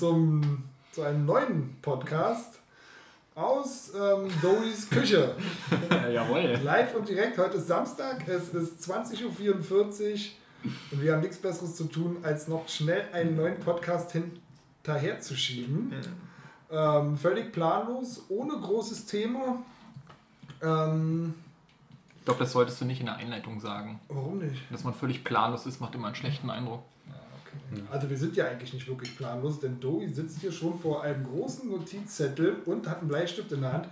zum, zu einem neuen Podcast aus ähm, Doris Küche. Jawohl. Live und direkt. Heute ist Samstag, es ist 20.44 Uhr und wir haben nichts Besseres zu tun, als noch schnell einen neuen Podcast hinterher zu schieben. Ähm, völlig planlos, ohne großes Thema. Ähm, Ich glaube, das solltest du nicht in der Einleitung sagen. warum nicht? Dass man völlig planlos ist, macht immer einen schlechten Eindruck. Also wir sind ja eigentlich nicht wirklich planlos, denn Doi sitzt hier schon vor einem großen Notizzettel und hat einen Bleistift in der Hand,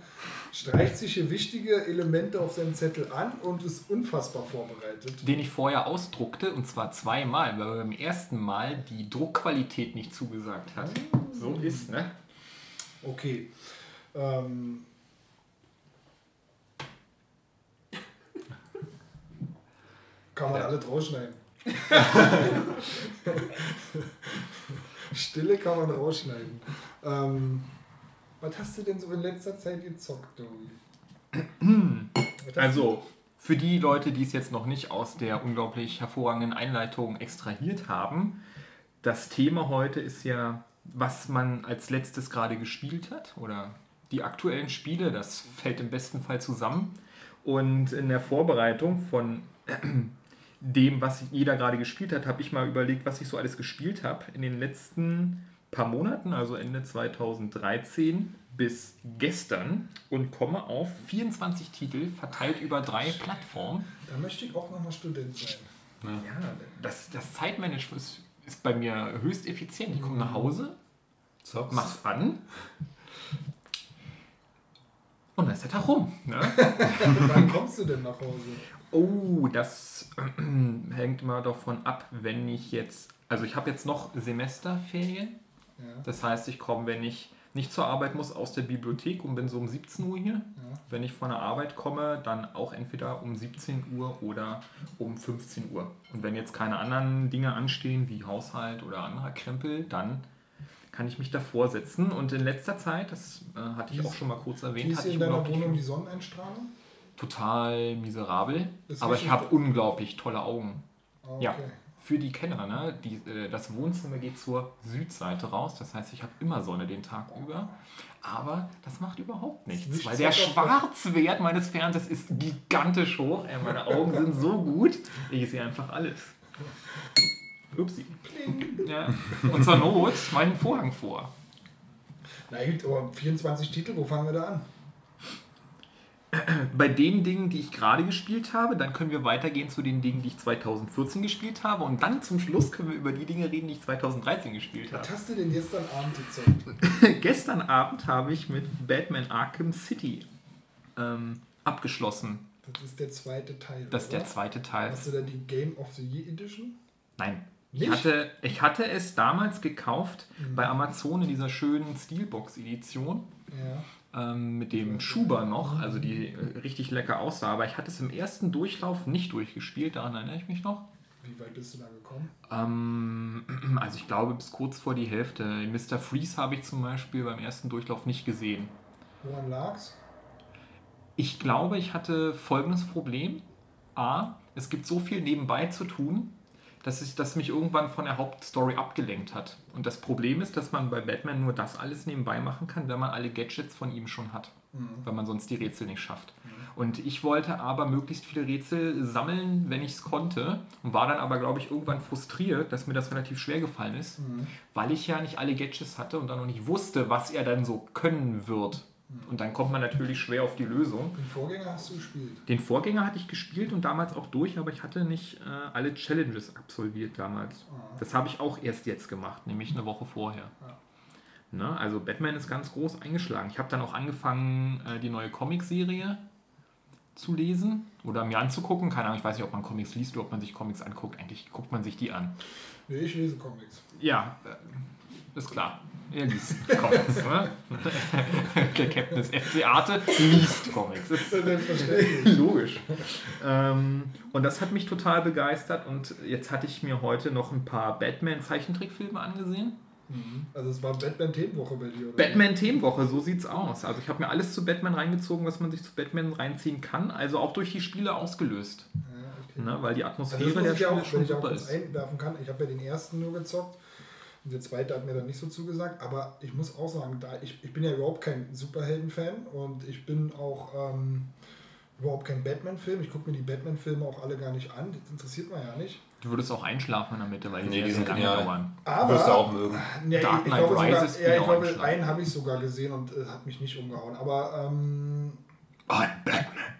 streicht sich hier wichtige Elemente auf seinem Zettel an und ist unfassbar vorbereitet. Den ich vorher ausdruckte, und zwar zweimal, weil er beim ersten Mal die Druckqualität nicht zugesagt hat. So ist, ne? Okay. Ähm, kann man Ja. alle rausschneiden. Stille kann man rausschneiden. Ähm, was hast du denn so in letzter Zeit gezockt, hast Also, für die Leute, die es jetzt noch nicht aus der unglaublich hervorragenden Einleitung extrahiert haben, das Thema heute ist ja, was man als letztes gerade gespielt hat oder die aktuellen Spiele, das fällt im besten Fall zusammen. Und in der Vorbereitung von dem, was jeder gerade gespielt hat, habe ich mal überlegt, was ich so alles gespielt habe in den letzten paar Monaten, also Ende 2013 bis gestern und komme auf 24 Titel verteilt über drei Plattformen. Da möchte ich auch nochmal Student sein. Ja, das, das Zeitmanagement ist, ist bei mir höchst effizient. Ich komme nach Hause, Zockst. mach's an und dann ist der Tag rum. Ne? Wann kommst du denn nach Hause? Oh, das hängt immer davon ab, wenn ich jetzt, also ich habe jetzt noch Semesterferien. Ja. Das heißt, ich komme, wenn ich nicht zur Arbeit muss, aus der Bibliothek und bin so um 17 Uhr hier. Ja. Wenn ich von der Arbeit komme, dann auch entweder um 17 Uhr oder um 15 Uhr. Und wenn jetzt keine anderen Dinge anstehen, wie Haushalt oder anderer Krempel, dann kann ich mich davor setzen. Und in letzter Zeit, das äh, hatte ich Wie auch schon mal kurz erwähnt, ist hatte ich in deiner Wohnung die Sonneneinstrahlung? Total miserabel. Das Aber ich habe nicht- unglaublich tolle Augen. Ah, Ja. Okay. Für die Kenner, ne? die, äh, das Wohnzimmer geht zur Südseite raus. Das heißt, ich habe immer Sonne den Tag über. Aber das macht überhaupt nichts, Nichts weil der Schwarzwert meines Fernsehers ist gigantisch hoch. Ey, meine Augen sind so gut, ich sehe einfach alles. Upsi. Ja. Und zur Not mal den Vorhang vor. Na gut, aber 24 Titel, wo fangen wir da an? Bei den Dingen, die ich gerade gespielt habe, dann können wir weitergehen zu den Dingen, die ich 2014 gespielt habe. Und dann zum Schluss können wir über die Dinge reden, die ich 2013 gespielt habe. Was hast du denn gestern Abend gezockt? Gestern Abend habe ich mit Batman Arkham City ähm, abgeschlossen. Das ist der zweite Teil. Das ist der oder? zweite Teil. Hast du da die Game of the Year Edition? Nein. Ich Nicht? hatte, ich hatte es damals gekauft Mhm. bei Amazon in dieser schönen Steelbox-Edition Ja. Ähm, mit dem Schuber noch, also die äh, richtig lecker aussah. Aber ich hatte es im ersten Durchlauf nicht durchgespielt, daran erinnere ich mich noch. Wie weit bist du da gekommen? Ähm, also ich glaube bis kurz vor die Hälfte. Mr. Freeze habe ich zum Beispiel beim ersten Durchlauf nicht gesehen. Woran lag's? Ich glaube, ich hatte folgendes Problem. A, es gibt so viel nebenbei zu tun, dass ich, das mich irgendwann von der Hauptstory abgelenkt hat. Und das Problem ist, dass man bei Batman nur das alles nebenbei machen kann, wenn man alle Gadgets von ihm schon hat. Weil man sonst die Rätsel nicht schafft. Und ich wollte aber möglichst viele Rätsel sammeln, wenn ich es konnte. Und war dann aber, glaube ich, irgendwann frustriert, dass mir das relativ schwer gefallen ist, weil ich ja nicht alle Gadgets hatte und dann noch nicht wusste, was er dann so können wird. Und dann kommt man natürlich schwer auf die Lösung. Den Vorgänger hast du gespielt. Den Vorgänger hatte ich gespielt und damals auch durch, aber ich hatte nicht äh, alle Challenges absolviert damals. Das habe ich auch erst jetzt gemacht, nämlich eine Woche vorher. Ne? Also Batman ist ganz groß eingeschlagen. Ich habe dann auch angefangen, äh, die neue Comicserie zu lesen oder mir anzugucken. Keine Ahnung, ich weiß nicht, ob man Comics liest oder ob man sich Comics anguckt. Eigentlich guckt man sich die an. Nee, ich lese Comics. Ja, äh, ist klar. Er liest Comics. ne? Der Captain des FC Arte liest Comics. Ist Selbstverständlich. Logisch. ähm, und das hat mich total begeistert und jetzt hatte ich mir heute noch ein paar Batman-Zeichentrickfilme angesehen. Also es war Batman-Themenwoche bei dir, oder? Batman-Themenwoche, so sieht's aus. Also ich habe mir alles zu Batman reingezogen, was man sich zu Batman reinziehen kann, also auch durch die Spiele ausgelöst. Ja, okay. ne? weil die Also Atmosphäre das muss der ich ja Spiele auch, wenn schon ich auch super ist. einwerfen kann. Ich habe ja den ersten nur gezockt. Und der zweite hat mir dann nicht so zugesagt. Aber ich muss auch sagen, da ich, ich bin ja überhaupt kein Superhelden-Fan und ich bin auch ähm, überhaupt kein Batman-Film. Ich gucke mir die Batman-Filme auch alle gar nicht an. Das interessiert mich ja nicht. Du würdest auch einschlafen in der Mitte, weil die Nee, sehr, die sehr sind lange genial. dauern. Aber Wirst du auch mögen. Ja, Dark ich, ich Knight glaube sogar, Rises ja, ich wieder glaube, einen habe ich sogar gesehen und äh, hat mich nicht umgehauen. Aber ähm,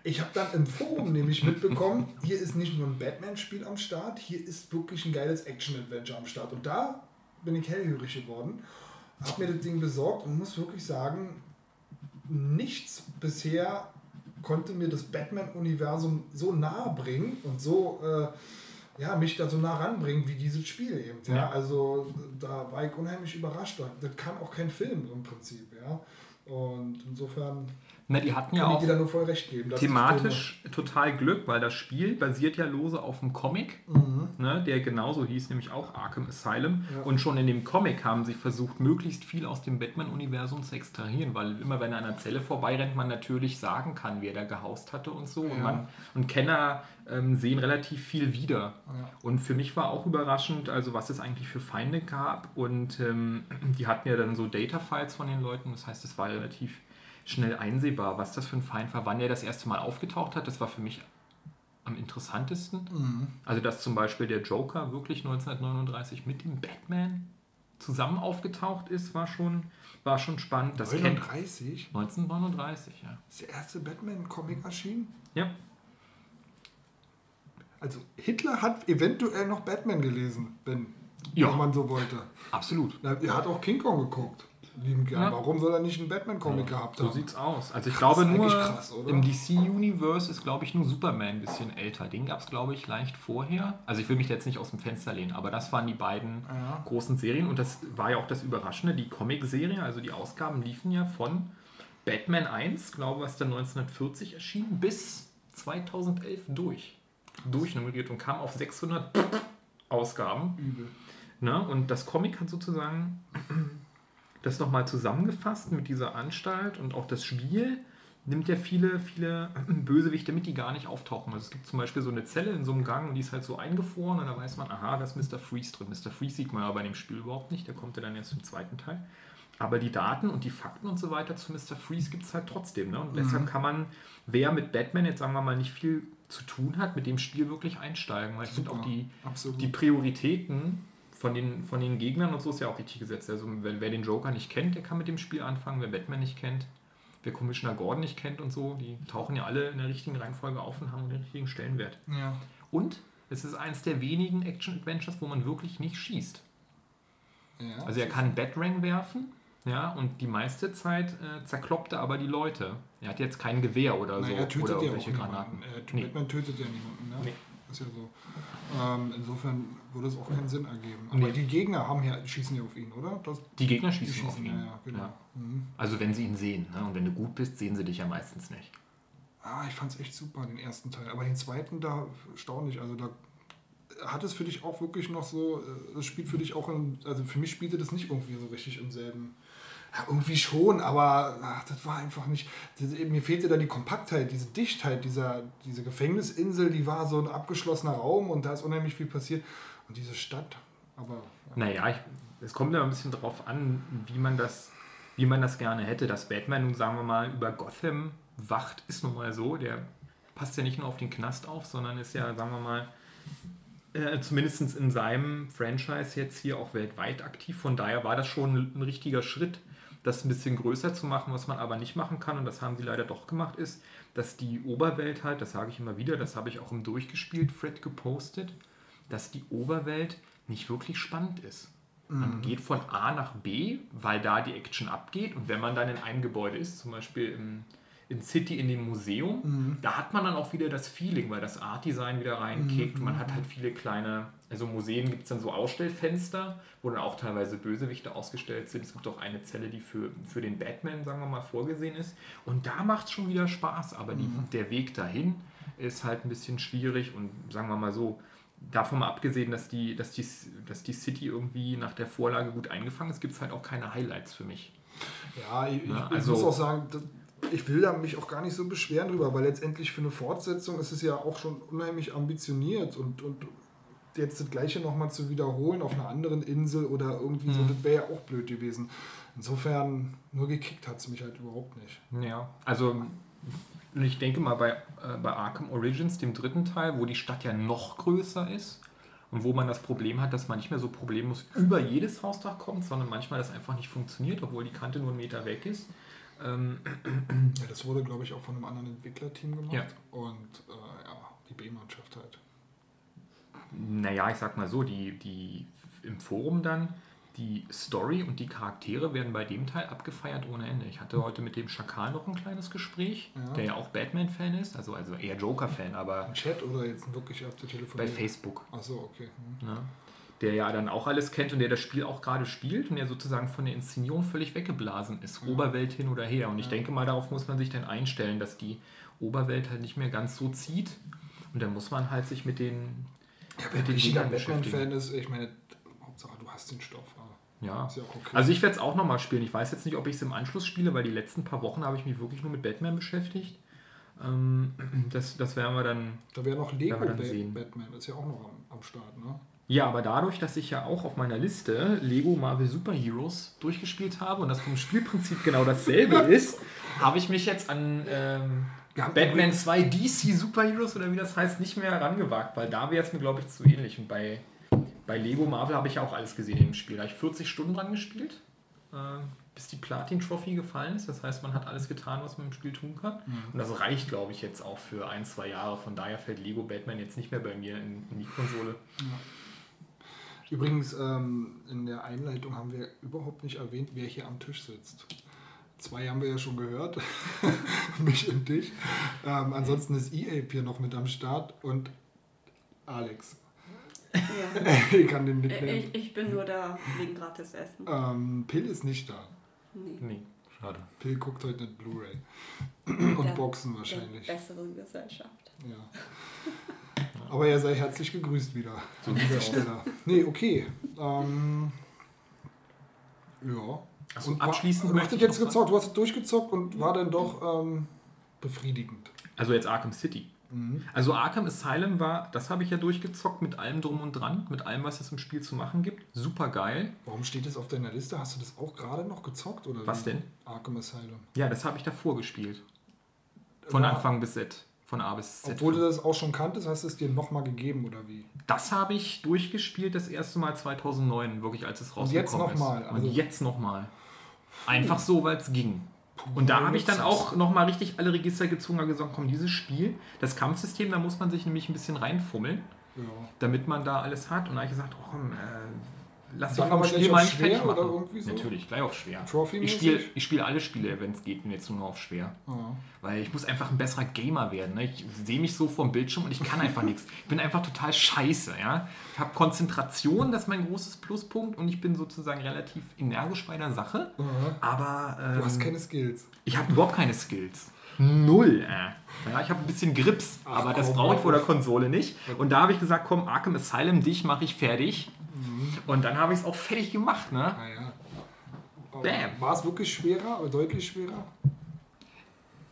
ich habe dann im Forum nämlich mitbekommen, hier ist nicht nur ein Batman-Spiel am Start, hier ist wirklich ein geiles Action-Adventure am Start. Und da bin ich hellhörig geworden, habe mir das Ding besorgt und muss wirklich sagen, nichts bisher konnte mir das Batman-Universum so nahe bringen und so äh, ja, mich da so nah ranbringen wie dieses Spiel eben. Ja? Ja. Also da war ich unheimlich überrascht. Das kann auch kein Film im Prinzip. Ja? Und insofern Na, die hatten ja auch dir da nur voll recht geben. thematisch total Glück, weil das Spiel basiert ja lose auf dem Comic, ne, der genauso hieß, nämlich auch Arkham Asylum. Ja. Und schon in dem Comic haben sie versucht, möglichst viel aus dem Batman-Universum zu extrahieren, weil immer wenn er an einer Zelle vorbeirennt, man natürlich sagen kann, wer da gehaust hatte und so. Und, Ja. man, und Kenner ähm, sehen relativ viel wieder. Ja. Und für mich war auch überraschend, also was es eigentlich für Feinde gab. Und ähm, die hatten ja dann so Data-Files von den Leuten. Das heißt, es war relativ schnell einsehbar, was das für ein Feind war. Wann er das erste Mal aufgetaucht hat, das war für mich am interessantesten. Mhm. Also, dass zum Beispiel der Joker wirklich 1939 mit dem Batman zusammen aufgetaucht ist, war schon, war schon spannend. Das kennt 39 1939, ja. ist der erste Batman-Comic erschienen. Ja, Also Hitler hat eventuell noch Batman gelesen, wenn, Ja. wenn man so wollte. absolut. Er hat auch King Kong geguckt. Lieben gern. Ja. Warum soll er nicht einen Batman-Comic gehabt So haben? sieht's aus. Also ich Krass, glaube nur, krass, oder? im DC-Universe ist, glaube ich, nur Superman ein bisschen älter. Den gab es, glaube ich, leicht vorher. Also ich will mich jetzt nicht aus dem Fenster lehnen, aber das waren die beiden Ja. großen Serien. Und das war ja auch das Überraschende. Die Comic-Serie, also die Ausgaben liefen ja von Batman 1, glaube was dann 1940 erschien, bis 2011 durch. Durchnummeriert und kam auf 600 Ausgaben. Übel. Ne? Und das Comic hat sozusagen das nochmal zusammengefasst mit dieser Anstalt und auch das Spiel nimmt ja viele, viele Bösewichte mit, die gar nicht auftauchen. Also es gibt zum Beispiel so eine Zelle in so einem Gang und die ist halt so eingefroren und da weiß man, aha, da ist Mr. Freeze drin. Mr. Freeze sieht man aber in dem Spiel überhaupt nicht, der kommt ja dann jetzt im zweiten Teil. Aber die Daten und die Fakten und so weiter zu Mr. Freeze gibt es halt trotzdem. Ne? Und deshalb kann man, wer mit Batman jetzt sagen wir mal nicht viel zu tun hat, mit dem Spiel wirklich einsteigen. Weil ich finde auch die, Absolut. die Prioritäten von den, von den Gegnern und so ist ja auch richtig gesetzt. Also wer, wer den Joker nicht kennt, der kann mit dem Spiel anfangen. Wer Batman nicht kennt, wer Commissioner Gordon nicht kennt und so, die tauchen ja alle in der richtigen Reihenfolge auf und haben den richtigen Stellenwert. ja. Und es ist eins der wenigen Action-Adventures, wo man wirklich nicht schießt. Ja. Also er kann Batrang werfen, ja, und die meiste Zeit äh, zerkloppt er aber die Leute. Er hat jetzt kein Gewehr oder Nein, so er tötet oder ja irgendwelche. Granaten. Er, Nee. Batman tötet ja niemanden. Ne? Nee. Ist ja so. Ähm, insofern würde es auch keinen Sinn ergeben. Aber Nee. die Gegner haben ja, schießen ja auf ihn, oder? Das, Die Gegner die schießen, auf ihn. ja, ja, genau. Ja. Mhm. Also wenn sie ihn sehen. Ne? Und wenn du gut bist, sehen sie dich ja meistens nicht. Ah, ich fand es echt super, den ersten Teil. Aber den zweiten, da erstaunlich. Also da hat es für dich auch wirklich noch so, äh, das spielt für dich auch, in, also für mich spielte das nicht irgendwie so richtig im selben. Ja, irgendwie schon, aber ach, das war einfach nicht. Das, mir fehlte da die Kompaktheit, diese Dichtheit, dieser, diese Gefängnisinsel, die war so ein abgeschlossener Raum und da ist unheimlich viel passiert. Und diese Stadt, aber. Naja, ich, es kommt ja ein bisschen drauf an, wie man das, wie man das gerne hätte. Dass Batman nun, sagen wir mal, über Gotham wacht, ist nun mal so. Der passt ja nicht nur auf den Knast auf, sondern ist ja, sagen wir mal, äh, zumindest in seinem Franchise jetzt hier auch weltweit aktiv. Von daher war das schon ein richtiger Schritt, das ein bisschen größer zu machen, was man aber nicht machen kann, und das haben sie leider doch gemacht, ist, dass die Oberwelt halt, das sage ich immer wieder, das habe ich auch im Durchgespielt Fred gepostet, dass die Oberwelt nicht wirklich spannend ist. Man geht von A nach B, weil da die Action abgeht. Und wenn man dann in einem Gebäude ist, zum Beispiel im, in City in dem Museum, da hat man dann auch wieder das Feeling, weil das Art-Design wieder reinkickt. Man hat halt viele kleine, also Museen gibt es dann so Ausstellfenster, wo dann auch teilweise Bösewichte ausgestellt sind. Es gibt auch eine Zelle, die für, für den Batman, sagen wir mal, vorgesehen ist. Und da macht es schon wieder Spaß. Aber die, der Weg dahin ist halt ein bisschen schwierig und sagen wir mal so, davon mal abgesehen, dass die, dass, die, dass die City irgendwie nach der Vorlage gut eingefangen ist, gibt es halt auch keine Highlights für mich. Ja, ich, Ja, ich also- muss auch sagen, ich will da mich auch gar nicht so beschweren drüber, weil letztendlich für eine Fortsetzung ist es ja auch schon unheimlich ambitioniert und, und jetzt das gleiche nochmal zu wiederholen auf einer anderen Insel oder irgendwie so, Mhm. das wäre ja auch blöd gewesen. Insofern, nur gekickt hat es mich halt überhaupt nicht. Ja, also ich denke mal bei, äh, bei Arkham Origins, dem dritten Teil, wo die Stadt ja noch größer ist und wo man das Problem hat, dass man nicht mehr so problemlos über jedes Hausdach kommt, sondern manchmal das einfach nicht funktioniert, obwohl die Kante nur einen Meter weg ist. Ähm, Ja, das wurde, glaube ich, auch von einem anderen Entwicklerteam gemacht. Ja. Und äh, ja, die B-Mannschaft halt. naja, ich sag mal so, die, die im Forum dann, die Story und die Charaktere werden bei dem Teil abgefeiert ohne Ende. Ich hatte heute mit dem Schakal noch ein kleines Gespräch, Ja. der ja auch Batman-Fan ist, also, also eher Joker-Fan, aber Im Chat oder jetzt wirklich auf der Telefon? bei Facebook. Achso, okay. Hm. Ne? Der ja dann auch alles kennt und der das Spiel auch gerade spielt und der sozusagen von der Inszenierung völlig weggeblasen ist. Ja. Oberwelt hin oder her. Und ich Ja. denke mal, darauf muss man sich dann einstellen, dass die Oberwelt halt nicht mehr ganz so zieht. Und dann muss man halt sich mit den. Ja, wer ein richtiger Batman-Fan ist, ich meine, Hauptsache du hast den Stoff. Ja. Ist ja auch okay. Also ich werde es auch nochmal spielen. Ich weiß jetzt nicht, ob ich es im Anschluss spiele, weil die letzten paar Wochen habe ich mich wirklich nur mit Batman beschäftigt. Ähm, das, das werden wir dann da wäre noch Lego dann sehen. Batman, ist ja auch noch am, am Start, ne? Ja, aber dadurch, dass ich ja auch auf meiner Liste Lego Marvel Super Heroes durchgespielt habe und das vom Spielprinzip genau dasselbe ist, habe ich mich jetzt an ähm, Batman übrigens- 2 DC Super Heroes oder wie das heißt, nicht mehr herangewagt, weil da wäre es mir, glaube ich, zu ähnlich. Und bei, bei Lego Marvel habe ich ja auch alles gesehen im Spiel. Da habe ich 40 Stunden dran gespielt, äh, bis die Platin Trophy gefallen ist. Das heißt, man hat alles getan, was man im Spiel tun kann. Und das reicht, glaube ich, jetzt auch für ein, zwei Jahre. Von daher fällt Lego Batman jetzt nicht mehr bei mir in, in die Konsole. Übrigens, ähm, in der Einleitung haben wir überhaupt nicht erwähnt, wer hier am Tisch sitzt. Zwei haben wir ja schon gehört, mich und dich. Ähm, ansonsten ist E-Ape hier noch mit am Start und Alex. Ja. ich kann den Nickname. Ich, ich bin nur da wegen gratis Essen. Ähm, Pill ist nicht da. Nee. Nee, schade. Pill guckt heute nicht Blu-ray. Und Der- Boxen Der wahrscheinlich. besseren Gesellschaft. Ja. Aber er sei herzlich gegrüßt wieder. So aus. Stelle. Nee, okay. Ähm, ja. Achso, Und abschließend war, du hast jetzt gezockt, du hast durchgezockt und war dann doch ähm, befriedigend. Also jetzt Arkham City. Mhm. Also Arkham Asylum war, das habe ich ja durchgezockt mit allem drum und dran, mit allem, was es im Spiel zu machen gibt. Super geil. Warum steht es auf deiner Liste? Hast du das auch gerade noch gezockt? Oder Was denn? Arkham Asylum. Ja, das habe ich davor gespielt. Von War- Anfang bis Z. Von A bis Z. Obwohl du das auch schon kanntest, hast du es dir nochmal gegeben oder wie? Das habe ich durchgespielt das erste Mal 2009, wirklich als es Und rausgekommen jetzt noch ist. mal, also- Und jetzt nochmal. Einfach so, weil es ging. Und da habe ich dann auch nochmal richtig alle Register gezogen und gesagt, komm, dieses Spiel, das Kampfsystem, da muss man sich nämlich ein bisschen reinfummeln, Ja. damit man da alles hat. Und da habe ich gesagt, oh komm, äh, lass dich vom Spiel mal nicht schwer fertig machen. oder irgendwie so? Natürlich, gleich auf schwer. Trophy-mäßig? Ich spiele ich spiel alle Spiele, wenn es geht, und jetzt nur auf schwer. Ja. Weil ich muss einfach ein besserer Gamer werden. Ne? Ich sehe mich so vom Bildschirm und ich kann einfach nichts. Ich bin einfach total scheiße. Ja? Ich habe Konzentration, das ist mein großes Pluspunkt und ich bin sozusagen relativ energisch bei der Sache. Aha. Aber ähm, Du hast keine Skills. ich habe überhaupt keine Skills. Null. Äh. Ja, ich habe ein bisschen Grips, Ach, aber das brauche ich vor der. Konsole nicht. Und da habe ich gesagt, komm, Arkham Asylum, dich mache ich fertig. Und dann habe ich es auch fertig gemacht. Ne? Naja. Aber Bam. War es wirklich schwerer oder deutlich schwerer?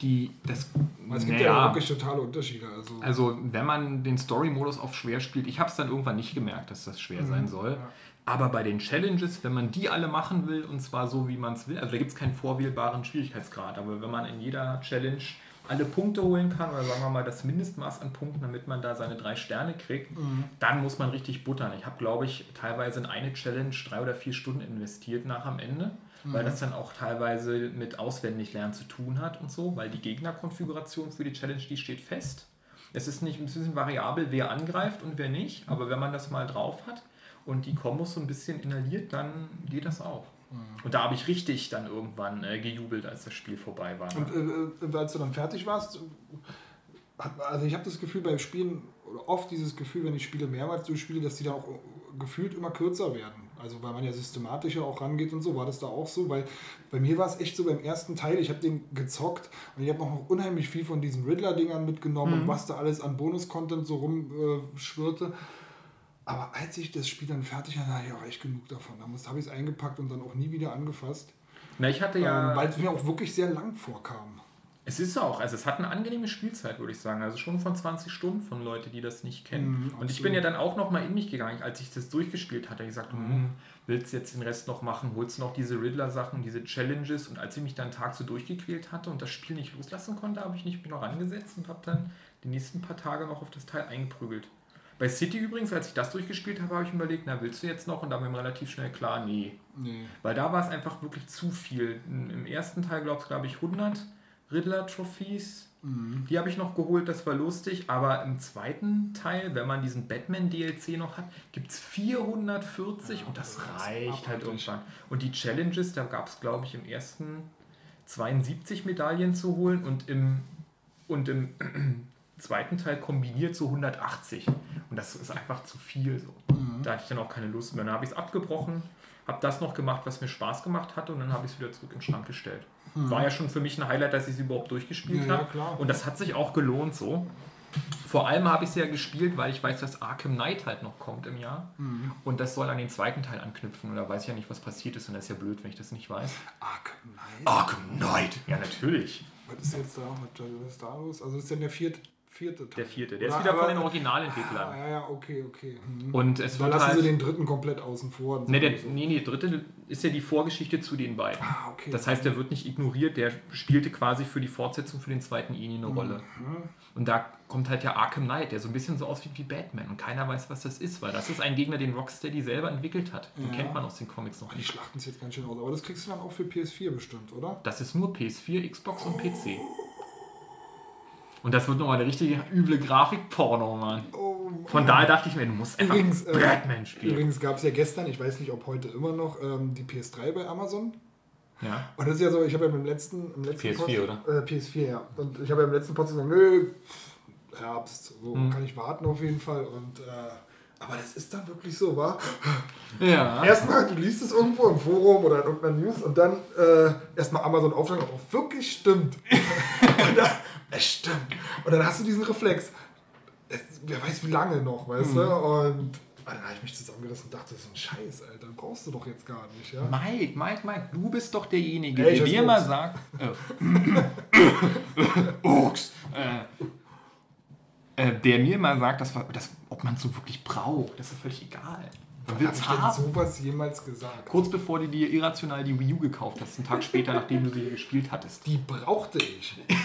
Die, das, es gibt ja, naja. wirklich totale Unterschiede. Also, Also, wenn man den Story-Modus auf schwer spielt, ich habe es dann irgendwann nicht gemerkt, dass das schwer sein soll. ja. Aber bei den Challenges, wenn man die alle machen will, und zwar so, wie man es will, also da gibt es keinen vorwählbaren Schwierigkeitsgrad, aber wenn man in jeder Challenge alle Punkte holen kann, oder sagen wir mal das Mindestmaß an Punkten, damit man da seine drei Sterne kriegt, dann muss man richtig buttern. Ich habe, glaube ich, teilweise in eine Challenge drei oder vier Stunden investiert nach am Ende, weil das dann auch teilweise mit Auswendiglernen zu tun hat und so, weil die Gegnerkonfiguration für die Challenge, die steht fest. Es ist nicht ein bisschen variabel, wer angreift und wer nicht, aber wenn man das mal drauf hat und die Kombos so ein bisschen inhaliert, dann geht das auch. Und da habe ich richtig dann irgendwann äh, gejubelt, als das Spiel vorbei war. Und äh, äh, als du dann fertig warst, also ich habe das Gefühl beim Spielen, oder oft dieses Gefühl, wenn ich Spiele mehrmals durchspiele, dass die dann auch äh, gefühlt immer kürzer werden. Also weil man ja systematischer auch rangeht und so, war das da auch so? Weil bei mir war es echt so beim ersten Teil, ich habe den gezockt und ich habe noch unheimlich viel von diesen Riddler-Dingern mitgenommen und was da alles an Bonus-Content so rumschwirrte. Aber als ich das Spiel dann fertig hatte, hatte ich auch echt genug davon. Da habe ich es eingepackt und dann auch nie wieder angefasst. Na, ich hatte ja. Ähm, weil es mir auch wirklich sehr lang vorkam. Es ist auch, also es hat eine angenehme Spielzeit, würde ich sagen. Also schon von 20 Stunden von Leuten, die das nicht kennen. Mhm, und ich bin ja dann auch noch mal in mich gegangen, als ich das durchgespielt hatte. Ich gesagt, Mhm. hm, willst du jetzt den Rest noch machen? Holst du noch diese Riddler-Sachen, diese Challenges? Und als ich mich dann Tag so durchgequält hatte und das Spiel nicht loslassen konnte, habe ich nicht mich noch angesetzt und habe dann die nächsten paar Tage noch auf das Teil eingeprügelt. Bei City übrigens, als ich das durchgespielt habe, habe ich überlegt, na willst du jetzt noch? Und da war mir relativ schnell klar, nee, Nee. weil da war es einfach wirklich zu viel. Im ersten Teil, glaube glaube ich, 100 Riddler-Trophies. Mhm. Die habe ich noch geholt, das war lustig. Aber im zweiten Teil, wenn man diesen Batman-DLC noch hat, gibt es 440 und das das reicht halt irgendwann. Und die Challenges, da gab es, glaube ich, im ersten 72 Medaillen zu holen und im, und im zweiten Teil kombiniert so 180. Und das ist einfach zu viel so. Da hatte ich dann auch keine Lust mehr. Dann habe ich es abgebrochen, habe das noch gemacht, was mir Spaß gemacht hatte und dann habe ich es wieder zurück in den Schrank gestellt. War ja schon für mich ein Highlight, dass ich es überhaupt durchgespielt Ja, ja, habe. klar. Und das hat sich auch gelohnt so. Vor allem habe ich es ja gespielt, weil ich weiß, dass Arkham Knight halt noch kommt im Jahr. Mhm. Und das soll an den zweiten Teil anknüpfen. Und da weiß ich ja nicht, was passiert ist. Und das ist ja blöd, wenn ich das nicht weiß. Ark Knight? Arkham Knight! Ja, natürlich. Was ist jetzt da? Was ist da los? Also das ist denn der vierte, vierte Teil? Der vierte. Der ist Oder wieder von den Ah, Originalentwicklern. ja, ja, okay, okay. Mhm. Und es da lassen halt... sie den dritten komplett außen vor. Nee, der, so. nee, nee, der dritte ist ja die Vorgeschichte zu den beiden. Ah, okay. Das heißt, der wird nicht ignoriert, der spielte quasi für die Fortsetzung für den zweiten Ini eine Rolle. Und da kommt halt ja Arkham Knight, der so ein bisschen so aussieht wie Batman und keiner weiß, was das ist, weil das ist ein Gegner, den Rocksteady selber entwickelt hat. Den Ja. kennt man aus den Comics noch Die schlachten es jetzt ganz schön aus. Aber das kriegst du dann auch für PS4 bestimmt, oder? Das ist nur PS4, Xbox und PC. Und das wird nochmal eine richtige üble Grafik-Porno, Mann. Oh, Von daher dachte ich mir, du musst einfach Übrigens, äh, Batman spielen. Übrigens gab es ja gestern, ich weiß nicht, ob heute immer noch, ähm, die PS3 bei Amazon. Ja. Und das ist ja so, ich habe ja im letzten, im letzten PS4, Post- Äh, PS4, ja. Und ich habe ja im letzten Podcast gesagt, nö, Herbst, so Hm. kann ich warten auf jeden Fall. Und äh, aber das ist dann wirklich so, wa? Ja. Erstmal, du liest es irgendwo im Forum oder in irgendeiner News und dann äh, erstmal Amazon aufschlagen, ob es wirklich stimmt. und dann, es stimmt. Und dann hast du diesen Reflex. Es, wer weiß wie lange noch, weißt du? Und dann habe ich mich zusammengerissen und dachte, das ist ein Scheiß, Alter. Brauchst du doch jetzt gar nicht, ja? Mike, Mike, Mike, du bist doch derjenige, Ey, ich der dir mal sagt. Äh, Ochs. Äh, äh, der mir mal sagt, dass, dass, ob man es so wirklich braucht. Das ist völlig egal. Wann ich denn sowas jemals gesagt? Kurz bevor du dir irrational die Wii U gekauft hast, einen Tag später, nachdem du sie gespielt hattest. Die brauchte ich.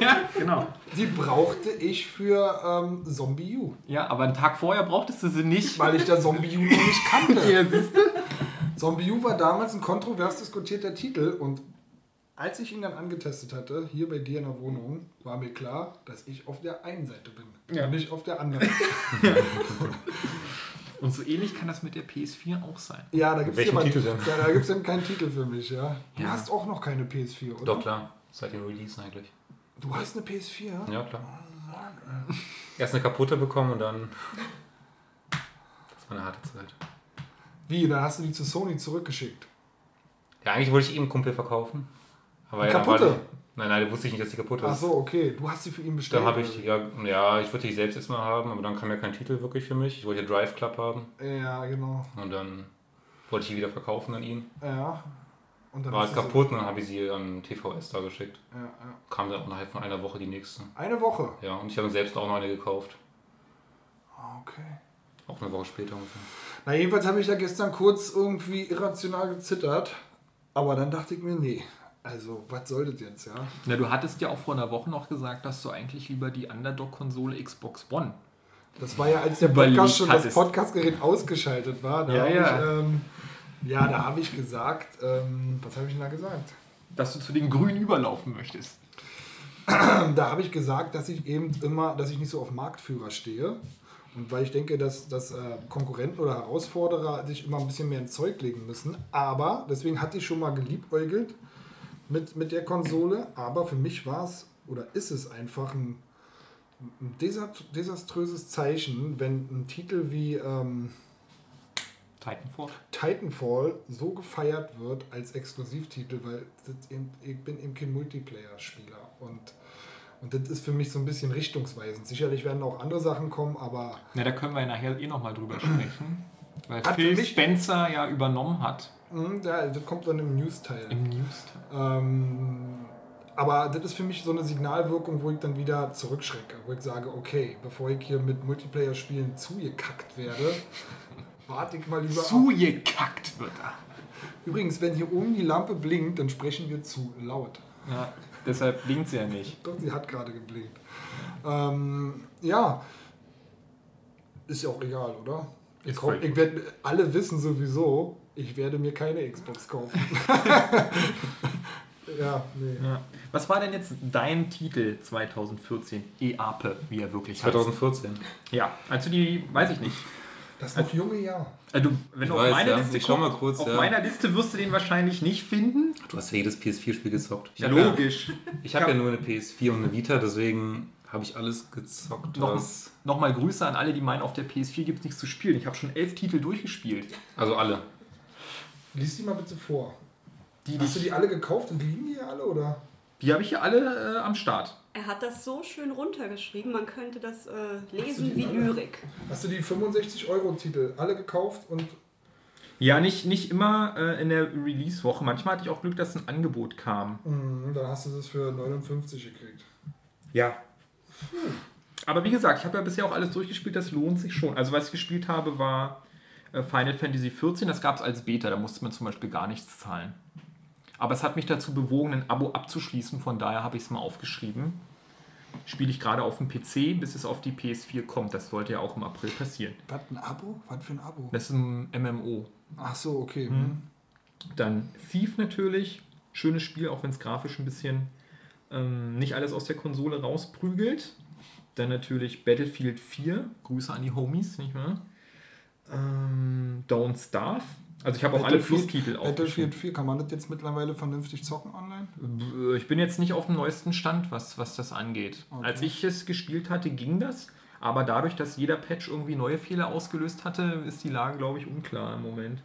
Ja, genau. Die brauchte ich für ähm, Zombie U. Ja, aber einen Tag vorher brauchtest du sie nicht. Weil ich da Zombie U noch nicht kannte. Ja? Zombie U war damals ein kontrovers diskutierter Titel und als ich ihn dann angetestet hatte, hier bei dir in der Wohnung, war mir klar, dass ich auf der einen Seite bin Ja. und nicht auf der anderen. Und so ähnlich kann das mit der PS4 auch sein. Ja, da gibt es denn? da, da gibt's eben keinen Titel für mich, ja. Du Ja. hast auch noch keine PS4, oder? Doch, klar. Seit dem Release eigentlich. Du hast eine PS4? Ja, klar. Erst eine kaputte bekommen und dann. Das war eine harte Zeit. Wie? Dann hast du die zu Sony zurückgeschickt. Ja, eigentlich wollte ich ihm einen Kumpel verkaufen. Aber ja, dann war kaputte? die- Nein, nein, wusste ich nicht, dass die kaputt Ach ist. so, okay. Du hast sie für ihn bestellt. Dann habe ich, ja, ja, ich wollte die selbst erstmal haben, aber dann kam ja kein Titel wirklich für mich. Ich wollte ja Drive Club haben Ja, genau. und dann wollte ich die wieder verkaufen an ihn. Ja. Und dann War halt kaputt und dann habe ich sie an TVS da geschickt. Ja, ja. Kam dann auch innerhalb von einer Woche die nächste. Eine Woche. Ja, und ich habe selbst auch noch eine gekauft. Ah, Okay. Auch eine Woche später ungefähr. Na, jedenfalls habe ich da gestern kurz irgendwie irrational gezittert. Aber dann dachte ich mir, nee. Also, was soll das jetzt, ja? Na, du hattest ja auch vor einer Woche noch gesagt, dass du eigentlich lieber die Underdog-Konsole Xbox One. Das war ja, als der Podcast schon das. Podcastgerät ausgeschaltet war. Da Ja, ja. Ich, ähm, ja, da habe ich gesagt, ähm, was habe ich denn da gesagt? Dass du zu den Grünen überlaufen möchtest. Da habe ich gesagt, dass ich eben immer, dass ich nicht so auf Marktführer stehe. Und weil ich denke, dass, dass äh, Konkurrenten oder Herausforderer sich immer ein bisschen mehr ins Zeug legen müssen. Aber, deswegen hatte ich schon mal geliebäugelt mit, mit der Konsole. Aber für mich war es oder ist es einfach ein, ein desast- desaströses Zeichen, wenn ein Titel wie ähm, Titanfall. Titanfall so gefeiert wird als Exklusivtitel, weil eben, ich bin eben kein Multiplayer-Spieler und, und das ist für mich so ein bisschen richtungsweisend. Sicherlich werden auch andere Sachen kommen, aber Na, da können wir nachher eh nochmal drüber sprechen. Weil Phil Spencer ja übernommen hat ja, das kommt dann im News-Teil. im News. Ähm, aber das ist für mich so eine Signalwirkung, wo ich dann wieder zurückschrecke, wo ich sage, okay, bevor ich hier mit Multiplayer-Spielen zugekackt werde, warte ich mal lieber. Zugekackt wird er. Übrigens, wenn hier oben die Lampe blinkt, dann sprechen wir zu laut. Ja, deshalb blinkt sie ja nicht. Doch, sie hat gerade geblinkt. Ähm, ja, ist ja auch egal, oder? Ich, ich werde, alle wissen sowieso, ich werde mir keine Xbox kaufen. ja, nee. Ja. Was war denn jetzt dein Titel 2014? EAPE, wie er wirklich heißt. 2014. Ja, also die, weiß ich nicht. Das noch junge Jahr. Du, wenn Ich du auf weiß, meine ja. Liste Ich schau mal guckst, kurz, auf ja. meiner Liste wirst du den wahrscheinlich nicht finden. Du hast ja jedes PS4-Spiel gezockt. Ich Ja, habe ja, logisch. ich hab ja nur eine PS4 und eine Vita, deswegen habe ich alles gezockt, Noch. Nochmal Grüße an alle, die meinen, auf der PS4 gibt es nichts zu spielen. Ich habe schon elf Titel durchgespielt. Also alle. Lies die mal bitte vor. Die, Hast du die, alle gekauft und liegen die hier alle, oder? die habe ich hier alle äh, am Start. Er hat das so schön runtergeschrieben, man könnte das äh, lesen wie alle? Lyrik. Hast du die 65-Euro-Titel alle gekauft und Ja, nicht, nicht immer äh, in der Release-Woche. Manchmal hatte ich auch Glück, dass ein Angebot kam. mh, dann hast du das für 59 gekriegt. Ja. Aber wie gesagt, ich habe ja bisher auch alles durchgespielt, das lohnt sich schon. Also was ich gespielt habe, war Final Fantasy XIV, das gab es als Beta, da musste man zum Beispiel gar nichts zahlen. Aber es hat mich dazu bewogen, ein Abo abzuschließen, von daher habe ich es mal aufgeschrieben. Spiele ich gerade auf dem PC, bis es auf die PS4 kommt. Das sollte ja auch im April passieren. Was, ein Abo? Was für ein Abo? Das ist ein MMO. Ach so, okay. Mhm. Dann Thief natürlich. Schönes Spiel, auch wenn es grafisch ein bisschen ähm, nicht alles aus der Konsole rausprügelt. Dann natürlich Battlefield 4. Grüße an die Homies, nicht wahr? Ähm, Don't Starve. Also ich habe auch alle Battlefield- Plustitel Battlefield aufgeschrieben. 4, kann man das jetzt mittlerweile vernünftig zocken online? Ich bin jetzt nicht auf dem neuesten Stand, was, was das angeht. Okay. Als ich es gespielt hatte, ging das. Aber dadurch, dass jeder Patch irgendwie neue Fehler ausgelöst hatte, ist die Lage, glaube ich, unklar im Moment.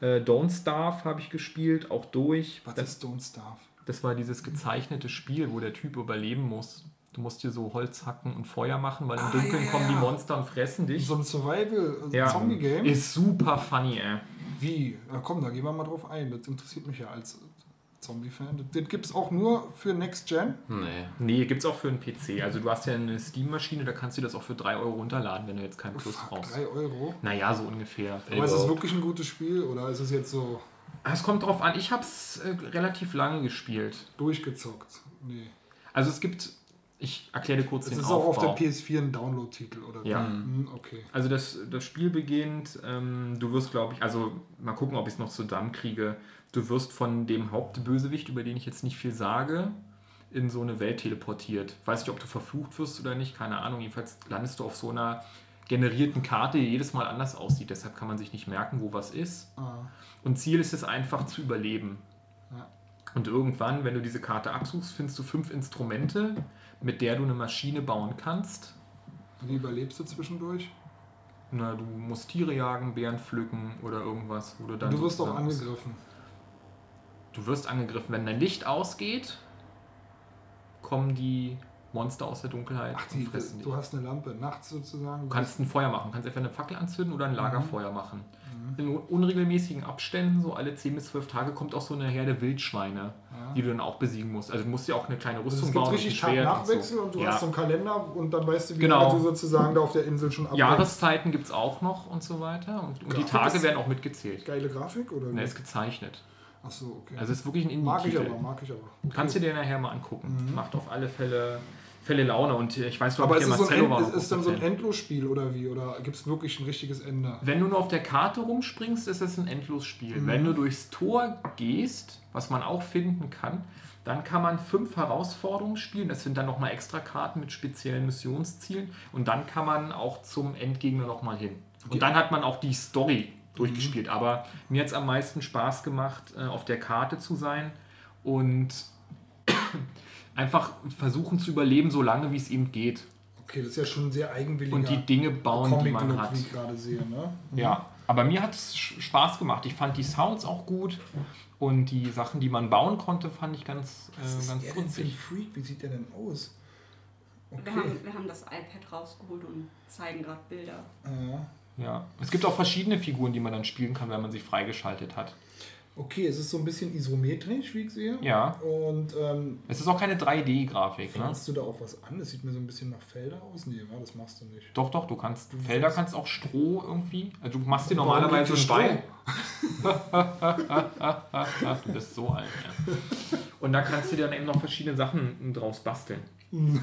Äh, Don't Starve habe ich gespielt, auch durch. Was Das, ist Don't Starve? das war dieses gezeichnete Spiel, wo der Typ überleben muss. Du musst hier so Holz hacken und Feuer machen, weil im Ah, Dunkeln ja, kommen die ja. Monster und fressen dich. So ein Ja. Survival-Zombie-Game? Ist super funny, ey. Wie? Ja, komm, da gehen wir mal drauf ein. Das interessiert mich ja als Zombie-Fan. Das, das gibt es auch nur für Next Gen. Nee. Nee, gibt's auch für einen PC. Also du hast ja eine Steam-Maschine, da kannst du das auch für 3 Euro runterladen, wenn du jetzt kein Plus Fuck, brauchst. 3 Euro. Naja, so ungefähr. Aber ist es wirklich ein gutes Spiel oder ist es jetzt so Es kommt drauf an, ich habe es äh, relativ lange gespielt. durchgezockt? Nee. Also es gibt, ich erkläre dir kurz Es den ist auch auf Aufbau. der PS4 ein Download-Titel, oder? Ja. Hm, okay. Also das, das Spiel beginnt, ähm, du wirst, glaube ich, also mal gucken, ob ich es noch zusammenkriege. Du wirst von dem Hauptbösewicht, über den ich jetzt nicht viel sage, in so eine Welt teleportiert. Weiß nicht, ob du verflucht wirst oder nicht, keine Ahnung. Jedenfalls landest du auf so einer generierten Karte, die jedes Mal anders aussieht. Deshalb kann man sich nicht merken, wo was ist. Ah, Und Ziel ist es einfach zu überleben. Ja. Und irgendwann, wenn du diese Karte absuchst, findest du fünf Instrumente, mit der du eine Maschine bauen kannst. wie überlebst du zwischendurch? Na, du musst Tiere jagen, Bären pflücken oder irgendwas, wo du dann. Du wirst auch angegriffen. Du wirst angegriffen. Wenn dein Licht ausgeht, kommen die Monster aus der Dunkelheit Ach, und die, fressen dich. du hast eine Lampe nachts sozusagen. Du kannst ein Feuer machen. Du kannst entweder eine Fackel anzünden oder ein Mhm. Lagerfeuer machen. In unregelmäßigen Abständen, so alle 10 bis 12 Tage, kommt auch so eine Herde Wildschweine, Ja. die du dann auch besiegen musst. Also du musst ja auch eine kleine Also Rüstung es gibt bauen. richtig und ein Schwert Tag-Nachwechsel und, so. du ja. hast so einen Kalender und dann weißt du, wie Genau. du sozusagen da auf der Insel schon abhängst. Jahreszeiten gibt es auch noch und so weiter. Und, und die Tage werden auch mitgezählt. Geile Grafik oder Und er ist gezeichnet. Ach so, okay. Also es ist wirklich ein mag ich Indie-Titel. aber, mag ich aber. Kannst du dir nachher mal angucken. Macht auf alle Fälle, Fälle Laune. Und ich weiß, glaube ich, der so Marcello End, war es noch ist dann so ein. Endlosspiel oder wie? Oder gibt es wirklich ein richtiges Ende? Wenn du nur auf der Karte rumspringst, ist es ein Endlosspiel. Mhm. Wenn du durchs Tor gehst, was man auch finden kann, dann kann man fünf Herausforderungen spielen. Das sind dann nochmal extra Karten mit speziellen Missionszielen. Und dann kann man auch zum Endgegner nochmal hin. Und dann hat man auch die Story durchgespielt. Aber mir hat es am meisten Spaß gemacht, äh, auf der Karte zu sein und einfach versuchen zu überleben, so lange wie es eben geht. Okay, das ist ja schon sehr eigenwilliger Und die Dinge bauen, die man hat. wie ich gerade sehe. Ne? Ja, aber mir hat es Spaß gemacht. Ich fand die Sounds auch gut und die Sachen, die man bauen konnte, fand ich ganz, Was äh, ist ganz der denn. Freak? Wie sieht der denn aus? Wir, Okay. haben, wir haben das iPad rausgeholt und zeigen gerade Bilder. Ja. Ja. Es gibt auch verschiedene Figuren, die man dann spielen kann, wenn man sie freigeschaltet hat. Okay, es ist so ein bisschen isometrisch, wie ich sehe. Ja. Und ähm, Es ist auch keine 3D-Grafik. Ne? pflanzt du da auch was an? Das sieht mir so ein bisschen nach Felder aus. Nee, wa, das machst du nicht. Doch, doch, du kannst Du Felder kannst auch Stroh irgendwie. Also du machst dir normalerweise Ball. du bist so alt, ja. Und da kannst du dir dann eben noch verschiedene Sachen draus basteln.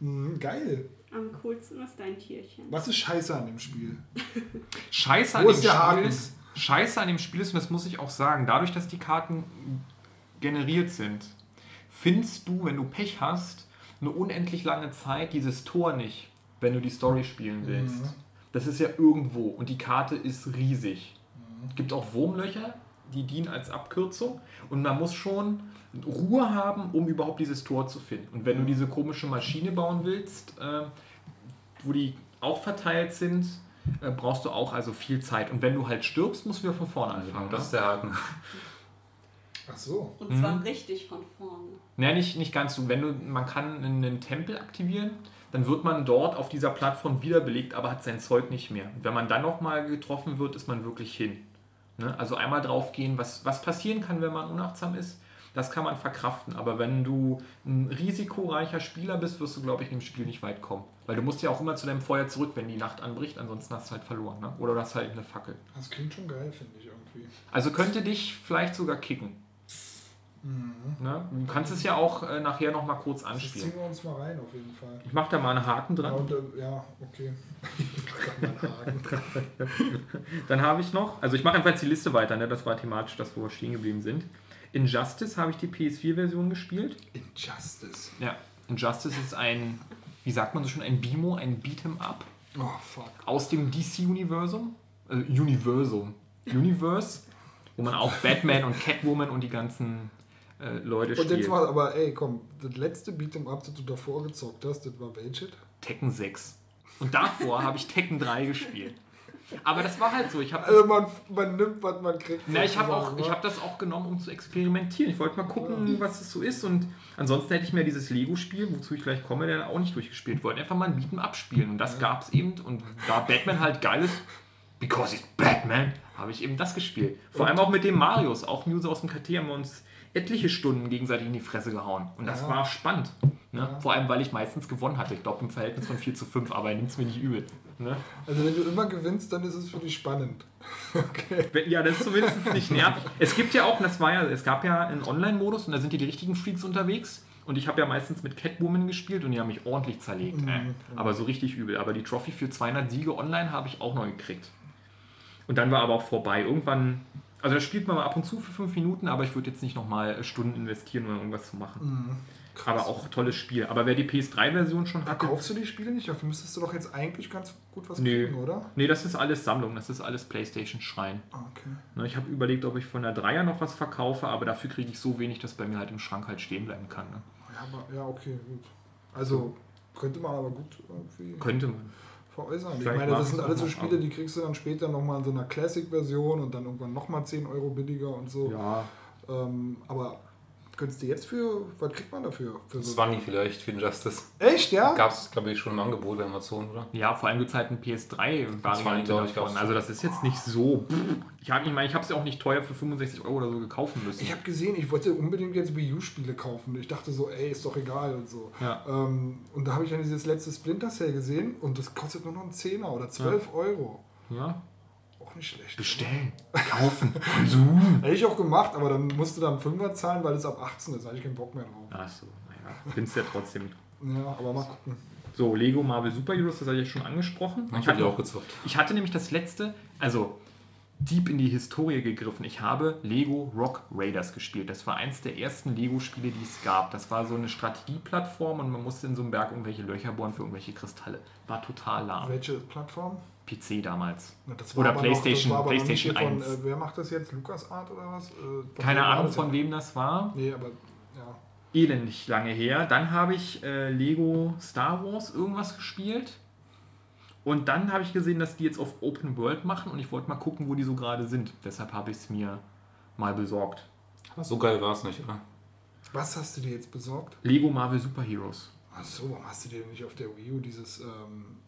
Hm, geil. Am coolsten ist dein Tierchen. Was ist scheiße an dem Spiel? Scheiße an Wo dem ist der Spiel Haken? Scheiße an dem Spiel ist, und das muss ich auch sagen, dadurch, dass die Karten generiert sind, findest du, wenn du Pech hast, eine unendlich lange Zeit dieses Tor nicht, wenn du die Story spielen willst. Mhm. Das ist ja irgendwo und die Karte ist riesig. Es gibt auch Wurmlöcher, die dienen als Abkürzung und man muss schon Ruhe haben, um überhaupt dieses Tor zu finden. Und wenn du diese komische Maschine bauen willst, äh, wo die auch verteilt sind, äh, brauchst du auch also viel Zeit. Und wenn du halt stirbst, musst du wieder von vorne anfangen. Das ist der Haken. Ach so. Und Mhm. zwar richtig von vorne. Naja, nicht, nicht ganz so. Wenn du, man kann einen Tempel aktivieren, dann wird man dort auf dieser Plattform wiederbelegt, aber hat sein Zeug nicht mehr. Und wenn man dann nochmal getroffen wird, ist man wirklich hin. Ne? Also einmal draufgehen, was, was passieren kann, wenn man unachtsam ist, das kann man verkraften. Aber wenn du ein risikoreicher Spieler bist, wirst du, glaube ich, in dem Spiel nicht weit kommen. Weil du musst ja auch immer zu deinem Feuer zurück, wenn die Nacht anbricht, ansonsten hast du halt verloren. Ne? Oder du hast halt eine Fackel. Das klingt schon geil, finde ich irgendwie. Also könnte dich vielleicht sogar kicken. Ne? Du kannst es ja auch äh, nachher nochmal kurz Das anspielen. ziehen wir uns mal rein, auf jeden Fall. Ich mache da mal einen Haken Ja, dran. und, äh, ja okay. Ich mach da mal einen Haken. Dann habe ich noch, also ich mache einfach jetzt die Liste weiter, ne? das war thematisch das, wo wir stehen geblieben sind. Injustice habe ich die PS4-Version gespielt. Injustice. Ja. Injustice ist ein, wie sagt man so schon, ein Bimo, ein Beat'em Up Oh, fuck. aus dem DC-Universum. Äh, Universum. Universe, wo man auch Batman und Catwoman und die ganzen äh, Leute Und jetzt spielt. mal, aber ey, komm, das letzte Beat'em Up, das du davor gezockt hast, das war welches? Tekken 6. Und davor habe ich Tekken 3 gespielt. Aber das war halt so. Ich habe Also man, man nimmt, was man kriegt. Na, ich habe auch, ich habe das auch genommen, um zu experimentieren. Ich wollte mal gucken, was es so ist. Und ansonsten hätte ich mir dieses Lego-Spiel, wozu ich gleich komme, dann auch nicht durchgespielt. Wollte einfach mal ein Beat'em abspielen. Und das gab es eben. Und da Batman halt geil ist, because he's Batman, habe ich eben das gespielt. Vor allem auch mit dem Marius, auch News aus dem KT, haben wir uns etliche Stunden gegenseitig in die Fresse gehauen. Und das Ja. war spannend. Ne? Vor allem, weil ich meistens gewonnen hatte. Ich glaube im Verhältnis von 4 zu 5, aber er nimmt es mir nicht übel. Ne? Also wenn du immer gewinnst, dann ist es für dich spannend. Okay. Ja, das ist zumindest nicht nervig. Es gibt ja auch, das war ja, es gab ja einen Online-Modus und da sind ja die richtigen Freaks unterwegs. Und ich habe ja meistens mit Catwoman gespielt und die haben mich ordentlich zerlegt. Mhm. Äh. Aber so richtig übel. Aber die Trophy für 200 Siege online habe ich auch noch gekriegt. Und dann war aber auch vorbei. Irgendwann, also das spielt man mal ab und zu für fünf Minuten, aber ich würde jetzt nicht nochmal Stunden investieren, um irgendwas zu machen. Mhm. Aber auch tolles Spiel. Aber wer die PS3-Version schon hatte, kaufst du die Spiele nicht? Dafür müsstest du doch jetzt eigentlich ganz gut was Nö. kriegen, oder? nee, das ist alles Sammlung, das ist alles Playstation-Schrein. Ah, Okay. Ne, Ich habe überlegt, ob ich von der Dreier noch was verkaufe, aber dafür kriege ich so wenig, dass bei mir halt im Schrank halt stehen bleiben kann. Ne? Ja, aber, ja, okay, gut. Also könnte man aber gut irgendwie Könnte man. Veräußern. Ich Vielleicht meine, mag das ich sind es alles so Spiele, die kriegst du dann später nochmal in so einer Classic-Version und dann irgendwann nochmal 10 Euro billiger und so. Ja. Ähm, aber könntest du jetzt für, was kriegt man dafür? Für so 20 vielleicht für Injustice. Echt, ja? Gab es, glaube ich, schon im Angebot bei Amazon, oder? Ja, vor allem gibt es halt ein PS3-Variante glaub ich, davon. gab's. Also das ist jetzt nicht so. Ich, hab- ich meine, ich habe es ja auch nicht teuer für 65 Euro oder so gekauft müssen. Ich habe gesehen, ich wollte unbedingt jetzt Wii U-Spiele kaufen. Ich dachte so, ey, ist doch egal und so. Ja. Ähm, und da habe ich dann dieses letzte Splinter Cell gesehen und das kostet nur noch einen Zehner oder 12 Euro. ja. Nicht schlecht. Bestellen, kaufen, Konsum. Hätte ich auch gemacht, aber dann musst du dann Fünfer zahlen, weil es ab 18 ist. Da habe ich keinen Bock mehr drauf. Achso, naja. Findest ja trotzdem. Ja, aber mal gucken. So, Lego Marvel Super Heroes, das hatte ich ja schon angesprochen. Ich habe die auch gezockt. Ich hatte nämlich das letzte, also deep in die Historie gegriffen. Ich habe Lego Rock Raiders gespielt. Das war eins der ersten Lego-Spiele, die es gab. Das war so eine Strategieplattform und man musste in so einem Berg irgendwelche Löcher bohren für irgendwelche Kristalle. War total lahm. Welche Plattform? PC damals. Das Oder aber PlayStation- noch, das war aber noch PlayStation nicht hier 1. Von, äh, wer macht das jetzt? LucasArt oder was? Äh, Keine Ahnung, von denn? wem das war. Nee, aber ja. Elendig lange her. Dann habe ich äh, Lego Star Wars irgendwas gespielt. Und dann habe ich gesehen, dass die jetzt auf Open World machen und ich wollte mal gucken, wo die so gerade sind. Deshalb habe ich es mir mal besorgt. So geil war es nicht, oder? Was hast du dir jetzt besorgt? Lego Marvel Super Heroes. Ach so, warum hast du dir denn nicht auf der Wii U dieses, ähm,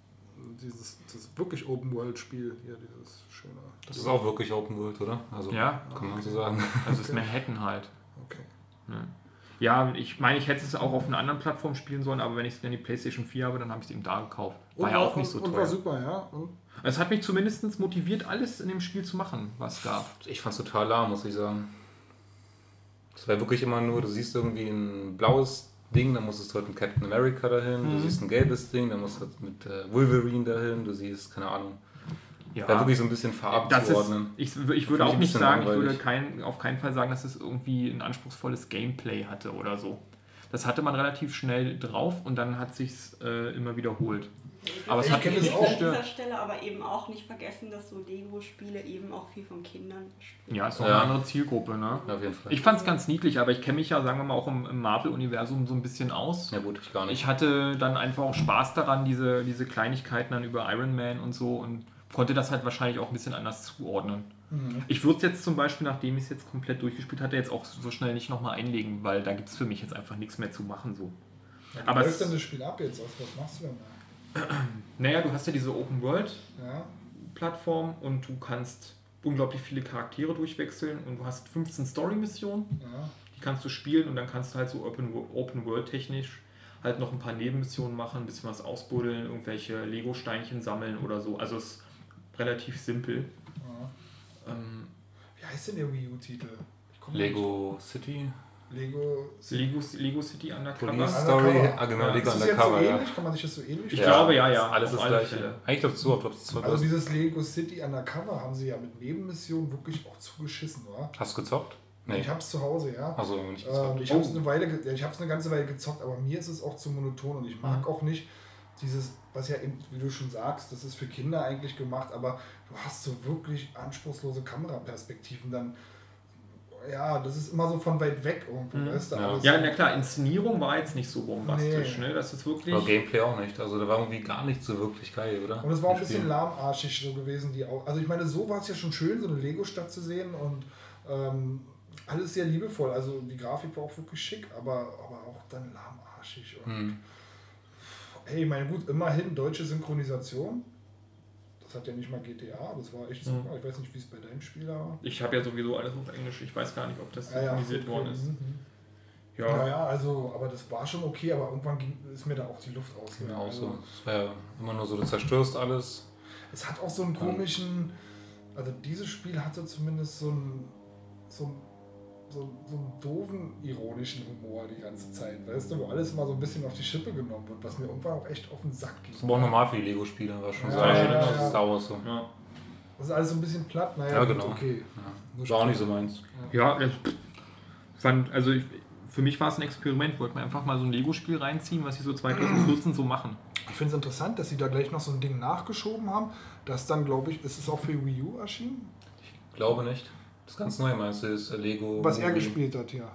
dieses das wirklich Open-World-Spiel hier, dieses schöne. Das ist auch wirklich Open World, oder? Also, Ja, kann man so sagen. also ist Manhattan halt. Okay. Ja, ich meine, ich hätte es auch auf einer anderen Plattform spielen sollen, aber wenn ich es dann die PlayStation 4 habe, dann habe ich es eben da gekauft. War Und ja auch nicht so und, und war teuer. super, ja. Und Es hat mich zumindest motiviert, alles in dem Spiel zu machen, was es gab. Ich fand's total lahm, muss ich sagen. Es war wirklich immer nur, du siehst irgendwie ein blaues Ding, dann musstest du halt mit Captain America dahin, du Mhm. siehst ein gelbes Ding, dann musst du halt mit äh, Wolverine dahin, du siehst, keine Ahnung. Ja, Da wirklich so ein bisschen das ist, ich, ich würde auch nicht sagen, ich würde langweilig. kein, auf keinen Fall sagen, dass es irgendwie ein anspruchsvolles Gameplay hatte oder so. Das hatte man relativ schnell drauf und dann hat sich's äh, immer wiederholt. Aber es Ich hat mich nicht auch. An dieser gestört. Stelle aber eben auch nicht vergessen, dass so Lego-Spiele eben auch viel von Kindern spielen. Ja, ist doch Ja. eine andere Zielgruppe, ne? Ja, auf jeden Fall. Ich fand es ganz niedlich, aber ich kenne mich ja, sagen wir mal, auch im, im Marvel-Universum so ein bisschen aus. ja gut, ich gar nicht. Ich hatte dann einfach auch Spaß daran, diese, diese Kleinigkeiten dann über Iron Man und so und konnte das halt wahrscheinlich auch ein bisschen anders zuordnen. Mhm. Ich würde es jetzt zum Beispiel, nachdem ich es jetzt komplett durchgespielt hatte, jetzt auch so schnell nicht nochmal einlegen, weil da gibt es für mich jetzt einfach nichts mehr zu machen. So. aber Aber läuft denn das Spiel ab jetzt aus? Was machst du denn da? Naja, du hast ja diese Open-World-Plattform Ja, und du kannst unglaublich viele Charaktere durchwechseln und du hast 15 Story-Missionen, ja. die kannst du spielen und dann kannst du halt so Open-World-technisch halt noch ein paar Nebenmissionen machen, ein bisschen was ausbuddeln, irgendwelche Lego-Steinchen sammeln oder so. Also es ist relativ simpel. ja. Ähm, Wie heißt denn der Wii U-Titel? Lego City. Lego. Lego, Lego City Undercover. Police Undercover. Story, ah genau, Ja, Lego ist das jetzt so Undercover, ja. ähnlich? Kann man sich das so ähnlich Ich stellen? glaube, ja, ja, Alles das gleiche. Fälle. Eigentlich glaube ich so, ob zwei Also dieses Lego City Undercover haben sie ja mit Nebenmissionen wirklich auch zugeschissen, oder? Hast du gezockt? Ich hab's zu Hause, ja. Also nicht Ähm, gezockt. ich habe es eine Weile, ja, ich habe es eine ganze Weile gezockt, aber mir ist es auch zu monoton und ich mag Mhm. auch nicht dieses, was ja eben, wie du schon sagst, das ist für Kinder eigentlich gemacht, aber du hast so wirklich anspruchslose Kameraperspektiven dann. Ja, das ist immer so von weit weg irgendwo, Mhm. weißt du? Ja. Ja, na klar, Inszenierung war jetzt nicht so bombastisch, Nee. ne? Das ist wirklich. Aber Gameplay auch nicht. Also da war irgendwie gar nicht so wirklich geil, oder? Und es war auch ein bisschen Spiel. lahmarschig so gewesen. Die auch, also ich meine, so war es ja schon schön, so eine Lego-Stadt zu sehen und ähm, alles sehr liebevoll. Also die Grafik war auch wirklich schick, aber, aber auch dann lahmarschig. Und, Hm. Hey, meine gut, immerhin deutsche Synchronisation. Das hat ja nicht mal GTA, das war echt Mhm. super. Ich weiß nicht, wie es bei deinem Spiel war. Ich habe ja sowieso alles auf Englisch. Ich weiß gar nicht, ob das Ah, ja, synchronisiert okay. worden ist. Mhm. Ja. Naja, also, aber das war schon okay, aber irgendwann ging, ist mir da auch die Luft ausgegangen. Ja, auch Also, so. Es war ja immer nur so, du zerstörst alles. Es hat auch so einen komischen, also dieses Spiel hatte zumindest so einen, so einen, so, einen- so einen doofen, ironischen Humor die ganze Zeit, weißt du, wo alles immer so ein bisschen auf die Schippe genommen wird, was mir irgendwann auch echt auf den Sack ging. Das ist aber auch normal für die Lego-Spieler, war schon Ja, so. Ja, ja, das ja. ist Star Wars so. Ja. Das ist alles so ein bisschen platt, naja, Ja, genau. okay. Ja. War auch nicht so meins. Ja, das fand, also ich, für mich war es ein Experiment. Wollte mir einfach mal so ein Lego-Spiel reinziehen, was sie so 2014 so machen. Ich finde es interessant, dass sie da gleich noch so ein Ding nachgeschoben haben, das dann, glaube ich, ist es auch für Wii U erschienen? Glaube nicht. Das ganz neu meinst du, ist Lego. Was er gespielt hat, ja.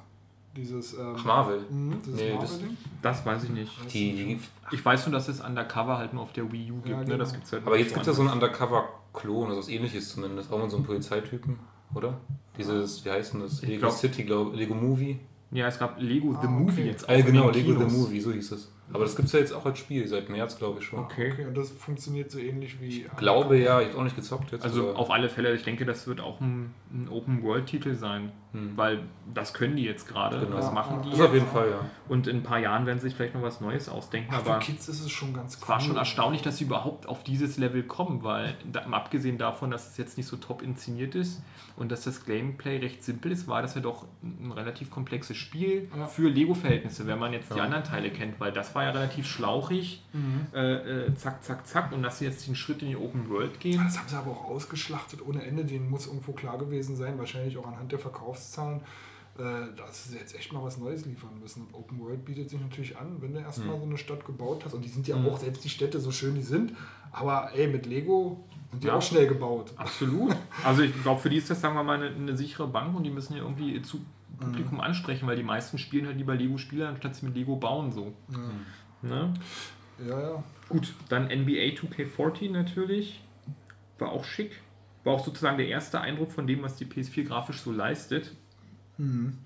Dieses, ähm, Ach, Marvel. Mhm, dieses Nee, das- Marvel-Ding. Das weiß ich nicht. Die, die, Ich weiß nur, dass es Undercover halt nur auf der Wii U gibt. Ja, ne? genau. Das gibt's halt aber jetzt gibt es ja so einen. Undercover-Klon, also was ähnliches zumindest. Auch mit so einem Polizeitypen, oder? Dieses, wie heißt denn das? Ich Lego glaub- City, glaube Lego Movie. Ja, es gab Lego The Ah, Movie okay. jetzt. Ah, genau, Lego The Kinos. Movie, so hieß es. Aber das gibt es ja jetzt auch als Spiel, seit März, glaube ich schon. Okay. Okay, und das funktioniert so ähnlich wie. Ich glaube ja, ich habe auch nicht gezockt jetzt. Also auf alle Fälle, ich denke, das wird auch ein, ein Open-World-Titel sein, Hm. weil das können die jetzt gerade. Genau. Das machen die Das auf jeden jetzt. Fall, ja. Und in ein paar Jahren werden sie sich vielleicht noch was Neues ausdenken. Ach, aber für Kids ist es schon ganz es war schon erstaunlich, dass sie überhaupt auf dieses Level kommen, weil da, abgesehen davon, dass es jetzt nicht so top inszeniert ist und dass das Gameplay recht simpel ist, war das ja doch ein relativ komplexes Spiel Ja. für Lego-Verhältnisse, wenn man jetzt die Ja. anderen Teile kennt, weil das war ja relativ schlauchig, Mhm. äh, äh, zack, zack, zack, und dass sie jetzt den Schritt in die Open World gehen. Das haben sie aber auch ausgeschlachtet ohne Ende. Denen muss irgendwo klar gewesen sein, wahrscheinlich auch anhand der Verkaufszahlen, äh, dass sie jetzt echt mal was Neues liefern müssen. Und Open World bietet sich natürlich an, wenn du erstmal so eine Stadt gebaut hast. Und die sind ja Mhm. auch, selbst die Städte, so schön die sind. Aber ey, mit Lego sind die Ja. auch schnell gebaut. Absolut. Also ich glaube, für die ist das, sagen wir mal, eine, eine sichere Bank und die müssen ja irgendwie zu Publikum Mhm. ansprechen, weil die meisten spielen halt lieber Lego-Spieler, anstatt sie mit Lego bauen so. Ne? Ja, ja. Gut, dann NBA 2K14 natürlich. War auch schick. War auch sozusagen der erste Eindruck von dem, was die PS4 grafisch so leistet. Mhm.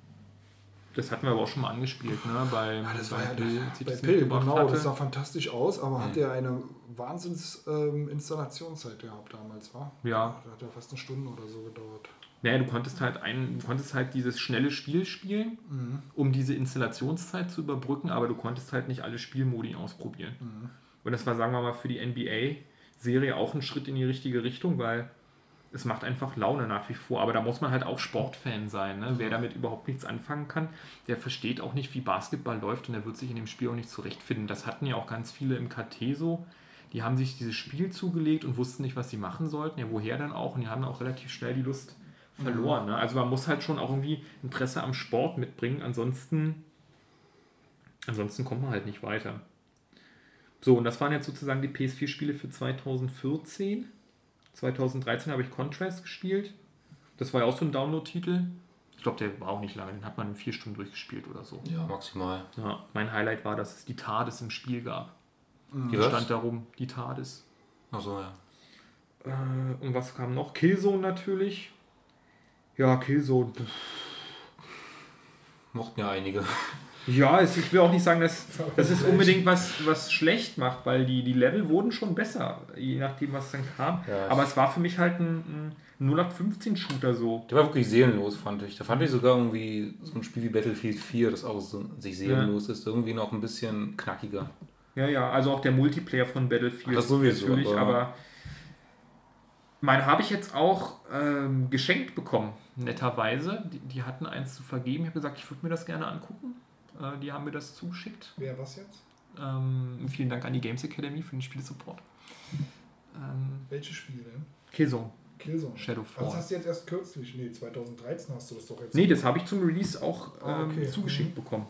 Das hatten wir aber auch schon mal angespielt, ne? Bei, Ah, das bei war ja bei das Pill, mitgebracht genau, hatte. das sah fantastisch aus, aber hat der eine Wahnsinns ähm, Installationszeit gehabt damals, war? Ja. Das hat ja fast eine Stunde oder so gedauert. Naja, du konntest halt ein, du konntest halt dieses schnelle Spiel spielen, um diese Installationszeit zu überbrücken, aber du konntest halt nicht alle Spielmodi ausprobieren. Und das war, sagen wir mal, für die NBA-Serie auch ein Schritt in die richtige Richtung, weil es macht einfach Laune nach wie vor. Aber da muss man halt auch Sportfan sein. Ne? Wer damit überhaupt nichts anfangen kann, der versteht auch nicht, wie Basketball läuft und der wird sich in dem Spiel auch nicht zurechtfinden. Das hatten ja auch ganz viele im KT so. Die haben sich dieses Spiel zugelegt und wussten nicht, was sie machen sollten. Ja, woher dann auch? Und die haben auch relativ schnell die Lust verloren. Ne? Also man muss halt schon auch irgendwie Interesse am Sport mitbringen, ansonsten, ansonsten kommt man halt nicht weiter. So, und das waren jetzt sozusagen die PS4-Spiele für 2014. 2013 habe ich Contrast gespielt. Das war ja auch so ein Download-Titel. Ich glaube, der war auch nicht lange, den hat man in vier Stunden durchgespielt oder so. Ja, maximal. Ja, mein Highlight war, dass es die TARDIS im Spiel gab. Die Die was? stand darum, die TARDIS. Achso, ja. Äh, und was kam noch? Killzone natürlich. Ja, Killzone. pff. Mochten ja einige. Ja, es, ich will auch nicht sagen, dass, Ist es schlecht. unbedingt was, was schlecht macht, weil die, die Level wurden schon besser, je nachdem, was dann kam. Ja, Aber es war für mich halt ein, ein 0815-Shooter so. Der war wirklich seelenlos, fand ich. Da fand ich sogar irgendwie so ein Spiel wie Battlefield 4, das auch so sich seelenlos ist, irgendwie noch ein bisschen knackiger. Ja, ja, also auch der Multiplayer von Battlefield. Das sowieso, Natürlich, aber- aber mein habe ich jetzt auch ähm, geschenkt bekommen, netterweise. Die, die hatten eins zu vergeben. Ich habe gesagt, ich würde mir das gerne angucken. Äh, die haben mir das zugeschickt. Wer was jetzt? Ähm, vielen Dank an die Games Academy für den Spielesupport. Ähm, Welche Spiele? Killzone, Killzone. Shadowfall. Das hast du jetzt erst kürzlich. Nee, 2013 hast du das doch jetzt. Nee, das habe ich zum Release auch ähm, Ah, okay. zugeschickt bekommen.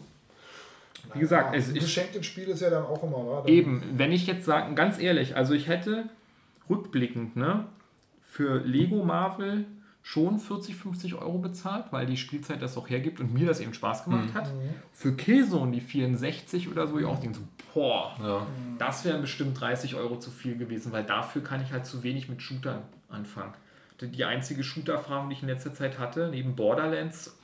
Na wie gesagt, ja, es ist- geschenktes Spiel ist ja dann auch immer, wa? Dann- Eben, wenn ich jetzt sagen, ganz ehrlich, also ich hätte rückblickend, ne, für Lego Marvel schon 40, 50 Euro bezahlt, weil die Spielzeit das auch hergibt und mir das eben Spaß gemacht hat. Mhm. Für Killzone die 64 oder so, ich auch denke so, boah, Ja. das wären bestimmt 30 Euro zu viel gewesen, weil dafür kann ich halt zu wenig mit Shootern anfangen. Die- Die einzige Shooter-Erfahrung, die ich in letzter Zeit hatte, neben Borderlands,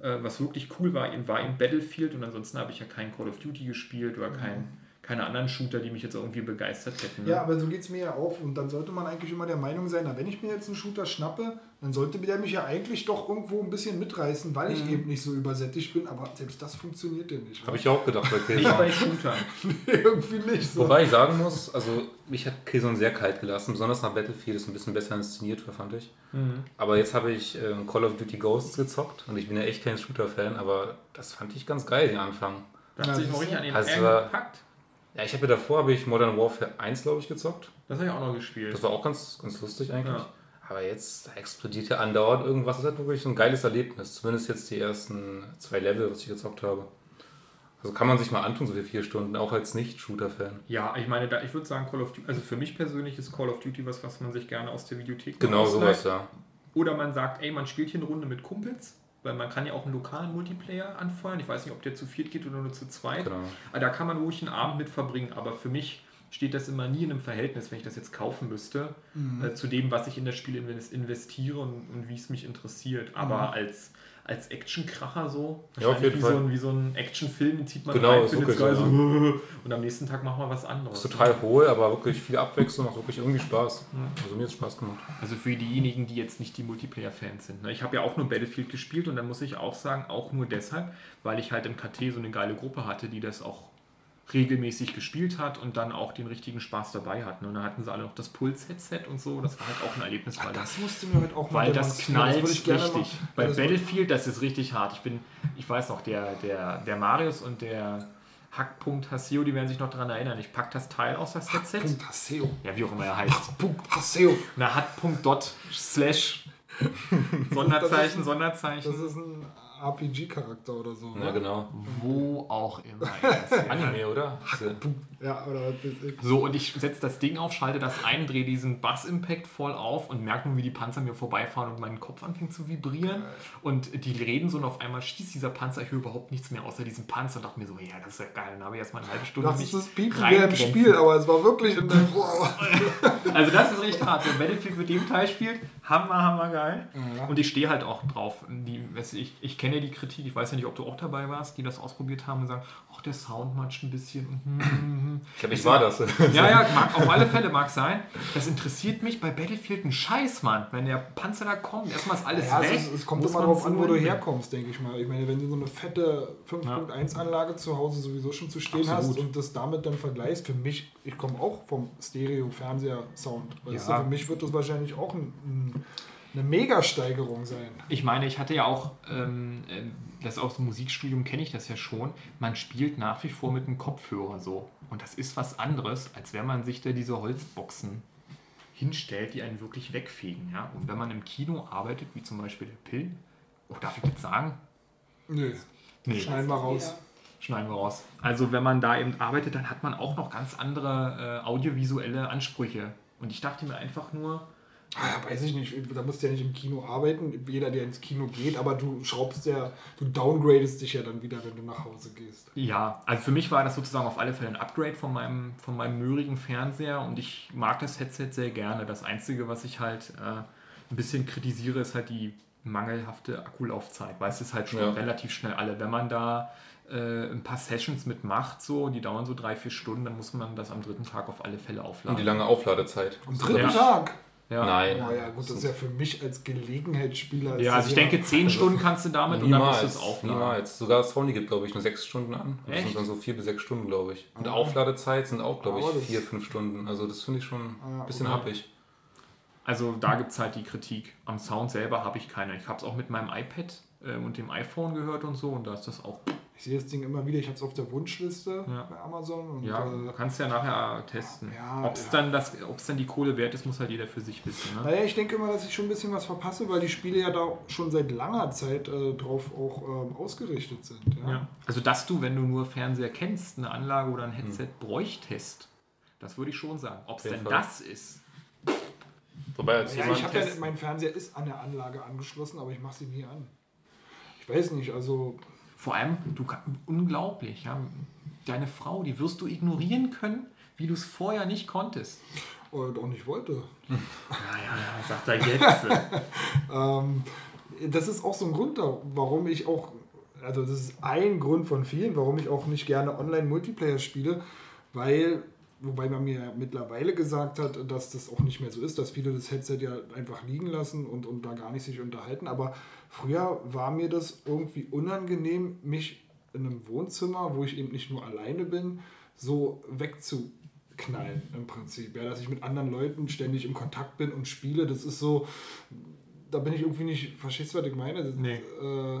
äh, was wirklich cool war, eben- war in Battlefield und ansonsten habe ich ja kein Call of Duty gespielt oder kein, keine anderen Shooter, die mich jetzt irgendwie begeistert hätten. ne? Ja, aber so geht es mir ja auch. Und dann sollte man eigentlich immer der Meinung sein, na, wenn ich mir jetzt einen Shooter schnappe, dann sollte der mich ja eigentlich doch irgendwo ein bisschen mitreißen, weil Mhm. ich eben nicht so übersättigt bin. Aber selbst das funktioniert ja nicht. Habe ich auch gedacht bei Nicht bei Killzone. Shootern. irgendwie nicht so. Wobei ich sagen muss, also mich hat Killzone sehr kalt gelassen, besonders nach Battlefield ist ein bisschen besser inszeniert, war, fand ich. Mhm. Aber jetzt habe ich ähm, Call of Duty Ghosts gezockt und ich bin ja echt kein Shooter-Fan, aber das fand ich ganz geil, den Anfang. Da hat sich noch richtig an den Also, gepackt. Ja, ich habe ja davor habe ich Modern Warfare 1, glaube ich, gezockt. Das habe ich auch noch gespielt. Das war auch ganz, ganz lustig eigentlich. Ja. Aber jetzt explodiert ja andauernd irgendwas. Das ist halt wirklich ein geiles Erlebnis. Zumindest jetzt die ersten zwei Level, was ich gezockt habe. Also kann man sich mal antun, so für vier Stunden, auch als Nicht-Shooter-Fan. Ja, ich meine, da, ich würde sagen, Call of Duty, also für mich persönlich ist Call of Duty was, was man sich gerne aus der Videothek Genau sowas, ja. Oder man sagt, ey, man spielt hier eine Runde mit Kumpels, weil man kann ja auch einen lokalen Multiplayer anfeuern. Ich weiß nicht, ob der zu viert geht oder nur zu zweit. Genau. Aber da kann man ruhig einen Abend mit verbringen. Aber für mich steht das immer nie in einem Verhältnis, wenn ich das jetzt kaufen müsste, Mhm. äh, zu dem, was ich in das Spiel invest- investiere und, und wie es mich interessiert. Aber als, als Actionkracher so. Ja, auf jeden wie, Fall. So ein, wie so ein Actionfilm, den zieht man Genau, rein, ist wirklich geil, so, so, und am nächsten Tag machen wir was anderes. Ist total hohl, aber wirklich viel Abwechslung, macht wirklich irgendwie Spaß. Also mir hat es Spaß gemacht. Also für diejenigen, die jetzt nicht die Multiplayer-Fans sind. Ne? Ich habe ja auch nur Battlefield gespielt und dann muss ich auch sagen, auch nur deshalb, weil ich halt im KT so eine geile Gruppe hatte, die das auch regelmäßig gespielt hat und dann auch den richtigen Spaß dabei hatten. Und dann hatten sie alle noch das Puls-Headset und so. Das war halt auch ein Erlebnis, weil Das musste mir heute auch mal weil das knallt gerne richtig. Bei das Battlefield, das ist richtig hart. Ich bin, ich weiß noch, der, der, der Marius und der Hackpunkt Haseo, die werden sich noch daran erinnern. Ich pack das Teil aus das Headset. Punkt Haseo. Ja, wie auch immer er heißt. Punkt Haseo. Na, hat Punkt Dot slash Sonderzeichen, Sonderzeichen. Das ist ein RPG-Charakter oder so. Ja, ne? genau. Wo auch immer. Anime, oder? Ja, oder. So, und ich setze das Ding auf, schalte das ein, drehe diesen Bass-Impact voll auf und merke nur, wie die Panzer mir vorbeifahren und mein Kopf anfängt zu vibrieren. Und die reden so und auf einmal schießt dieser Panzer, ich höre überhaupt nichts mehr außer diesem Panzer und dachte mir so, ja, das ist ja geil. Dann habe ich erstmal eine halbe Stunde Das mich ist das Piepen wie im. Spiel, aber es war wirklich in der Boah. Also das ist richtig hart. Wer Battlefield mit dem Teil spielt, hammer, hammer geil. Und ich stehe halt auch drauf. Die, weißt du, ich ich kenne ja die Kritik, ich weiß ja nicht, ob du auch dabei warst, die das ausprobiert haben und sagen, ach, der Sound matscht ein bisschen. und hm, hm, hm. Ich glaube, ich war das. Ja, ja, mag, auf alle Fälle mag sein. Das interessiert mich bei Battlefield ein Scheiß, Mann. Wenn der Panzer da kommt, erstmal ist alles Ja, weg. es, es kommt immer darauf an, wo du herkommst, denke ich mal. Ich meine, wenn du so eine fette 5.1-Anlage zu Hause sowieso schon zu stehen Absolut. hast und das damit dann vergleichst, für mich, ich komme auch vom Stereo-Fernseher-Sound. Weißt Ja. du, für mich wird das wahrscheinlich auch ein, ein, eine Mega-Steigerung sein. Ich meine, ich hatte ja auch, ähm, äh, das aus dem Musikstudium kenne ich das ja schon, man spielt nach wie vor mit einem Kopfhörer so. Und das ist was anderes, als wenn man sich da diese Holzboxen hinstellt, die einen wirklich wegfegen. Ja? Und wenn man im Kino arbeitet, wie zum Beispiel der Pill, oh, darf ich das sagen? Nö, Nee, schneiden wir raus. Schneiden wir raus. Also wenn man da eben arbeitet, dann hat man auch noch ganz andere äh, audiovisuelle Ansprüche. Und ich dachte mir einfach nur, Ah, weiß ich nicht, da musst du ja nicht im Kino arbeiten, jeder, der ins Kino geht, aber du schraubst ja, du downgradest dich ja dann wieder, wenn du nach Hause gehst. Ja, also für mich war das sozusagen auf alle Fälle ein Upgrade von meinem, von meinem möhrigen Fernseher und ich mag das Headset sehr gerne. Das Einzige, was ich halt äh, ein bisschen kritisiere, ist halt die mangelhafte Akkulaufzeit, weil es ist halt schon Ja. relativ schnell alle. Wenn man da äh, ein paar Sessions mitmacht, so, die dauern so drei, vier Stunden, dann muss man das am dritten Tag auf alle Fälle Und aufladen. die lange Aufladezeit. Am dritten Ja. Tag. Ja. Nein. Oh ja, gut, das ist ja für mich als Gelegenheitsspieler. Ja, also ich denke, zehn Stunden kannst du damit und dann musst du es Niemals, aufladen. niemals. Sogar Sony gibt, glaube ich, nur sechs Stunden an. Das Echt? sind dann so vier bis sechs Stunden, glaube ich. Und Ah. Aufladezeit sind auch, glaube ich, das- vier, fünf Stunden. Also das finde ich schon Ah, ein bisschen okay. happig. Also da gibt es halt die Kritik. Am Sound selber habe ich keine. Ich habe es auch mit meinem iPad äh, und dem iPhone gehört und so und da ist das auch. Ich sehe das Ding immer wieder, ich habe es auf der Wunschliste Ja. bei Amazon. Und, Ja, äh, kannst ja nachher testen. Ja, Ob es ja. dann, das- dann die Kohle wert ist, muss halt jeder für sich wissen. Ne? Naja, ich denke immer, dass ich schon ein bisschen was verpasse, weil die Spiele ja da schon seit langer Zeit äh, drauf auch ähm, ausgerichtet sind. Ja? Ja. Also dass du, wenn du nur Fernseher kennst, eine Anlage oder ein Headset Hm. bräuchtest, das würde ich schon sagen. Ob es denn Fall. das ist. Wobei als Ja, ich habe ja, Test- mein Fernseher ist an der Anlage angeschlossen, aber ich mache sie nie an. Ich weiß nicht, also Vor allem, du unglaublich, ja. Deine Frau, die wirst du ignorieren können, wie du es vorher nicht konntest. und auch nicht wollte. Naja, ja, sagt er jetzt. Ähm, das ist auch so ein Grund, warum ich auch, also das ist ein Grund von vielen, warum ich auch nicht gerne Online-Multiplayer spiele, weil, wobei man mir mittlerweile gesagt hat, dass das auch nicht mehr so ist, dass viele das Headset ja einfach liegen lassen und, und da gar nicht sich unterhalten, aber früher war mir das irgendwie unangenehm, mich in einem Wohnzimmer, wo ich eben nicht nur alleine bin, so wegzuknallen im Prinzip. Ja, dass ich mit anderen Leuten ständig im Kontakt bin und spiele, das ist so, da bin ich irgendwie nicht, verstehst du, was ich meine? Das, Nee. Äh,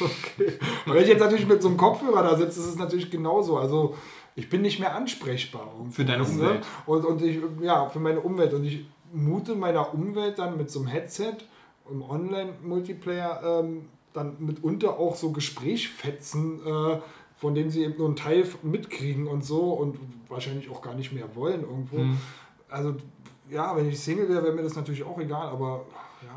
okay. Wenn ich jetzt natürlich mit so einem Kopfhörer da sitze, ist es natürlich genauso. Also ich bin nicht mehr ansprechbar. Für deine? Umwelt. Und, und ich, ja, für meine Umwelt. Und ich mute meiner Umwelt dann mit so einem Headset im Online-Multiplayer ähm, dann mitunter auch so Gesprächfetzen, äh, von denen sie eben nur einen Teil mitkriegen und so und wahrscheinlich auch gar nicht mehr wollen irgendwo. Hm. Also ja, wenn ich Single wäre, wäre mir das natürlich auch egal, aber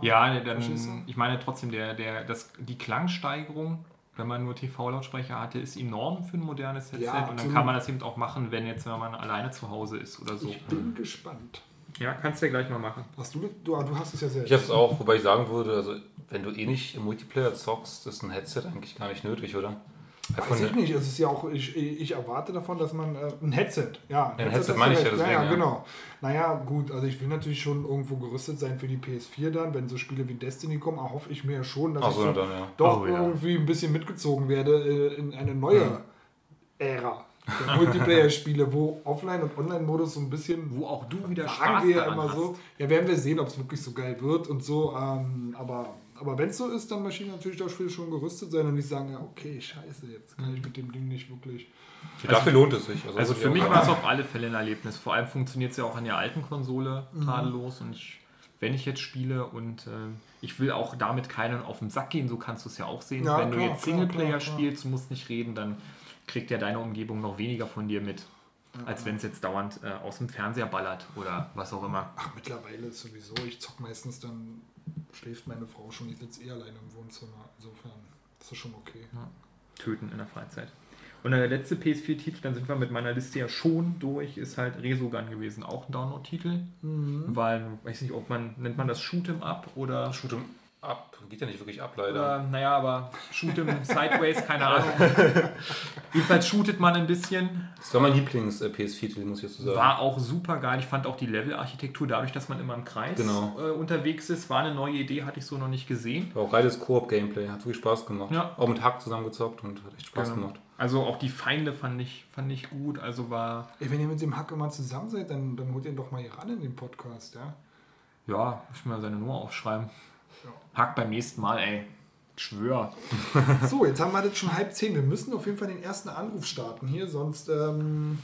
Ja, ne, dann, ich meine trotzdem, der, der, das, die Klangsteigerung, wenn man nur TV-Lautsprecher hatte, ist enorm für ein modernes Headset. Ja, und dann kann man das eben auch machen, wenn jetzt wenn man alleine zu Hause ist oder so. ich bin gespannt. Ja, kannst du ja gleich mal machen. Hast du, du, ah, du hast es ja selbst. Ich habe es auch, wobei ich sagen würde, also wenn du eh nicht im Multiplayer zockst, ist ein Headset eigentlich gar nicht nötig, oder? Weiß eine- ich nicht, es ist ja auch, ich, ich erwarte davon, dass man äh, ein Headset, ja. ein Headset hast du meine ich ja, deswegen, ja, ja. genau. Naja, gut, also ich will natürlich schon irgendwo gerüstet sein für die PS4 dann, wenn so Spiele wie Destiny kommen, erhoffe ich mir ja schon, dass Ach ich so, dann ja. doch Oh, ja. irgendwie ein bisschen mitgezogen werde äh, in eine neue Ära der Multiplayer-Spiele, wo Offline- und Online-Modus so ein bisschen Wo auch du wieder Spaß wir ja daran immer hast. so. Ja, werden wir sehen, ob es wirklich so geil wird und so. Ähm, aber aber wenn es so ist, dann möchte ich natürlich dafür schon gerüstet sein und nicht sagen, ja, okay, scheiße, jetzt kann ich mit dem Ding nicht wirklich. Dafür lohnt es sich. Also das für mich war es auf alle Fälle ein Erlebnis. Vor allem funktioniert es ja auch an der alten Konsole tadellos. Und ich, wenn ich jetzt spiele und äh, ich will auch damit keinen auf den Sack gehen, so kannst du es ja auch sehen. Ja, wenn du klar, jetzt klar, Singleplayer klar, klar. spielst, du musst nicht reden, dann kriegt ja deine Umgebung noch weniger von dir mit. Als wenn es jetzt dauernd äh, aus dem Fernseher ballert oder was auch immer. Ach, mittlerweile ist sowieso, ich zock meistens dann, schläft meine Frau schon, ich sitze eh alleine im Wohnzimmer. Insofern ist das schon okay. Töten in der Freizeit. Und der letzte PS4-Titel, dann sind wir mit meiner Liste ja schon durch, ist halt Resogun gewesen. Auch ein Download-Titel. Mhm. Weil, weiß nicht, ob man, nennt man das Shoot'em Up oder Shoot'em Ab. Geht ja nicht wirklich ab, leider. Oder, naja, aber shoot im Sideways, keine Ahnung. Jedenfalls shootet man ein bisschen. Das war mein Lieblings-PS4-Titel, muss ich jetzt so sagen. War auch super geil. Ich fand auch die Levelarchitektur, dadurch, dass man immer im Kreis Genau. äh, unterwegs ist, war eine neue Idee, hatte ich so noch nicht gesehen. War auch geiles Koop-Gameplay, hat wirklich Spaß gemacht. Ja. Auch mit Hack zusammengezockt und hat echt Spaß Genau. gemacht. Also auch die Feinde fand ich, fand ich gut. Also war, Ey, wenn ihr mit dem Hack immer zusammen seid, dann, dann holt ihn doch mal hier ran in den Podcast, ja? ja, muss ich mal seine Nummer aufschreiben. Hack beim nächsten Mal, ey. Ich schwör. So, jetzt haben wir das schon halb zehn. Wir müssen auf jeden Fall den ersten Anruf starten hier, sonst ähm,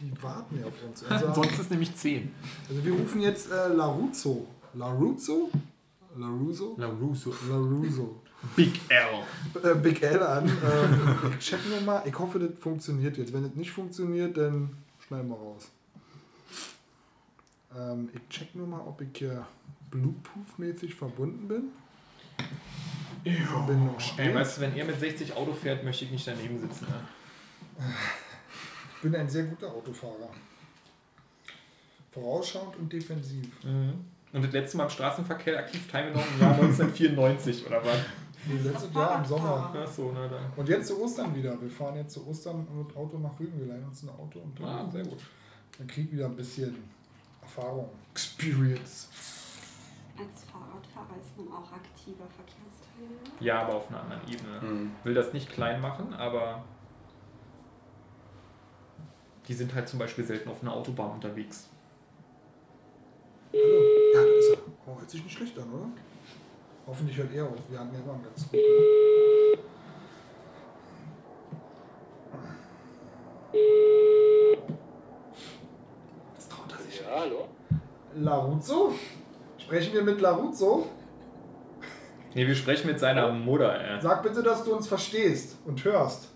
die warten ja auf uns. Also, Sonst ist nämlich 10. also wir rufen jetzt äh, Laruzzo. Laruzzo? Laruso? LaRusso. Laruso. Big L. Äh, Big L an. Ähm, ich check nur mal. Ich hoffe, das funktioniert jetzt. Wenn das nicht funktioniert, dann schneiden wir raus. Ähm, ich check nur mal, ob ich hier Bluetooth-mäßig verbunden bin. Die Verbindung Ey, steht. weißt du, wenn er mit 60 Auto fährt, möchte ich nicht daneben sitzen. Ne? Ich bin ein sehr guter Autofahrer. Vorausschauend und defensiv. Und das letzte Mal im Straßenverkehr aktiv teilgenommen im Jahr 1994 oder was? Nee, letztes Jahr im Sommer. Ach so, na dann. Und jetzt zu Ostern wieder. Wir fahren jetzt zu Ostern mit Auto nach Rügen. Wir leihen uns ein Auto und Ah, sehr gut. dann kriegt wieder ein bisschen Erfahrung. Experience. Als Fahrradfahrer ist man auch aktiver Verkehrsteilnehmer. Ja, aber auf einer anderen Ebene. Mhm. Will das nicht klein machen, aber die sind halt zum Beispiel selten auf einer Autobahn unterwegs. Hallo. Ja, da ist er. Oh, hört sich nicht schlecht an, oder? Hoffentlich hört er auf. Wir hatten ja immer einen ganz guten. Jetzt traut er sich. Ja, hallo? Laruzzo? Sprechen wir mit Laruzzo? Nee, wir sprechen mit seiner Mutter, ey. Sag bitte, dass du uns verstehst und hörst.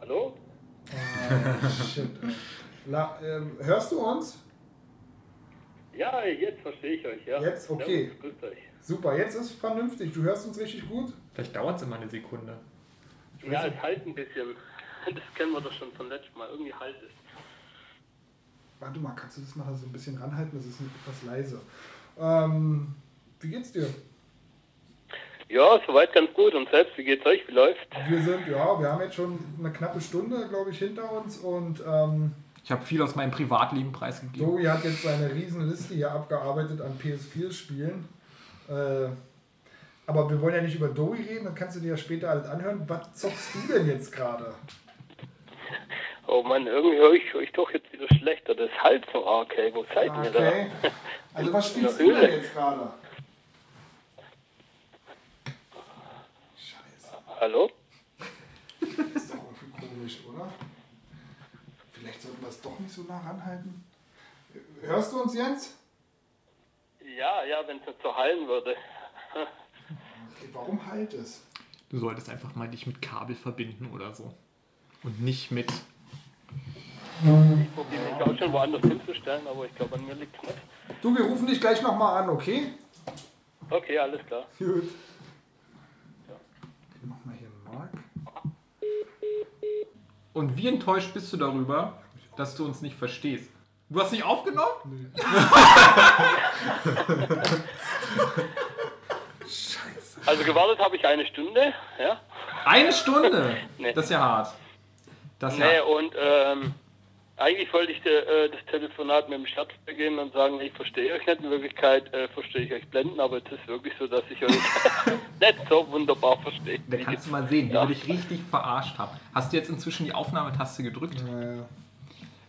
Hallo? Ah, shit. La, ähm, hörst du uns? Ja, jetzt verstehe ich euch, ja. Jetzt? Okay. Grüßt euch. Super, jetzt ist vernünftig. Du hörst uns richtig gut? Vielleicht dauert es immer eine Sekunde. Ja, es halt ein bisschen. Das kennen wir doch schon von letztem Mal. Irgendwie halt es. Warte mal, kannst du das mal so ein bisschen ranhalten? Das ist etwas leise. Ähm, wie geht's dir? Ja, soweit ganz gut. Und selbst, wie geht's euch? Wie läuft? Wir sind, ja, wir haben jetzt schon eine knappe Stunde, glaube ich, hinter uns und ähm, Ich habe viel aus meinem Privatleben preisgegeben. Dogi hat jetzt seine riesen Liste hier abgearbeitet an PS4-Spielen. Äh, aber wir wollen ja nicht über Dogi reden, das kannst du dir ja später alles anhören. Was zockst du denn jetzt gerade? Oh Mann, irgendwie höre ich euch doch jetzt wieder schlechter. Das halt so arg, ey. Wo seid ihr Okay. da? Also was spielst du denn jetzt gerade? Scheiße. Hallo? ist doch irgendwie komisch, oder? Vielleicht sollten wir es doch nicht so nah ranhalten. Hörst du uns, Jens? Ja, ja, wenn es nicht so hallen würde. Okay, warum halt es? Du solltest einfach mal dich mit Kabel verbinden oder so. Und nicht mit. Ich probiere mich auch schon woanders hinzustellen, aber ich glaube, an mir liegt es nicht. Du, wir rufen dich gleich nochmal an, okay? Okay, alles klar. Gut. Ich mach mal hier einen Mark. Und wie enttäuscht bist du darüber, dass du uns nicht verstehst? Du hast nicht aufgenommen? Scheiße. Also gewartet habe ich eine Stunde, ja. Eine Stunde! Nee. Das ist ja hart. Das ist Nee, ja. und ähm, eigentlich wollte ich äh, das Telefonat mit dem Schatz beginnen und sagen, ich verstehe euch nicht. In Wirklichkeit äh, verstehe ich euch blenden, aber es ist wirklich so, dass ich euch nicht so wunderbar verstehe. Da kannst du mal sehen, wie Ja. wir dich richtig verarscht haben. Hast du jetzt inzwischen die Aufnahmetaste gedrückt? Naja.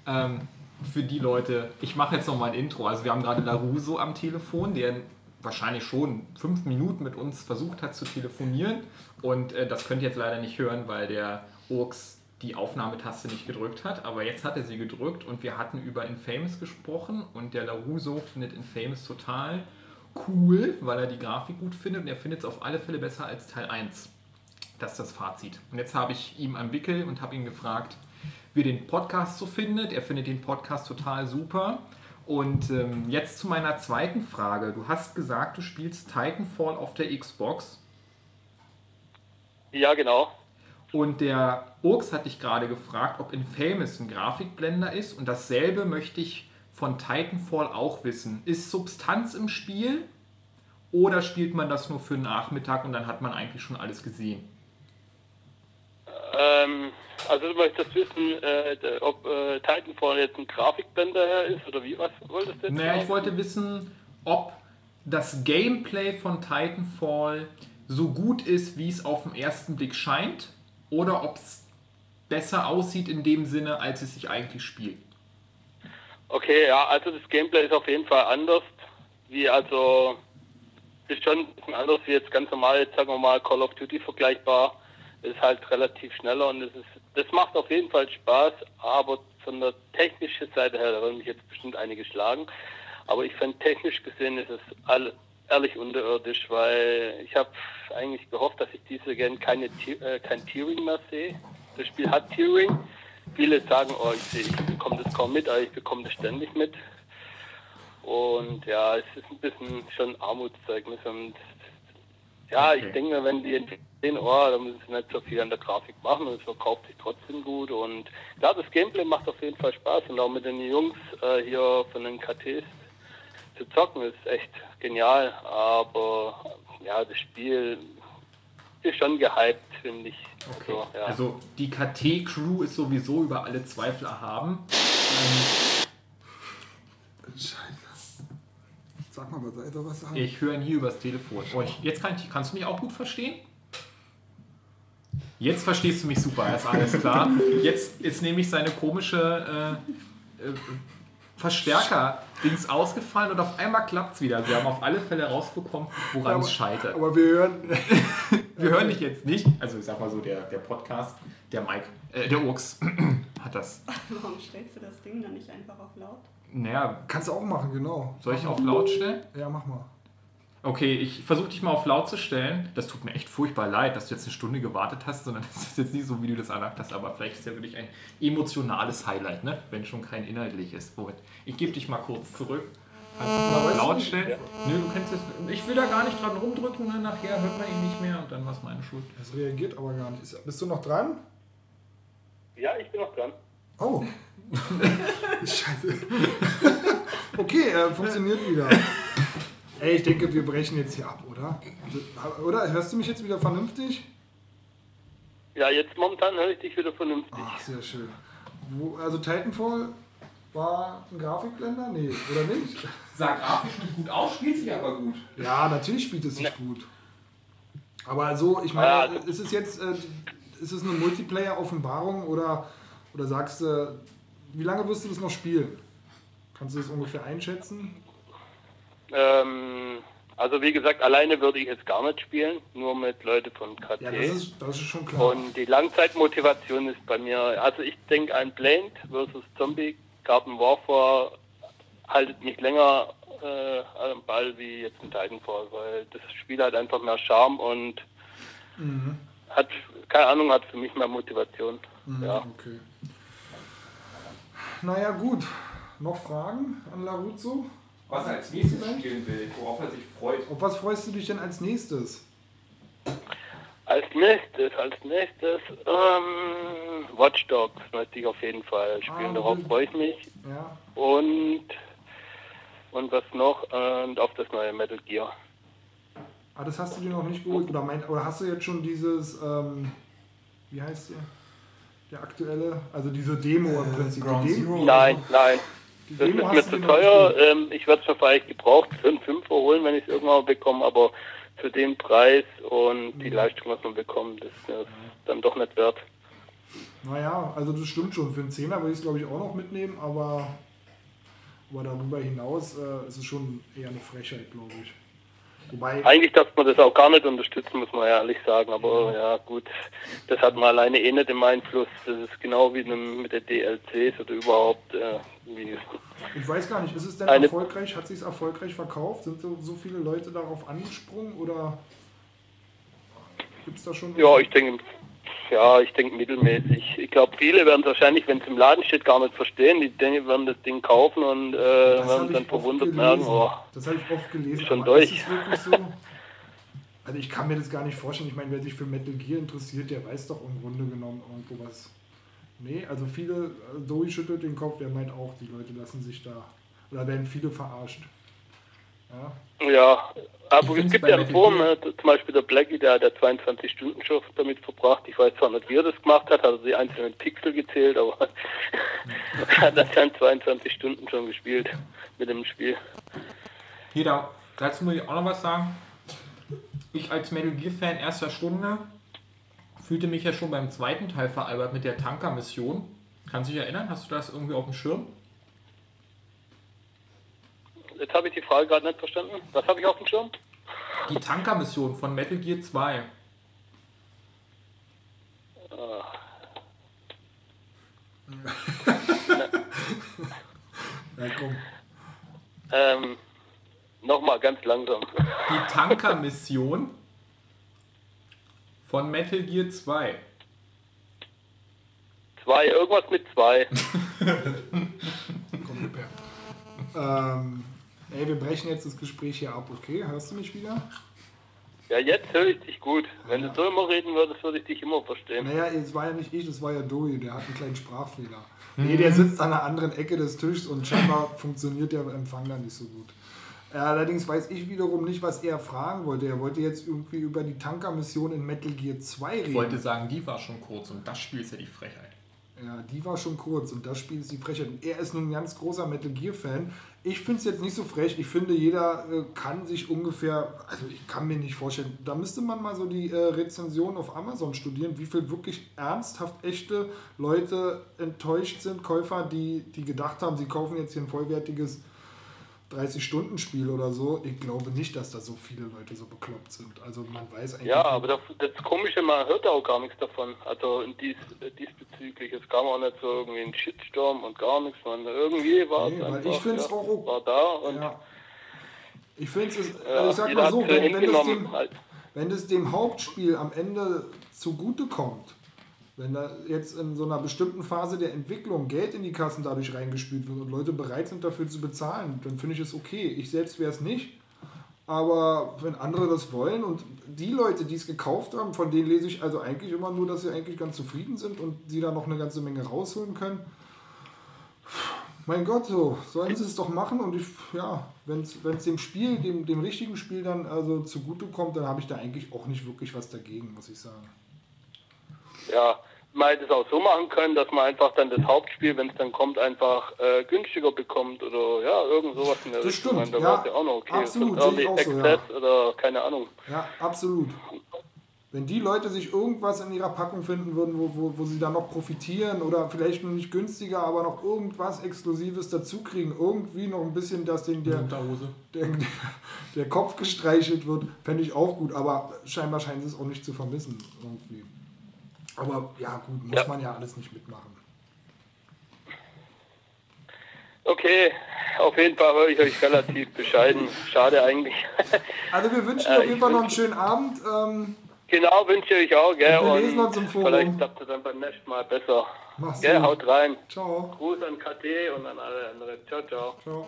Ähm, für die Leute, ich mache jetzt noch mal ein Intro. Also wir haben gerade Laruso am Telefon, der wahrscheinlich schon fünf Minuten mit uns versucht hat zu telefonieren. Und äh, das könnt ihr jetzt leider nicht hören, weil der Urks die Aufnahmetaste nicht gedrückt hat. Aber jetzt hat er sie gedrückt und wir hatten über Infamous gesprochen. Und der Laruso findet Infamous total cool, weil er die Grafik gut findet. Und er findet es auf alle Fälle besser als Teil 1. Das ist das Fazit. Und jetzt habe ich ihm am Wickel und habe ihn gefragt, wie er den Podcast so findet. Er findet den Podcast total super. Und ähm, jetzt zu meiner zweiten Frage. Du hast gesagt, du spielst Titanfall auf der Xbox. Ja, genau. Und der Urks hat dich gerade gefragt, ob Infamous ein Grafikblender ist. Und dasselbe möchte ich von Titanfall auch wissen. Ist Substanz im Spiel? Oder spielt man das nur für einen Nachmittag und dann hat man eigentlich schon alles gesehen? Ähm, also du möchtest wissen, äh, ob äh, Titanfall jetzt ein Grafikblender ist oder wie, was wolltest du jetzt? Naja, ich wollte wissen, ob das Gameplay von Titanfall so gut ist, wie es auf den ersten Blick scheint, oder ob es besser aussieht in dem Sinne, als es sich eigentlich spielt. Okay, ja, also das Gameplay ist auf jeden Fall anders. Wie also ist schon ein bisschen anders wie jetzt ganz normal, jetzt sagen wir mal Call of Duty vergleichbar. Ist halt relativ schneller und es ist das macht auf jeden Fall Spaß, aber von der technischen Seite her, da werden mich jetzt bestimmt einige schlagen. Aber ich finde technisch gesehen ist es all, ehrlich unterirdisch, weil ich habe eigentlich gehofft, dass ich diese Gen keine äh, kein Tiering mehr sehe. Das Spiel hat Tiering. Viele sagen, oh, ich, ich bekomme das kaum mit, aber ich bekomme das ständig mit. Und ja, es ist ein bisschen schon Armutszeugnis. Und ja, Okay. ich denke mir, wenn die sehen, oh, da müssen sie nicht so viel an der Grafik machen und es verkauft sich trotzdem gut. Und klar, das Gameplay macht auf jeden Fall Spaß und auch mit den Jungs äh, hier von den KTs zu zocken ist echt genial. Aber ja, das Spiel ist schon gehypt, finde ich. So, ja. Also die KT-Crew ist sowieso über alle Zweifel erhaben. Ähm, Scheiße. Sag mal, soll was sagen? ich höre ihn hier übers Telefon. Oh, ich, jetzt kann ich, kannst du mich auch gut verstehen? Jetzt verstehst du mich super, ist alles klar. Jetzt ist nämlich seine komische äh, äh, Verstärker-Dings ausgefallen und auf einmal klappt es wieder. Wir haben auf alle Fälle rausbekommen, woran es scheitert. Aber wir hören. Wir hören dich jetzt nicht. Also ich sag mal so, der, der Podcast, der Mike, äh, der Urks hat das. Warum stellst du das Ding dann nicht einfach auf laut? Naja, Kannst du auch machen, genau. soll ich auf laut stellen? Ja, mach mal. Okay, ich versuche dich mal auf laut zu stellen. Das tut mir echt furchtbar leid, dass du jetzt eine Stunde gewartet hast, sondern das ist jetzt nicht so, wie du das erlaubt hast, aber vielleicht ist es ja wirklich ein emotionales Highlight, ne? wenn schon kein inhaltliches. Moment, ich gebe dich mal kurz zurück. Kannst du es mal auf laut stellen? Nö, du kannst es. Ich will da gar nicht dran rumdrücken, ne? nachher hört man ihn nicht mehr und dann war es meine Schuld. Das reagiert aber gar nicht. Ist- Bist du noch dran? ja, ich bin noch dran. Oh. Scheiße. okay, äh, funktioniert wieder. Ey, ich denke, wir brechen jetzt hier ab, oder? Oder? Hörst du mich jetzt wieder vernünftig? Ja, jetzt momentan höre ich dich wieder vernünftig. Ach, sehr schön. Wo, also Titanfall war ein Grafikblender? Nee, oder nicht? Sah grafisch nicht gut aus, spielt sich aber gut. Ja, natürlich spielt es sich gut. Aber also, ich Ja, meine, also- ist es jetzt äh, ist es eine Multiplayer-Offenbarung oder, oder sagst du, wie lange wirst du das noch spielen? Kannst du das ungefähr einschätzen? Ähm, also wie gesagt, alleine würde ich jetzt gar nicht spielen, nur mit Leuten von KT. Ja, das ist, das ist schon klar. Und die Langzeitmotivation ist bei mir, also ich denke, ein Blade versus Zombie Garden Warfare haltet mich länger äh, am Ball wie jetzt ein Titanfall, weil das Spiel hat einfach mehr Charme und Mhm. hat, keine Ahnung, hat für mich mehr Motivation. Ja. Okay. Naja, gut. Noch Fragen an Laruzzo? Was er als nächstes spielen will, worauf er sich freut. Auf was freust du dich denn als nächstes? Als nächstes, als nächstes, ähm, Watch Dogs möchte ich auf jeden Fall spielen, Ah, darauf freue ich mich. Ja. Und, und was noch? Und auf das neue Metal Gear. Ah, das hast du dir noch nicht geholt? Oder, mein, oder hast du jetzt schon dieses, ähm, wie heißt der? Der aktuelle, also diese Demo im Prinzip. Ground die Demo, Zero? Nein, nein. Das ist mir zu teuer. Ähm, ich werde es mir vielleicht gebraucht für einen Fünfer holen, wenn ich es irgendwann mal bekomme, aber für den Preis und die Leistung, was man bekommt, ist mir dann doch nicht wert. Naja, also das stimmt schon. Für einen Zehner würde ich es glaube ich auch noch mitnehmen, aber, aber darüber hinaus äh, ist es schon eher eine Frechheit, glaube ich. Wobei, Eigentlich darf man das auch gar nicht unterstützen, muss man ehrlich sagen, aber ja gut, das hat man alleine eh nicht im Einfluss. Das ist genau wie mit der DLCs oder überhaupt äh, wie ich weiß gar nicht, ist es denn Eine- erfolgreich? Hat sich erfolgreich verkauft? Sind so, so viele Leute darauf angesprungen oder gibt es da schon? Ja, ich denke, ja, ich denke mittelmäßig. Ich glaube, viele werden es wahrscheinlich, wenn es im Laden steht, gar nicht verstehen. Die denken, werden das Ding kaufen und äh, werden dann verwundert merken, oh, Das habe ich oft gelesen. Schon durch. Ist es wirklich so? Also ich kann mir das gar nicht vorstellen. Ich meine, wer sich für Metal Gear interessiert, der weiß doch im Grunde genommen irgendwo was. Nee, also viele, äh, Zoe schüttelt den Kopf, der meint auch, die Leute lassen sich da, oder werden viele verarscht. Ja, aber find's es gibt ja ein Metal Forum, Gear- ne? zum Beispiel der Blackie, der hat ja 22 Stunden schon damit verbracht. Ich weiß zwar nicht, wie er das gemacht hat, hat er die einzelnen Pixel gezählt, aber er hat dann 22 Stunden schon gespielt mit dem Spiel. Hier, da, dazu muss ich auch noch was sagen. Ich als Metal Gear Fan erster Stunde fühlte mich ja schon beim zweiten Teil veralbert mit der Tanker-Mission. Kannst du dich erinnern? Hast du das irgendwie auf dem Schirm? Jetzt habe ich die Frage gerade nicht verstanden. Was habe ich auf dem Schirm? Die Tanker-Mission von Metal Gear 2. Ja, komm. Ähm, Nochmal ganz langsam. Die Tanker-Mission von Metal Gear 2. Zwei, irgendwas mit zwei. Komm, gib her. Ähm, ey, wir brechen jetzt das Gespräch hier ab, okay? Hörst du mich wieder? Ja, jetzt höre ich dich gut. Wenn du so immer reden würdest, würde ich dich immer verstehen. Naja, es war ja nicht ich, das war ja Doi, der hat einen kleinen Sprachfehler. Nee, der sitzt an einer anderen Ecke des Tisches und scheinbar funktioniert der Empfang da nicht so gut. Allerdings weiß ich wiederum nicht, was er fragen wollte. Er wollte jetzt irgendwie über die Tanker-Mission in Metal Gear 2 reden. Ich wollte sagen, die war schon kurz und das Spiel ist ja die Frechheit. Ja, die war schon kurz und das Spiel ist die Frechheit. Und er ist nun ein ganz großer Metal Gear-Fan. Ich finde es jetzt nicht so frech. Ich finde, jeder äh, kann sich ungefähr, also ich kann mir nicht vorstellen, da müsste man mal so die äh, Rezensionen auf Amazon studieren, wie viel wirklich ernsthaft echte Leute enttäuscht sind, Käufer, die, die gedacht haben, sie kaufen jetzt hier ein vollwertiges 30-Stunden-Spiel oder so. Ich glaube nicht, dass da so viele Leute so bekloppt sind. Also man weiß eigentlich. Ja, aber das, das Komische, man hört auch gar nichts davon. Also in dies, diesbezüglich. Es kam auch nicht so irgendwie ein Shitstorm und gar nichts. Man, irgendwie war Nee, es einfach, ich find's ja, auch war da und Ja. Ich finde es, ja, also ich sag jeder mal so, wenn, wenn, es hingenommen. dem, Halt. wenn es dem Hauptspiel am Ende zugute kommt, wenn da jetzt in so einer bestimmten Phase der Entwicklung Geld in die Kassen dadurch reingespült wird und Leute bereit sind dafür zu bezahlen, dann finde ich es okay. Ich selbst wäre es nicht. Aber wenn andere das wollen und die Leute, die es gekauft haben, von denen lese ich also eigentlich immer nur, dass sie eigentlich ganz zufrieden sind und sie da noch eine ganze Menge rausholen können. Mein Gott, so sollen sie es doch machen und ich, ja, wenn es dem Spiel, dem, dem richtigen Spiel dann also zugute kommt, dann habe ich da eigentlich auch nicht wirklich was dagegen, muss ich sagen. Ja, man hätte es auch so machen können, dass man einfach dann das Hauptspiel, wenn es dann kommt, einfach äh, günstiger bekommt oder ja, irgend sowas in der Das Richtung. stimmt, ja, Da wäre ja auch noch okay. absolut, So sehe ich Early auch so, Access oder keine Ahnung. Ja, absolut. Wenn die Leute sich irgendwas in ihrer Packung finden würden, wo, wo, wo sie dann noch profitieren oder vielleicht nur nicht günstiger, aber noch irgendwas Exklusives dazu kriegen, irgendwie noch ein bisschen, dass denen der, der, der Kopf gestreichelt wird, fände ich auch gut, aber scheinbar scheinen sie es auch nicht zu vermissen irgendwie. Aber ja, gut, muss Ja. man ja alles nicht mitmachen. Okay, auf jeden Fall höre ich euch relativ bescheiden. Schade eigentlich. Also wir wünschen Äh, auf jeden Fall noch einen schönen Abend. Ähm, genau, wünsche ich euch auch, gell? Und wir lesen uns im Forum. vielleicht klappt es dann beim nächsten Mal besser. mach's Gell, gut. haut rein. Ciao. Gruß an KT und an alle anderen. Ciao, ciao. Ciao.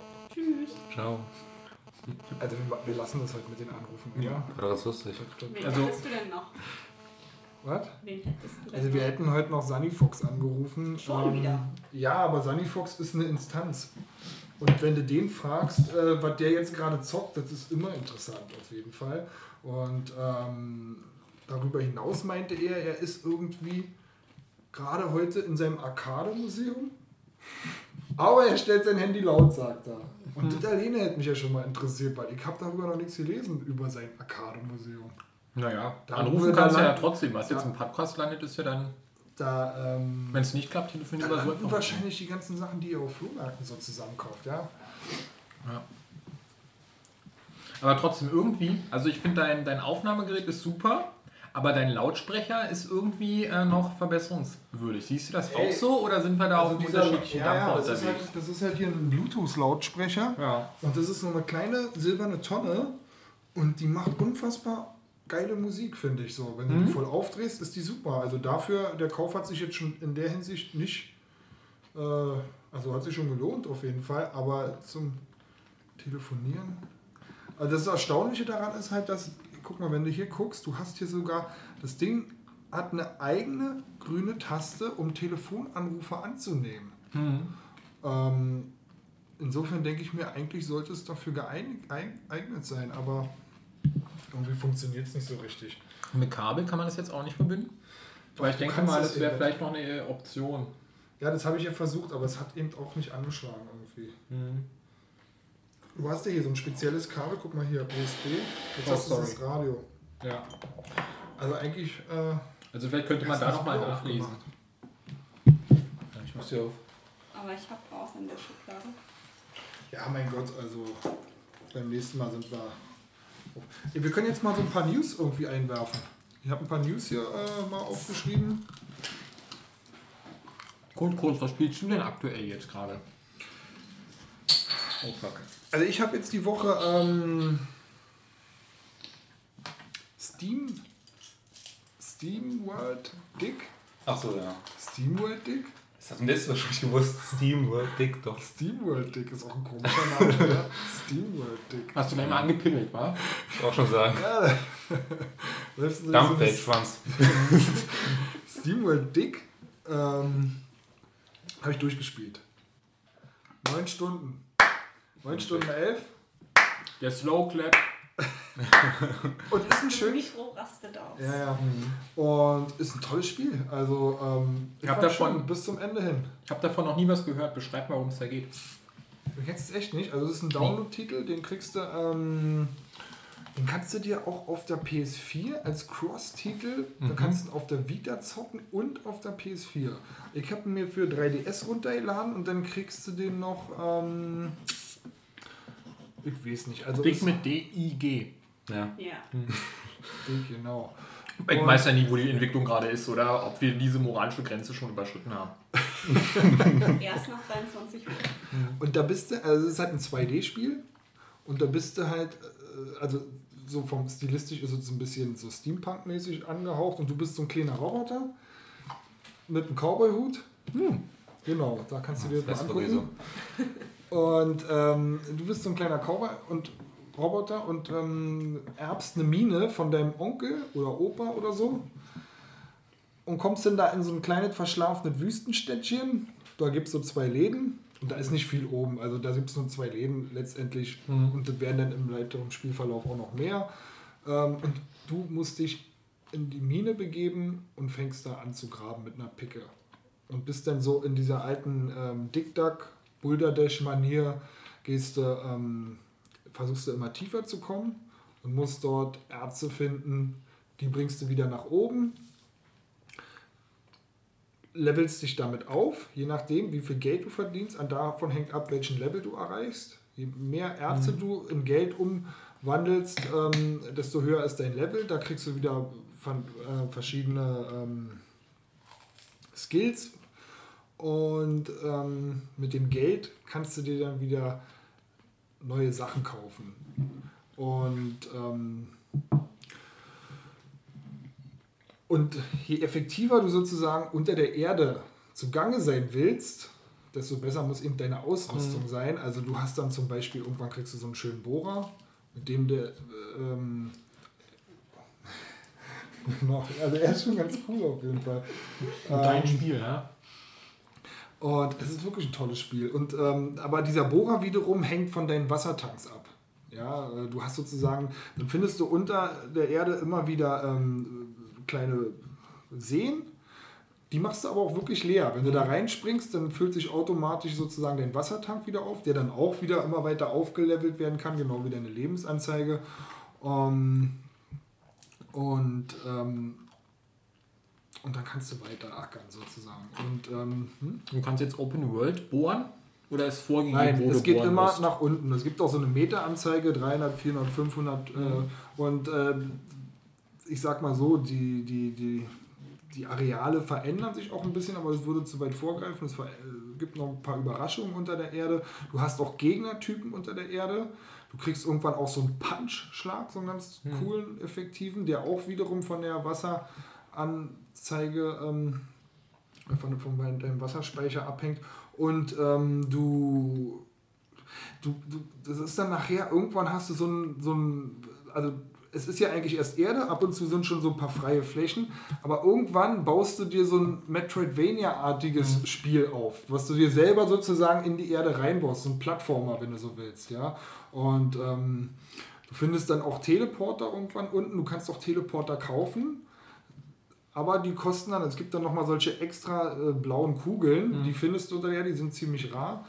Ciao. Also wir, wir lassen das heute mit den Anrufen. Ja. War das lustig? Wen Also- hättest du denn noch? Was? Also wir hätten heute noch Sunny Fox angerufen. Schon wieder? Ja, aber Sunny Fox ist eine Instanz. Und wenn du den fragst, äh, was der jetzt gerade zockt, das ist immer interessant auf jeden Fall. Und ähm, darüber hinaus meinte er, er ist irgendwie gerade heute in seinem Arcade-Museum. Aber er stellt sein Handy laut, sagt er. Und das alleine hätte mich ja schon mal interessiert, weil ich habe darüber noch nichts gelesen, über sein Arcade-Museum. Naja, Da anrufen kannst du ja trotzdem. Was jetzt Ja. im Podcast landet, ist ja dann, Da, ähm, wenn es nicht klappt, telefonieren wir so einfach. wahrscheinlich die ganzen Sachen, die ihr auf Flohmärkten so zusammenkauft, ja? Aber trotzdem irgendwie, also ich finde dein, dein Aufnahmegerät ist super, aber dein Lautsprecher ist irgendwie äh, noch verbesserungswürdig. Siehst du das auch Ey, so oder sind wir da auf unterschiedlichen ja, ja, Dampfer das, ist unterwegs? halt, das ist halt hier ein Bluetooth-Lautsprecher Ja. und das ist so eine kleine silberne Tonne und die macht unfassbar geile Musik, finde ich so. Wenn du die voll aufdrehst, ist die super. Also dafür, der Kauf hat sich jetzt schon in der Hinsicht nicht, äh, also hat sich schon gelohnt auf jeden Fall, aber zum Telefonieren. Also das Erstaunliche daran ist halt, dass, guck mal, wenn du hier guckst, du hast hier sogar, das Ding hat eine eigene grüne Taste, um Telefonanrufe anzunehmen. Ähm, insofern denke ich mir, eigentlich sollte es dafür geeignet sein, aber irgendwie funktioniert es nicht so richtig. Mit Kabel kann man das jetzt auch nicht verbinden? Weil ich du denke mal, das wäre vielleicht noch eine Option. Ja, das habe ich ja versucht, aber es hat eben auch nicht angeschlagen irgendwie. Du hast ja hier so ein spezielles Kabel, guck mal hier, USB. Jetzt Oh, hast du sorry. das Radio. Ja. Also eigentlich. Äh, Also vielleicht könnte man da du das nochmal nachlesen. aufgemacht. Ich muss hier auf. Aber ich habe auch in der Schublade. Ja, mein Gott, also beim nächsten Mal sind wir. Auf- Ja, Wir können jetzt mal so ein paar News irgendwie einwerfen. Ich habe ein paar News hier äh, mal aufgeschrieben. Gut, kurz, was spielst du denn aktuell jetzt gerade? Oh fuck. Also ich habe jetzt die Woche ähm, Steam Steam World Dick. Achso, ja. Steam World Dick? Das hat mir letztes Mal schon nicht gewusst. Steam World Dick doch. Steam World Dick ist auch ein komischer Name, oder? Steam World Dick. Hast du da immer angepimmelt, wa? Ich auch schon sagen. Ja, selbst so Dampffeldschwanz. Steam World Dick ähm, habe ich durchgespielt. Neun Stunden. Neun Stunden elf. Der Slow Clap. Und ist ein schönes. Rastet aus. Ja, ja. Und ist ein tolles Spiel. Also, ähm, ich Hab fand davon- schon bis zum Ende hin. Ich habe davon noch nie was gehört. Beschreib mal, worum es da geht. Du kennst es echt nicht. Also, es ist ein Download-Titel, den kriegst du, ähm, den kannst du dir auch auf der PS4 als Cross-Titel, da kannst du ihn auf der Vita zocken und auf der PS4. Ich habe ihn mir für 3DS runtergeladen und dann kriegst du den noch, ähm, ich weiß nicht. Also, Dick mit D-I-G. Ja. Ja. Dick, genau. Ich weiß ja nie, wo die Entwicklung gerade ist oder ob wir diese moralische Grenze schon überschritten haben. Erst nach 23 Uhr. Und da bist du, also es ist halt ein 2D-Spiel und da bist du halt, äh, also so vom stilistisch ist es ein bisschen so Steampunk-mäßig angehaucht und du bist so ein kleiner Roboter mit einem Cowboy-Hut. Genau, da kannst du dir das mal angucken. Und ähm, du bist so ein kleiner Cowboy und Roboter und ähm, erbst eine Mine von deinem Onkel oder Opa oder so und kommst dann da in so ein kleines verschlafenes Wüstenstädtchen. Da gibt es so zwei Läden und da ist nicht viel oben. Also da gibt es nur zwei Läden letztendlich und das werden dann im weiteren Spielverlauf auch noch mehr. Ähm, und du musst dich in die Mine begeben und fängst da an zu graben mit einer Picke. Und bist dann so in dieser alten ähm, Dick-Duck, Boulder-Dash-Manier, gehst du, ähm, versuchst du immer tiefer zu kommen und musst dort Erze finden, die bringst du wieder nach oben, levelst dich damit auf, je nachdem, wie viel Geld du verdienst, an davon hängt ab, welchen Level du erreichst. Je mehr Erze du in Geld umwandelst, ähm, desto höher ist dein Level. Da kriegst du wieder von, äh, verschiedene ähm, Skills und ähm, mit dem Geld kannst du dir dann wieder neue Sachen kaufen. Und, ähm, und je effektiver du sozusagen unter der Erde zugange sein willst, desto besser muss eben deine Ausrüstung sein. Also du hast dann zum Beispiel, irgendwann kriegst du so einen schönen Bohrer, mit dem der... Ähm, noch, also er ist schon ganz cool auf jeden Fall. Dein Ähm, Spiel, ja? Und es ist wirklich ein tolles Spiel. Und, ähm, aber dieser Bohrer wiederum hängt von deinen Wassertanks ab. Ja, äh, du hast sozusagen, dann findest du unter der Erde immer wieder ähm, kleine Seen. Die machst du aber auch wirklich leer. Wenn du da reinspringst, dann füllt sich automatisch sozusagen dein Wassertank wieder auf, der dann auch wieder immer weiter aufgelevelt werden kann, genau wie deine Lebensanzeige. Ähm, und, ähm, und dann kannst du weiter ackern sozusagen. Und ähm, hm? Du kannst jetzt Open World bohren oder ist vorgegeben, Nein, wo es geht immer musst? nach unten. Es gibt auch so eine Meteranzeige, 300, 400, 500. Mhm. Äh, und ähm, ich sag mal so, die, die, die, die Areale verändern sich auch ein bisschen, aber das würde zu weit vorgreifen. Es äh, gibt noch ein paar Überraschungen unter der Erde. Du hast auch Gegnertypen unter der Erde. Du kriegst irgendwann auch so einen Punch-Schlag, so einen ganz Mhm. coolen, effektiven, der auch wiederum von der Wasseranzeige, ähm, von, von deinem Wasserspeicher abhängt. Und ähm, du, du, du, das ist dann nachher, irgendwann hast du so ein, so ein, also es ist ja eigentlich erst Erde, ab und zu sind schon so ein paar freie Flächen, aber irgendwann baust du dir so ein Metroidvania-artiges Spiel auf, was du dir selber sozusagen in die Erde reinbaust, so ein Plattformer, wenn du so willst, ja. Und ähm, du findest dann auch Teleporter irgendwann unten, du kannst auch Teleporter kaufen. Aber die kosten dann, es gibt dann nochmal solche extra äh, blauen Kugeln, die findest du da ja, die sind ziemlich rar.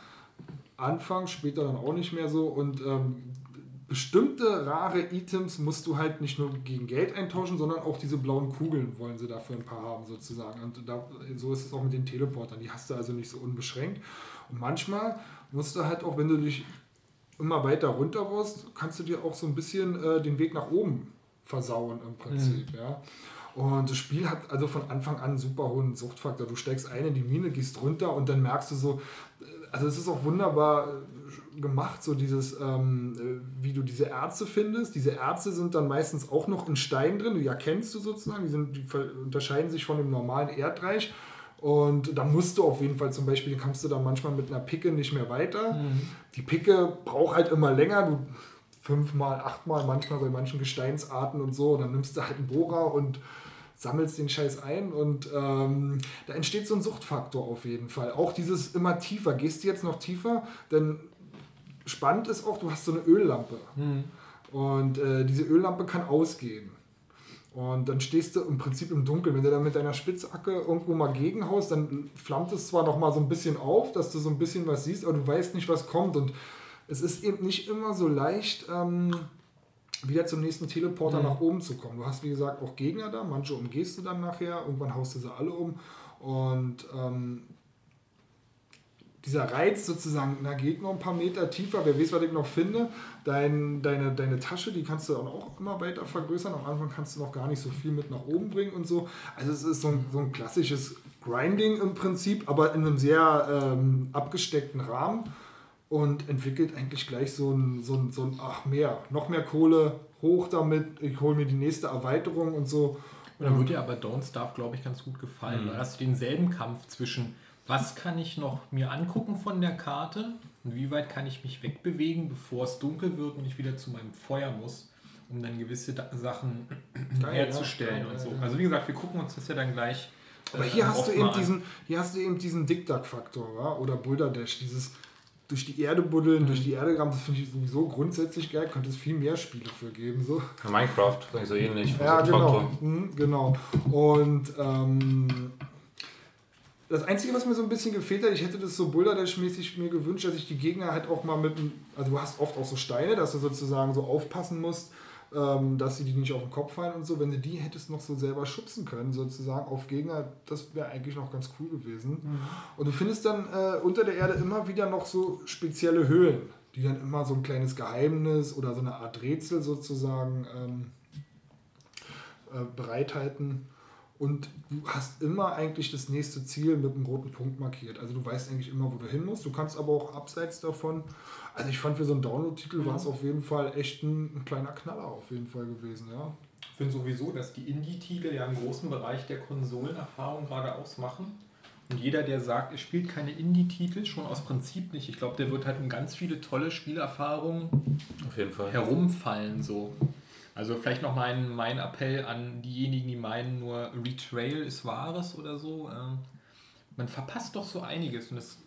Anfang, später dann auch nicht mehr so. Und ähm, bestimmte rare Items musst du halt nicht nur gegen Geld eintauschen, sondern auch diese blauen Kugeln wollen sie dafür ein paar haben, sozusagen. Und da, so ist es auch mit den Teleportern. Die hast du also nicht so unbeschränkt. Und manchmal musst du halt auch, wenn du dich immer weiter runter baust, kannst du dir auch so ein bisschen äh, den Weg nach oben versauen im Prinzip, ja. Und das Spiel hat also von Anfang an einen super hohen Suchtfaktor. Du steigst ein in die Mine, gehst runter und dann merkst du so, äh, also es ist auch wunderbar äh, gemacht, so dieses, ähm, äh, wie du diese Erze findest. Diese Erze sind dann meistens auch noch in Stein drin, die erkennst du sozusagen, die, sind, die unterscheiden sich von dem normalen Erdreich. Und da musst du auf jeden Fall zum Beispiel, kommst du da manchmal mit einer Picke nicht mehr weiter. Die Picke braucht halt immer länger, du fünfmal, achtmal, manchmal bei manchen Gesteinsarten und so. Und dann nimmst du halt einen Bohrer und sammelst den Scheiß ein und ähm, da entsteht so ein Suchtfaktor auf jeden Fall. Auch dieses immer tiefer. Gehst du jetzt noch tiefer? Denn spannend ist auch, du hast so eine Öllampe. Und äh, diese Öllampe kann ausgehen. Und dann stehst du im Prinzip im Dunkeln. Wenn du dann mit deiner Spitzhacke irgendwo mal gegenhaust, dann flammt es zwar noch mal so ein bisschen auf, dass du so ein bisschen was siehst, aber du weißt nicht, was kommt. Und es ist eben nicht immer so leicht, ähm, wieder zum nächsten Teleporter nach oben zu kommen. Du hast, wie gesagt, auch Gegner da. Manche umgehst du dann nachher. Irgendwann haust du sie alle um. Und ähm, dieser Reiz sozusagen, na geht noch ein paar Meter tiefer, wer weiß, was ich noch finde. Dein, deine, deine Tasche, die kannst du dann auch immer weiter vergrößern. Am Anfang kannst du noch gar nicht so viel mit nach oben bringen und so. Also es ist so ein, so ein klassisches Grinding im Prinzip, aber in einem sehr ähm, abgesteckten Rahmen und entwickelt eigentlich gleich so ein, so ein, so ein, ach mehr, noch mehr Kohle, hoch damit, ich hole mir die nächste Erweiterung und so. Und dann würde dir aber Don't Starve, glaube ich, ganz gut gefallen. Mhm. Weil hast du denselben Kampf zwischen, was kann ich noch mir angucken von der Karte und wie weit kann ich mich wegbewegen, bevor es dunkel wird und ich wieder zu meinem Feuer muss, um dann gewisse Da- Sachen Geil, herzustellen ja, und so. ja, ja. Also wie gesagt, wir gucken uns das ja dann gleich. Aber äh, hier hast du eben an. diesen, hier hast du eben diesen Dick-Duck-Faktor, wa? oder Boulder Dash, dieses durch die Erde buddeln, durch die Erde graben, das finde ich sowieso grundsätzlich geil, könnte es viel mehr Spiele für geben. So. Minecraft, so ähnlich. Ja, so genau. Faktor. Mhm, genau. Und ähm, das Einzige, was mir so ein bisschen gefehlt hat, ich hätte das so Boulder Dash-mäßig mir gewünscht, dass ich die Gegner halt auch mal mit, also du hast oft auch so Steine, dass du sozusagen so aufpassen musst, ähm, dass sie die nicht auf den Kopf fallen und so. Wenn du die hättest noch so selber schützen können, sozusagen auf Gegner, das wäre eigentlich noch ganz cool gewesen. Und du findest dann äh, unter der Erde immer wieder noch so spezielle Höhlen, die dann immer so ein kleines Geheimnis oder so eine Art Rätsel sozusagen ähm, äh, bereithalten. Und du hast immer eigentlich das nächste Ziel mit einem roten Punkt markiert. Also du weißt eigentlich immer, wo du hin musst. Du kannst aber auch abseits davon. Also ich fand für so einen Download-Titel war es auf jeden Fall echt ein, ein kleiner Knaller auf jeden Fall gewesen, ja. Ich finde sowieso, dass die Indie-Titel ja einen großen Bereich der Konsolenerfahrung gerade ausmachen. Und jeder, der sagt, er spielt keine Indie-Titel, schon aus Prinzip nicht. Ich glaube, der wird halt um ganz viele tolle Spielerfahrungen Auf jeden Fall. herumfallen. So. Also vielleicht noch mein, mein Appell an diejenigen, die meinen, nur Retrail ist Wahres oder so. Ähm, man verpasst doch so einiges. Und es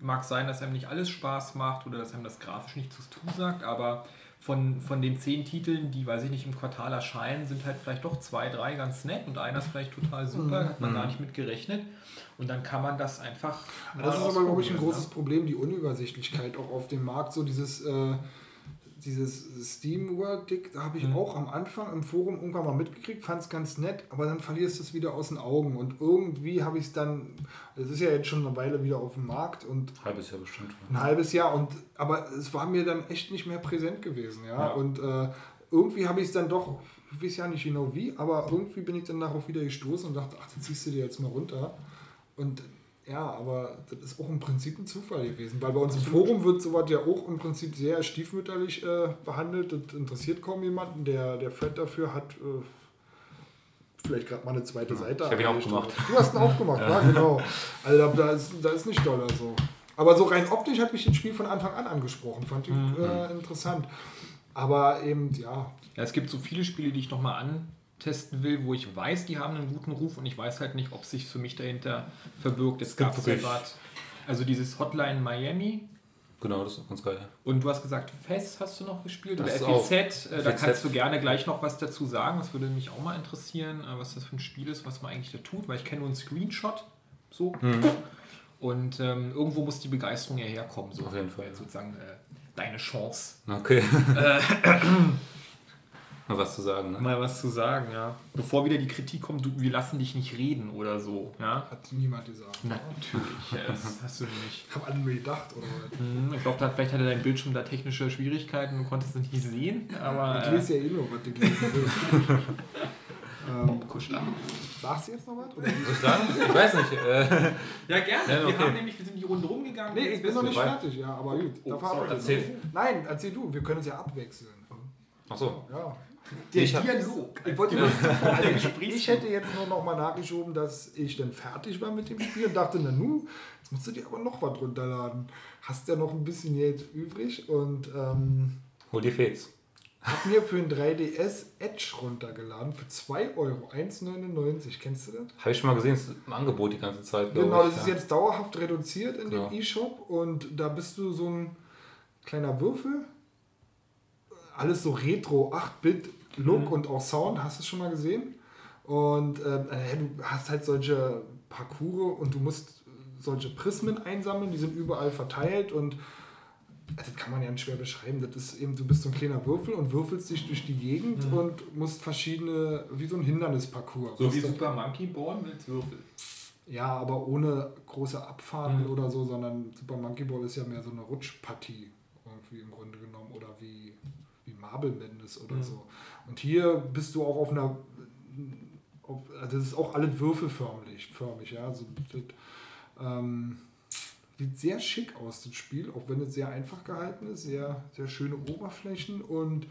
mag sein, dass einem nicht alles Spaß macht oder dass einem das grafisch nicht zusagt, aber von, von den zehn Titeln, die, weiß ich nicht, im Quartal erscheinen, sind halt vielleicht doch zwei, drei ganz nett und einer ist vielleicht total super, hat man gar nicht mit gerechnet. Und dann kann man das einfach. Das ist aber, glaube ich, ein ausprobieren, großes Problem, die Unübersichtlichkeit auch auf dem Markt. So dieses, äh, dieses Steam World Dick, da habe ich Mhm. auch am Anfang im Forum irgendwann mal mitgekriegt, fand es ganz nett, aber dann verlierst du es wieder aus den Augen. Und irgendwie habe ich es dann, es ist ja jetzt schon eine Weile wieder auf dem Markt und Halbes Jahr bestimmt. ein halbes Jahr und aber es war mir dann echt nicht mehr präsent gewesen, ja. Ja. Und äh, irgendwie habe ich es dann doch, ich weiß ja nicht genau wie, aber irgendwie bin ich dann darauf wieder gestoßen und dachte, ach, das ziehst du dir jetzt mal runter. Und ja, aber das ist auch im Prinzip ein Zufall gewesen, weil bei uns im Forum wird sowas ja auch im Prinzip sehr stiefmütterlich äh, behandelt. Das interessiert kaum jemanden. Der, der Fred dafür hat äh, vielleicht gerade mal eine zweite Seite. ich hab ihn aufgemacht. Du hast ihn aufgemacht, ja, genau. Also da, ist, da ist nicht doller so. Aber so rein optisch hat mich das Spiel von Anfang an angesprochen. Fand ich Mhm. äh, interessant. Aber eben, ja, Ja, es gibt so viele Spiele, die ich nochmal antesten will, wo ich weiß, die haben einen guten Ruf und ich weiß halt nicht, ob sich für mich dahinter verbirgt. Es gab gerade, also dieses Hotline Miami Genau, das ist ganz geil. und du hast gesagt, FES hast du noch gespielt Das oder FEZ. Äh, Da kannst du gerne gleich noch was dazu sagen. Das würde mich auch mal interessieren, äh, was das für ein Spiel ist, was man eigentlich da tut, weil ich kenne nur einen Screenshot. So. Mhm. Und ähm, irgendwo muss die Begeisterung ja herkommen. So. Auf jeden Fall. Sozusagen äh, deine Chance. Okay. Mal was zu sagen, ne? Mal was zu sagen, ja. Bevor wieder die Kritik kommt, du, wir lassen dich nicht reden oder so. Ja? hat niemand gesagt. Natürlich, ja, das hast du nicht. Haben alle nur gedacht, oder was? Hm, Ich glaube, vielleicht hatte dein Bildschirm da technische Schwierigkeiten und konntest es nicht sehen, aber. Ich lese ja eh nur, was du gelesen ähm, Kuschel. sagst du jetzt noch was? Oder? Ich sagen? Ich weiß nicht. Äh, Ja, gerne. Ja, Wir okay. haben nämlich, wir sind die Runde rumgegangen. Nee, ich bin noch nicht weit. fertig, ja, aber gut. Oh, sorry. ich Erzähl. Nein, erzähl du, wir können uns ja abwechseln. Achso. Ja. Der Ich hab- Dialog. Ich, wollte nur, also ich, ich hätte jetzt nur noch mal nachgeschoben, dass ich dann fertig war mit dem Spiel und dachte, na nu, jetzt musst du dir aber noch was runterladen. Hast ja noch ein bisschen Geld übrig und ähm, Hol dir Fates. hab mir für ein 3DS Edge runtergeladen für 2 Euro, 1,99. Kennst du das? Habe ich schon mal gesehen, ist im Angebot die ganze Zeit. Genau, ich, das ist ja. jetzt dauerhaft reduziert in Genau. dem E-Shop und da bist du so ein kleiner Würfel. Alles so Retro, 8-Bit Look und auch Sound, hast du es schon mal gesehen? Und ähm, äh, du hast halt solche Parcours und du musst solche Prismen einsammeln, die sind überall verteilt und das kann man ja nicht schwer beschreiben. Das ist eben, du bist so ein kleiner Würfel und würfelst dich durch die Gegend und musst verschiedene, wie so ein Hindernisparcours. So wie Super Monkey Ball mit Würfel. ja, aber ohne große Abfahrten Mhm. oder so, sondern Super Monkey Ball ist ja mehr so eine Rutschpartie irgendwie im Grunde genommen oder wie, wie Marble Madness oder Mhm. so. Und hier bist du auch auf einer, auf, also das ist auch alles würfelförmig, förmig, ja. Also das, ähm, sieht sehr schick aus, das Spiel, auch wenn es sehr einfach gehalten ist, sehr, sehr schöne Oberflächen und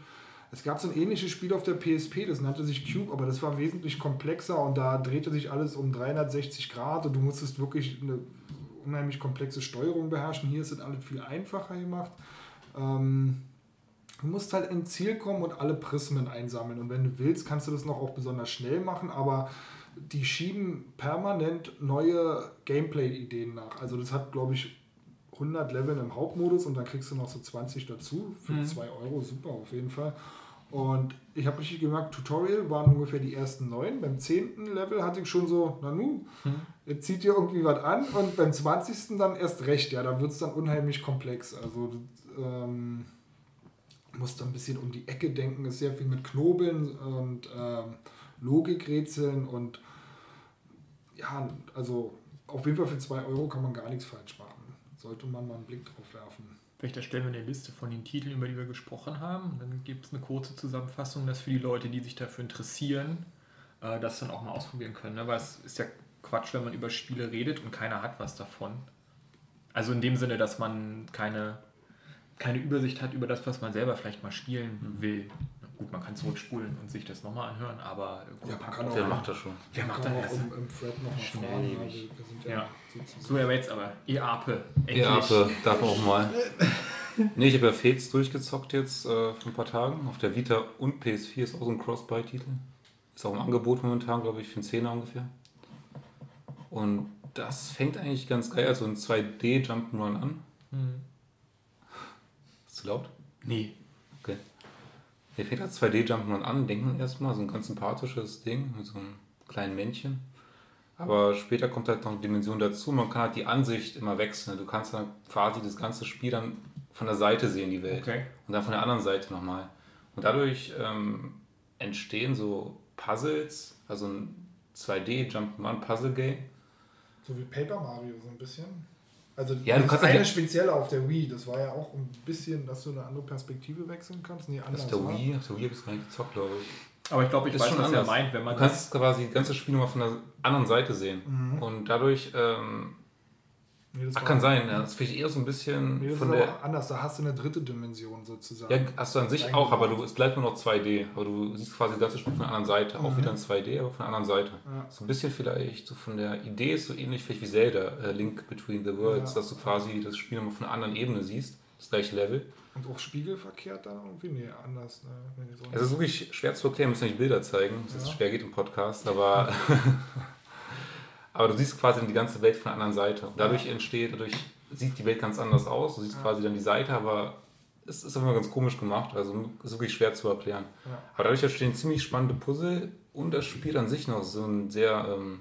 es gab so ein ähnliches Spiel auf der PSP, das nannte sich Cube, aber das war wesentlich komplexer und da drehte sich alles um 360 Grad und du musstest wirklich eine unheimlich komplexe Steuerung beherrschen. Hier ist es alles viel einfacher gemacht. Ähm, du musst halt ins Ziel kommen und alle Prismen einsammeln und wenn du willst, kannst du das noch auch besonders schnell machen, aber die schieben permanent neue Gameplay-Ideen nach. Also das hat, glaube ich, 100 Level im Hauptmodus und dann kriegst du noch so 20 dazu für Mhm. 2 Euro. Super, auf jeden Fall. Und ich habe richtig gemerkt, Tutorial waren ungefähr die ersten neun. Beim 10. Level hatte ich schon so, na nu, jetzt zieht ihr irgendwie was an. Und beim 20. dann erst recht, ja, da wird es dann unheimlich komplex. Also ähm, musst dann ein bisschen um die Ecke denken, ist sehr viel mit Knobeln und ähm, Logikrätseln und ja, also auf jeden Fall für 2 Euro kann man gar nichts falsch machen. Sollte man mal einen Blick drauf werfen. Vielleicht erstellen wir eine Liste von den Titeln, über die wir gesprochen haben. Dann gibt es eine kurze Zusammenfassung, dass für die Leute, die sich dafür interessieren, äh, das dann auch mal ausprobieren können. Ne? Weil es ist ja Quatsch, wenn man über Spiele redet und keiner hat was davon. Also in dem Sinne, dass man keine, keine Übersicht hat über das, was man selber vielleicht mal spielen will. Gut, man kann zurückspulen und sich das nochmal anhören, aber gut, Ja, man kann auch- Wer macht das schon? wer macht kann das? auch im, im Thread nochmal Schnell fragen. Ja, sind ja, Ja. So, aber jetzt aber. EAPE. Ja, aber darf man auch mal. Nee, ich habe ja Fates durchgezockt jetzt äh, vor ein paar Tagen. Auf der Vita und PS4 ist auch so ein Cross-Buy-Titel. Ist auch im Angebot momentan, glaube ich, für einen Zehner ungefähr. Und das fängt eigentlich ganz geil, also ein 2D Jump'n'Run an. Hm. Ist zu laut? Nee. Okay. Der fängt als 2D Jump'n'Run an, denken erstmal, so ein ganz sympathisches Ding mit so einem kleinen Männchen. Aber später kommt halt noch eine Dimension dazu. Man kann halt die Ansicht immer wechseln. Du kannst dann quasi das ganze Spiel dann von der Seite sehen, die Welt. Okay. Und dann von der anderen Seite nochmal. Und dadurch ähm, entstehen so Puzzles, also ein 2D Jump'n'Run Puzzle Game. So wie Paper Mario so ein bisschen. Also Ja, du das kannst eine ja- spezielle auf der Wii, das war ja auch ein bisschen, dass du eine andere Perspektive wechseln kannst. Nee, anders Auf der war. Wii, auf der Wii habe ich es gar nicht gezockt, glaube ich. Aber ich glaube, ich Ist weiß, schon was er anders. meint, wenn man Du kannst quasi das ganze Spiel nochmal von der anderen Seite sehen. Und dadurch, ähm, Nee, das ach, kann sein, ja, das finde ich eher so ein bisschen Nee, das von ist der. anders, da hast du eine dritte Dimension sozusagen. Ja, hast du an sich auch, aber du, es bleibt nur noch 2D. Aber du siehst quasi das ganze Spiel von der anderen Seite. Auch wieder in 2D, aber von der anderen Seite. Ja. So ein bisschen vielleicht, so von der Idee ist so ähnlich vielleicht wie Zelda, äh, Link Between the Worlds, Ja. dass du quasi das Spiel nochmal von einer anderen Ebene siehst. das gleiche Level. Und auch spiegelverkehrt dann irgendwie? Nee, anders. Ne? Es ist wirklich schwer zu erklären, müssen nicht Bilder zeigen, dass es schwer geht im Podcast, aber, aber du siehst quasi die ganze Welt von der anderen Seite. Und dadurch entsteht, dadurch sieht die Welt ganz anders aus. Du siehst quasi dann die Seite, aber es ist einfach ganz komisch gemacht. Also ist wirklich schwer zu erklären. Aber dadurch entstehen ziemlich spannende Puzzle und das Spiel an sich noch so ein sehr ähm,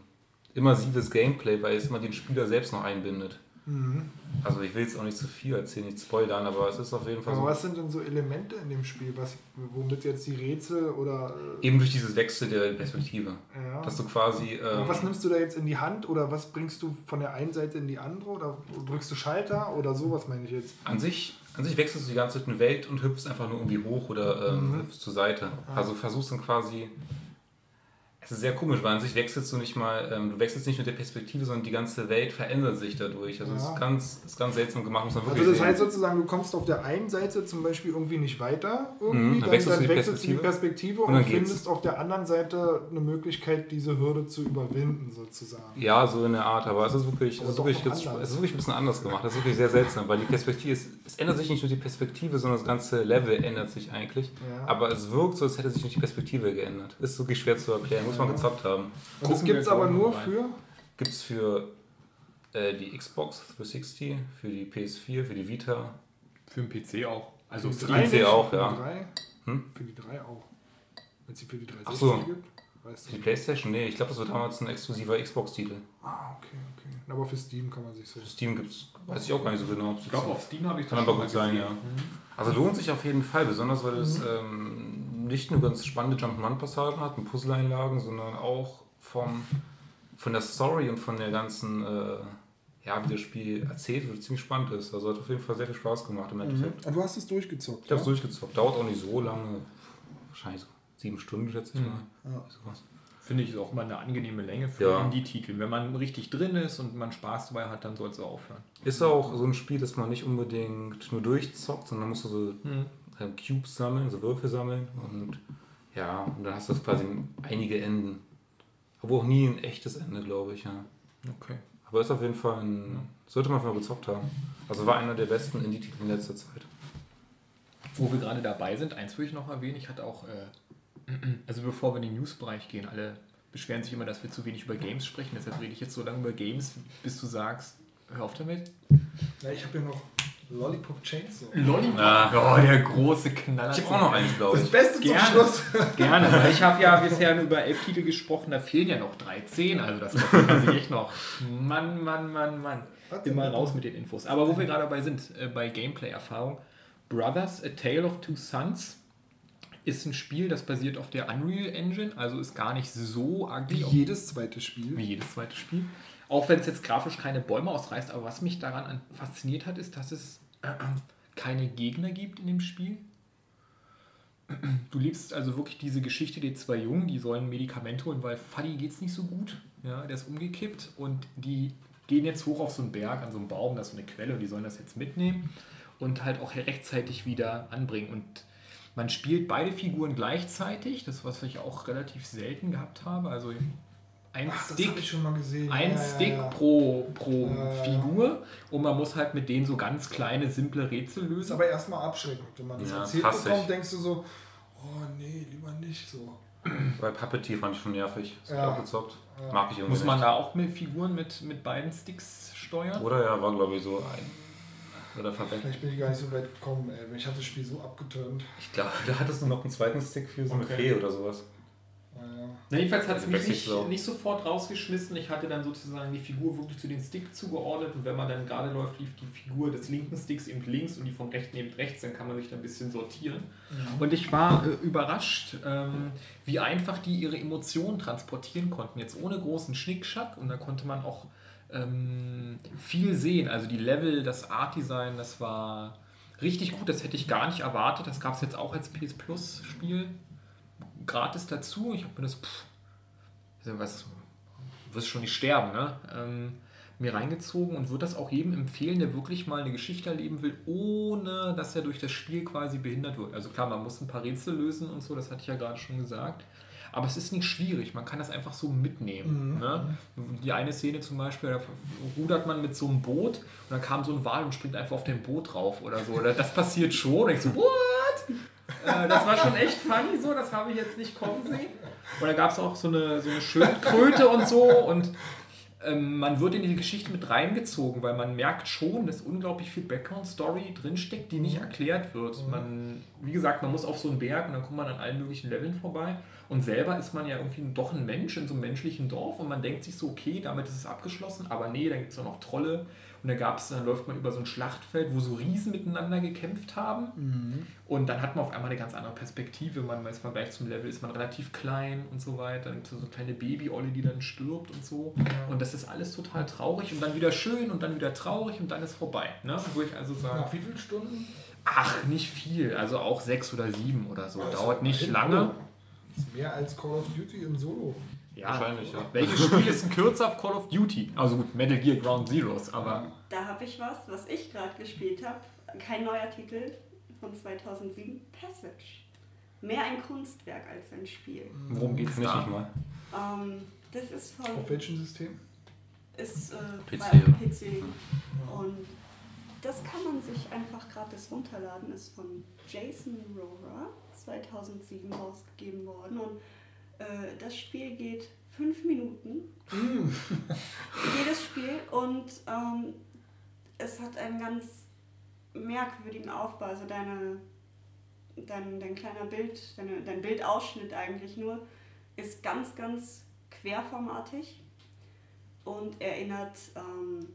immersives Gameplay, weil es immer den Spieler selbst noch einbindet. Mhm. Also ich will jetzt auch nicht zu viel erzählen, nicht spoilern, aber es ist auf jeden Fall Aber so. was sind denn so Elemente in dem Spiel, was, womit jetzt die Rätsel oder. Äh, Eben durch dieses Wechsel der Perspektive. ja. Dass du quasi. Ähm, was nimmst du da jetzt in die Hand oder was bringst du von der einen Seite in die andere oder drückst du Schalter oder sowas meine ich jetzt? An sich, an sich wechselst du die ganze Zeit eine Welt und hüpfst einfach nur irgendwie hoch oder ähm, Mhm. hüpfst zur Seite. Also versuchst dann quasi. Es ist sehr komisch, weil an sich wechselst du nicht mal, ähm, du wechselst nicht mit der Perspektive, sondern die ganze Welt verändert sich dadurch. Also es Ja. ist ganz, ist ganz seltsam gemacht, muss man wirklich Also das sehen. heißt sozusagen, du kommst auf der einen Seite zum Beispiel irgendwie nicht weiter, irgendwie, Mhm, dann dann, wechselst dann du die wechselst du die Perspektive und, und findest auf der anderen Seite eine Möglichkeit, diese Hürde zu überwinden sozusagen. Ja, so in der Art, aber es ist wirklich, es ist wirklich, es ist wirklich ein bisschen anders gemacht. Das ist wirklich sehr seltsam, weil die Perspektive, ist, es ändert sich nicht nur die Perspektive, sondern das ganze Level ändert sich eigentlich. Ja. Aber es wirkt so, als hätte sich nicht die Perspektive geändert. Ist wirklich schwer zu erklären, muss man gezockt haben. Und das gibt es aber nur rein. für. Gibt es für äh, die Xbox 360, für die PS4, für die Vita. Für den PC auch. Also für für die PC nicht, auch, für ja. Die drei, Hm? Für die drei auch. Wenn es sie für die 360 Ach so. gibt. Weißt Für die du. Playstation? Nee, ich glaube, das war damals ein exklusiver Xbox-Titel. Ah, okay, okay. Aber für Steam kann man sich so. Für Steam gibt es, weiß ich auch gar nicht so genau. Ich glaube, auf Steam habe ich Kann das aber schon gut sein, gesehen. ja. Also lohnt sich auf jeden Fall, besonders weil es ähm, nicht nur ganz spannende Jump'n'Run-Passagen hat und Puzzle-Einlagen, sondern auch vom, von der Story und von der ganzen, äh, ja, wie das Spiel erzählt wird, ziemlich spannend ist. Also hat auf jeden Fall sehr viel Spaß gemacht im Endeffekt. Ah, du hast es durchgezockt. Ich habe es durchgezockt. Dauert auch nicht so lange. Wahrscheinlich so sieben Stunden, schätze ich Mhm. mal. Ja. Sowas. Finde ich ist auch immer eine angenehme Länge für Ja. Indie-Titel. Wenn man richtig drin ist und man Spaß dabei hat, dann soll es aufhören. Ist auch so ein Spiel, das man nicht unbedingt nur durchzockt, sondern musst du so Hm. Ähm, Cubes sammeln, so Würfel sammeln und ja, und dann hast du quasi einige Enden. Aber auch nie ein echtes Ende, glaube ich, ja. Okay. Aber ist auf jeden Fall ein. Sollte man mal gezockt haben. Also war einer der besten Indie-Titel in letzter Zeit. Wo wir gerade dabei sind, eins würde ich noch erwähnen. Ich hatte auch, äh, also bevor wir in den News-Bereich gehen, alle beschweren sich immer, dass wir zu wenig über Games sprechen. Deshalb rede ich jetzt so lange über Games, bis du sagst, hör auf damit. Ja, ich habe hier noch Lollipop Chainsaw. Lollipop. Ah. Oh, der große Knaller. Ich habe auch noch eins, glaube Das ich. Beste zum Gerne. Schluss. Gerne, weil ich habe ja bisher nur über elf Titel gesprochen, da fehlen ja noch 13, also das kann sich echt noch. Mann, Mann, Mann, Mann. Immer raus mit den Infos. Aber wo wir gerade dabei sind, äh, bei Gameplay-Erfahrung, Brothers, A Tale of Two Sons ist ein Spiel, das basiert auf der Unreal Engine, also ist gar nicht so Wie agil jedes zweite Spiel. wie jedes zweite Spiel. Auch wenn es jetzt grafisch keine Bäume ausreißt, aber was mich daran an- fasziniert hat, ist, dass es keine Gegner gibt in dem Spiel. Du liebst also wirklich diese Geschichte der zwei Jungen, die sollen Medikamente holen, weil Fadi geht es nicht so gut. Ja, der ist umgekippt und die gehen jetzt hoch auf so einen Berg, an so einem Baum, das ist so eine Quelle und die sollen das jetzt mitnehmen und halt auch rechtzeitig wieder anbringen. Und man spielt beide Figuren gleichzeitig, das was ich auch relativ selten gehabt habe. Also ein Ach, Stick habe ich schon mal gesehen. ein Ja, ja, Stick ja. pro, pro Ja, ja. Figur und man muss halt mit denen so ganz kleine, simple Rätsel Das ist lösen. aber erstmal abschreckend. Wenn man das Ja, erzählt bekommt, ich. denkst du so, oh nee, lieber nicht so. Bei Puppeteer fand ich schon nervig. Das Ja. hab ich auch gezockt. Mag ich irgendwie Muss man nicht. da auch mit Figuren mit, mit beiden Sticks steuern? Oder ja, war glaube ich so ein. Oder verwechselt. Vielleicht bin ich gar nicht so weit gekommen, ey. Ich hatte das Spiel so abgeturnt. Ich glaube, da hattest du noch einen zweiten Stick für so eine Okay. Fee oder sowas. Na, jedenfalls hat es mich nicht, auch. nicht sofort rausgeschmissen. Ich hatte dann sozusagen die Figur wirklich zu den Stick zugeordnet und wenn man dann gerade läuft, lief die Figur des linken Sticks eben links und die vom rechten eben rechts, dann kann man sich da ein bisschen sortieren. Und ich war äh, überrascht, ähm, wie einfach die ihre Emotionen transportieren konnten. Jetzt ohne großen Schnickschnack und da konnte man auch ähm, viel sehen. Also die Level, das Art-Design, das war richtig gut. Das hätte ich gar nicht erwartet. Das gab es jetzt auch als PS Plus Spiel gratis dazu. Ich habe mir das, pff, was, du wirst schon nicht sterben, ne? Ähm, mir reingezogen und würde das auch jedem empfehlen, der wirklich mal eine Geschichte erleben will, ohne dass er durch das Spiel quasi behindert wird. Also klar, man muss ein paar Rätsel lösen und so, das hatte ich ja gerade schon gesagt. aber es ist nicht schwierig. Man kann das einfach so mitnehmen. Ne? Die eine Szene zum Beispiel, da rudert man mit so einem Boot und dann kam so ein Wal und springt einfach auf dem Boot drauf oder so. Oder das passiert schon. Und ich so, what? Äh, das war schon echt funny so, das habe ich jetzt nicht kommen sehen. Und da gab es auch so eine, so eine Schildkröte und so und ähm, man wird in die Geschichte mit reingezogen, weil man merkt schon, dass unglaublich viel Background-Story drinsteckt, die nicht erklärt wird. Man, wie gesagt, man muss auf so einen Berg und dann kommt man an allen möglichen Leveln vorbei. Und selber ist man ja irgendwie doch ein Mensch in so einem menschlichen Dorf und man denkt sich so, okay, damit ist es abgeschlossen, aber nee, da gibt es ja noch Trolle. Und da gab's, dann läuft man über so ein Schlachtfeld, wo so Riesen miteinander gekämpft haben. Und dann hat man auf einmal eine ganz andere Perspektive. Man ist man gleich zum Level, ist man relativ klein und so weiter. Dann gibt es so eine kleine Babyolle, die dann stirbt und so. Und das ist alles total traurig und dann wieder schön und dann wieder traurig und dann ist vorbei. Ne? Wo ich also sage, Nach wie vielen Stunden? ach, nicht viel. Also auch sechs oder sieben oder so. Also Dauert nicht lange. Das ist mehr als Call of Duty im Solo. Ja, Wahrscheinlich, ja. Welches Spiel ist ein kürzer auf Call of Duty? Also gut, Metal Gear Ground Zeroes, aber Da habe ich was, was ich gerade gespielt habe. Kein neuer Titel von 2007. Passage. Mehr ein Kunstwerk als ein Spiel. worum geht's Kenn ich da? nicht mal. Ähm, das ist von Auf welchem System? ist äh, PC? PC. Und das kann man sich einfach gratis runterladen. Ist von Jason Rohrer 2007 rausgegeben worden. Und äh, das Spiel geht fünf Minuten. Jedes Spiel. Und ähm, es hat einen ganz merkwürdigen Aufbau. Also deine, dein, dein kleiner Bild, deine, dein Bildausschnitt eigentlich nur, ist ganz, ganz querformatig und erinnert ähm,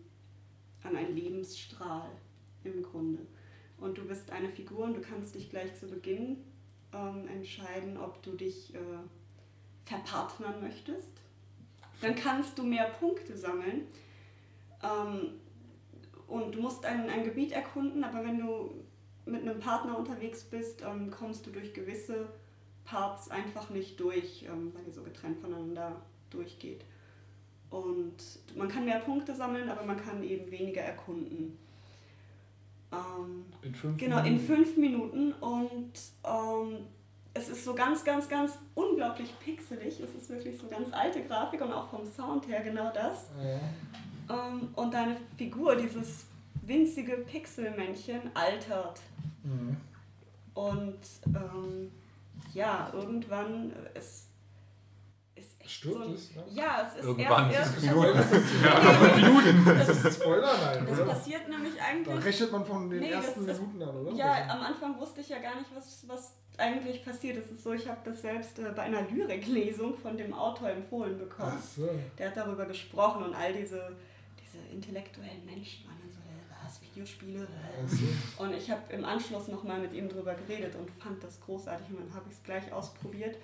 an einen Lebensstrahl im Grunde. Und du bist eine Figur und du kannst dich gleich zu Beginn ähm, entscheiden, ob du dich äh, verpartnern möchtest. Dann kannst du mehr Punkte sammeln. Ähm, und du musst ein, ein Gebiet erkunden, aber wenn du mit einem Partner unterwegs bist, ähm, kommst du durch gewisse Parts einfach nicht durch, ähm, weil ihr so getrennt voneinander durchgeht. Und man kann mehr Punkte sammeln, aber man kann eben weniger erkunden. Ähm, In fünf Genau, in Minuten. fünf Minuten und ähm, es ist so ganz, ganz, ganz unglaublich pixelig. Es ist wirklich so ganz alte Grafik und auch vom Sound her genau das. Ja. Ähm, und deine Figur, dieses winzige Pixelmännchen, altert. Mhm. Und ähm, ja, irgendwann ist, Stirbt so es, ja? Ja, es ist Irgendwann erst, ist es erst Das ist ein Spoiler, nein, das oder? passiert nämlich Da eigentlich rechnet man von den Nee, ersten Minuten an, oder? Ja, am Anfang wusste ich ja gar nicht, was, was eigentlich passiert. Es ist so, ich habe das selbst äh, bei einer Lyriklesung von dem Autor empfohlen bekommen. Ach so. Der hat darüber gesprochen und all diese, diese intellektuellen Menschen waren dann so, äh, was, Videospiele? äh. So. Und ich habe im Anschluss nochmal mit ihm drüber geredet und fand das großartig und dann habe ich es gleich ausprobiert.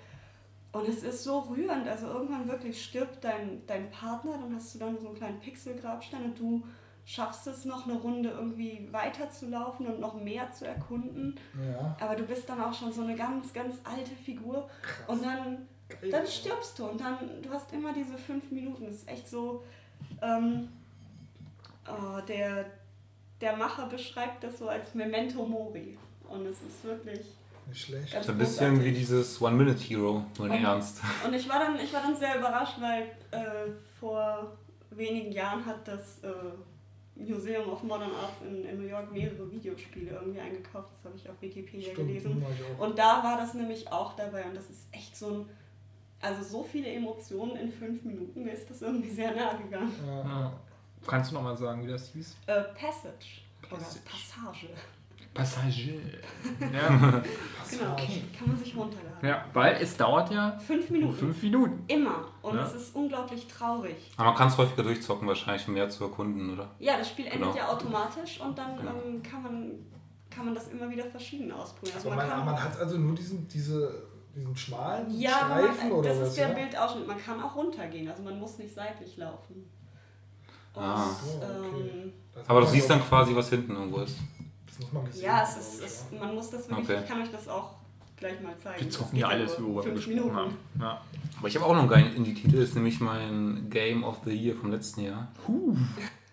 Und es ist so rührend, also irgendwann wirklich stirbt dein, dein Partner, dann hast du dann so einen kleinen Pixelgrabstein und du schaffst es noch eine Runde irgendwie weiterzulaufen und noch mehr zu erkunden. Ja. Aber du bist dann auch schon so eine ganz, ganz alte Figur und dann, Geil. dann stirbst du und dann, du hast immer diese fünf Minuten. Das ist echt so, ähm, oh, der, der Macher beschreibt das so als Memento Mori. Und es ist wirklich Nicht schlecht. ganz So ein bisschen großartig. wie dieses One-Minute-Hero, nur in Mhm. Ernst. Und ich war dann, ich war dann sehr überrascht, weil äh, vor wenigen Jahren hat das äh, Museum of Modern Arts in, in New York mehrere Videospiele irgendwie eingekauft. Das habe ich auf Wikipedia Stimmt, gelesen. Und da war das nämlich auch dabei und das ist echt so ein, also so viele Emotionen in fünf Minuten, mir ist das irgendwie sehr nahe gegangen. Ja. Ja. Kannst du nochmal sagen, wie das hieß? Äh, Passage. Oder Passage. Passagier. Ja. Genau, Passage. kann man sich runterladen. ja, weil es dauert ja Fünf Minuten. fünf Minuten. Immer. Und Ja. es ist unglaublich traurig. Aber man kann es häufiger durchzocken, wahrscheinlich, um mehr zu erkunden, oder? Ja, das Spiel endet Genau. ja automatisch und dann Genau. ähm, kann, man, kann man das immer wieder verschieden ausprobieren. Also Aber man man, kann, man hat also nur diesen, diese, diesen schmalen ja, aber Streifen man, oder das was? ist der ja? Bildausschnitt. Man kann auch runtergehen, also man muss nicht seitlich laufen. Und, Ah. So, okay. ähm, Aber du siehst dann quasi, was hinten irgendwo ist. Das muss man gesehen ja, es ist, es, ja. man muss das wirklich, Okay. ich kann euch das auch gleich mal zeigen. Wir zocken ja alles, worüber wir fünf gesprochen Minuten. haben. Ja. Aber ich habe auch noch einen geilen Indie-Titel, das ist nämlich mein Game of the Year vom letzten Jahr. Huh.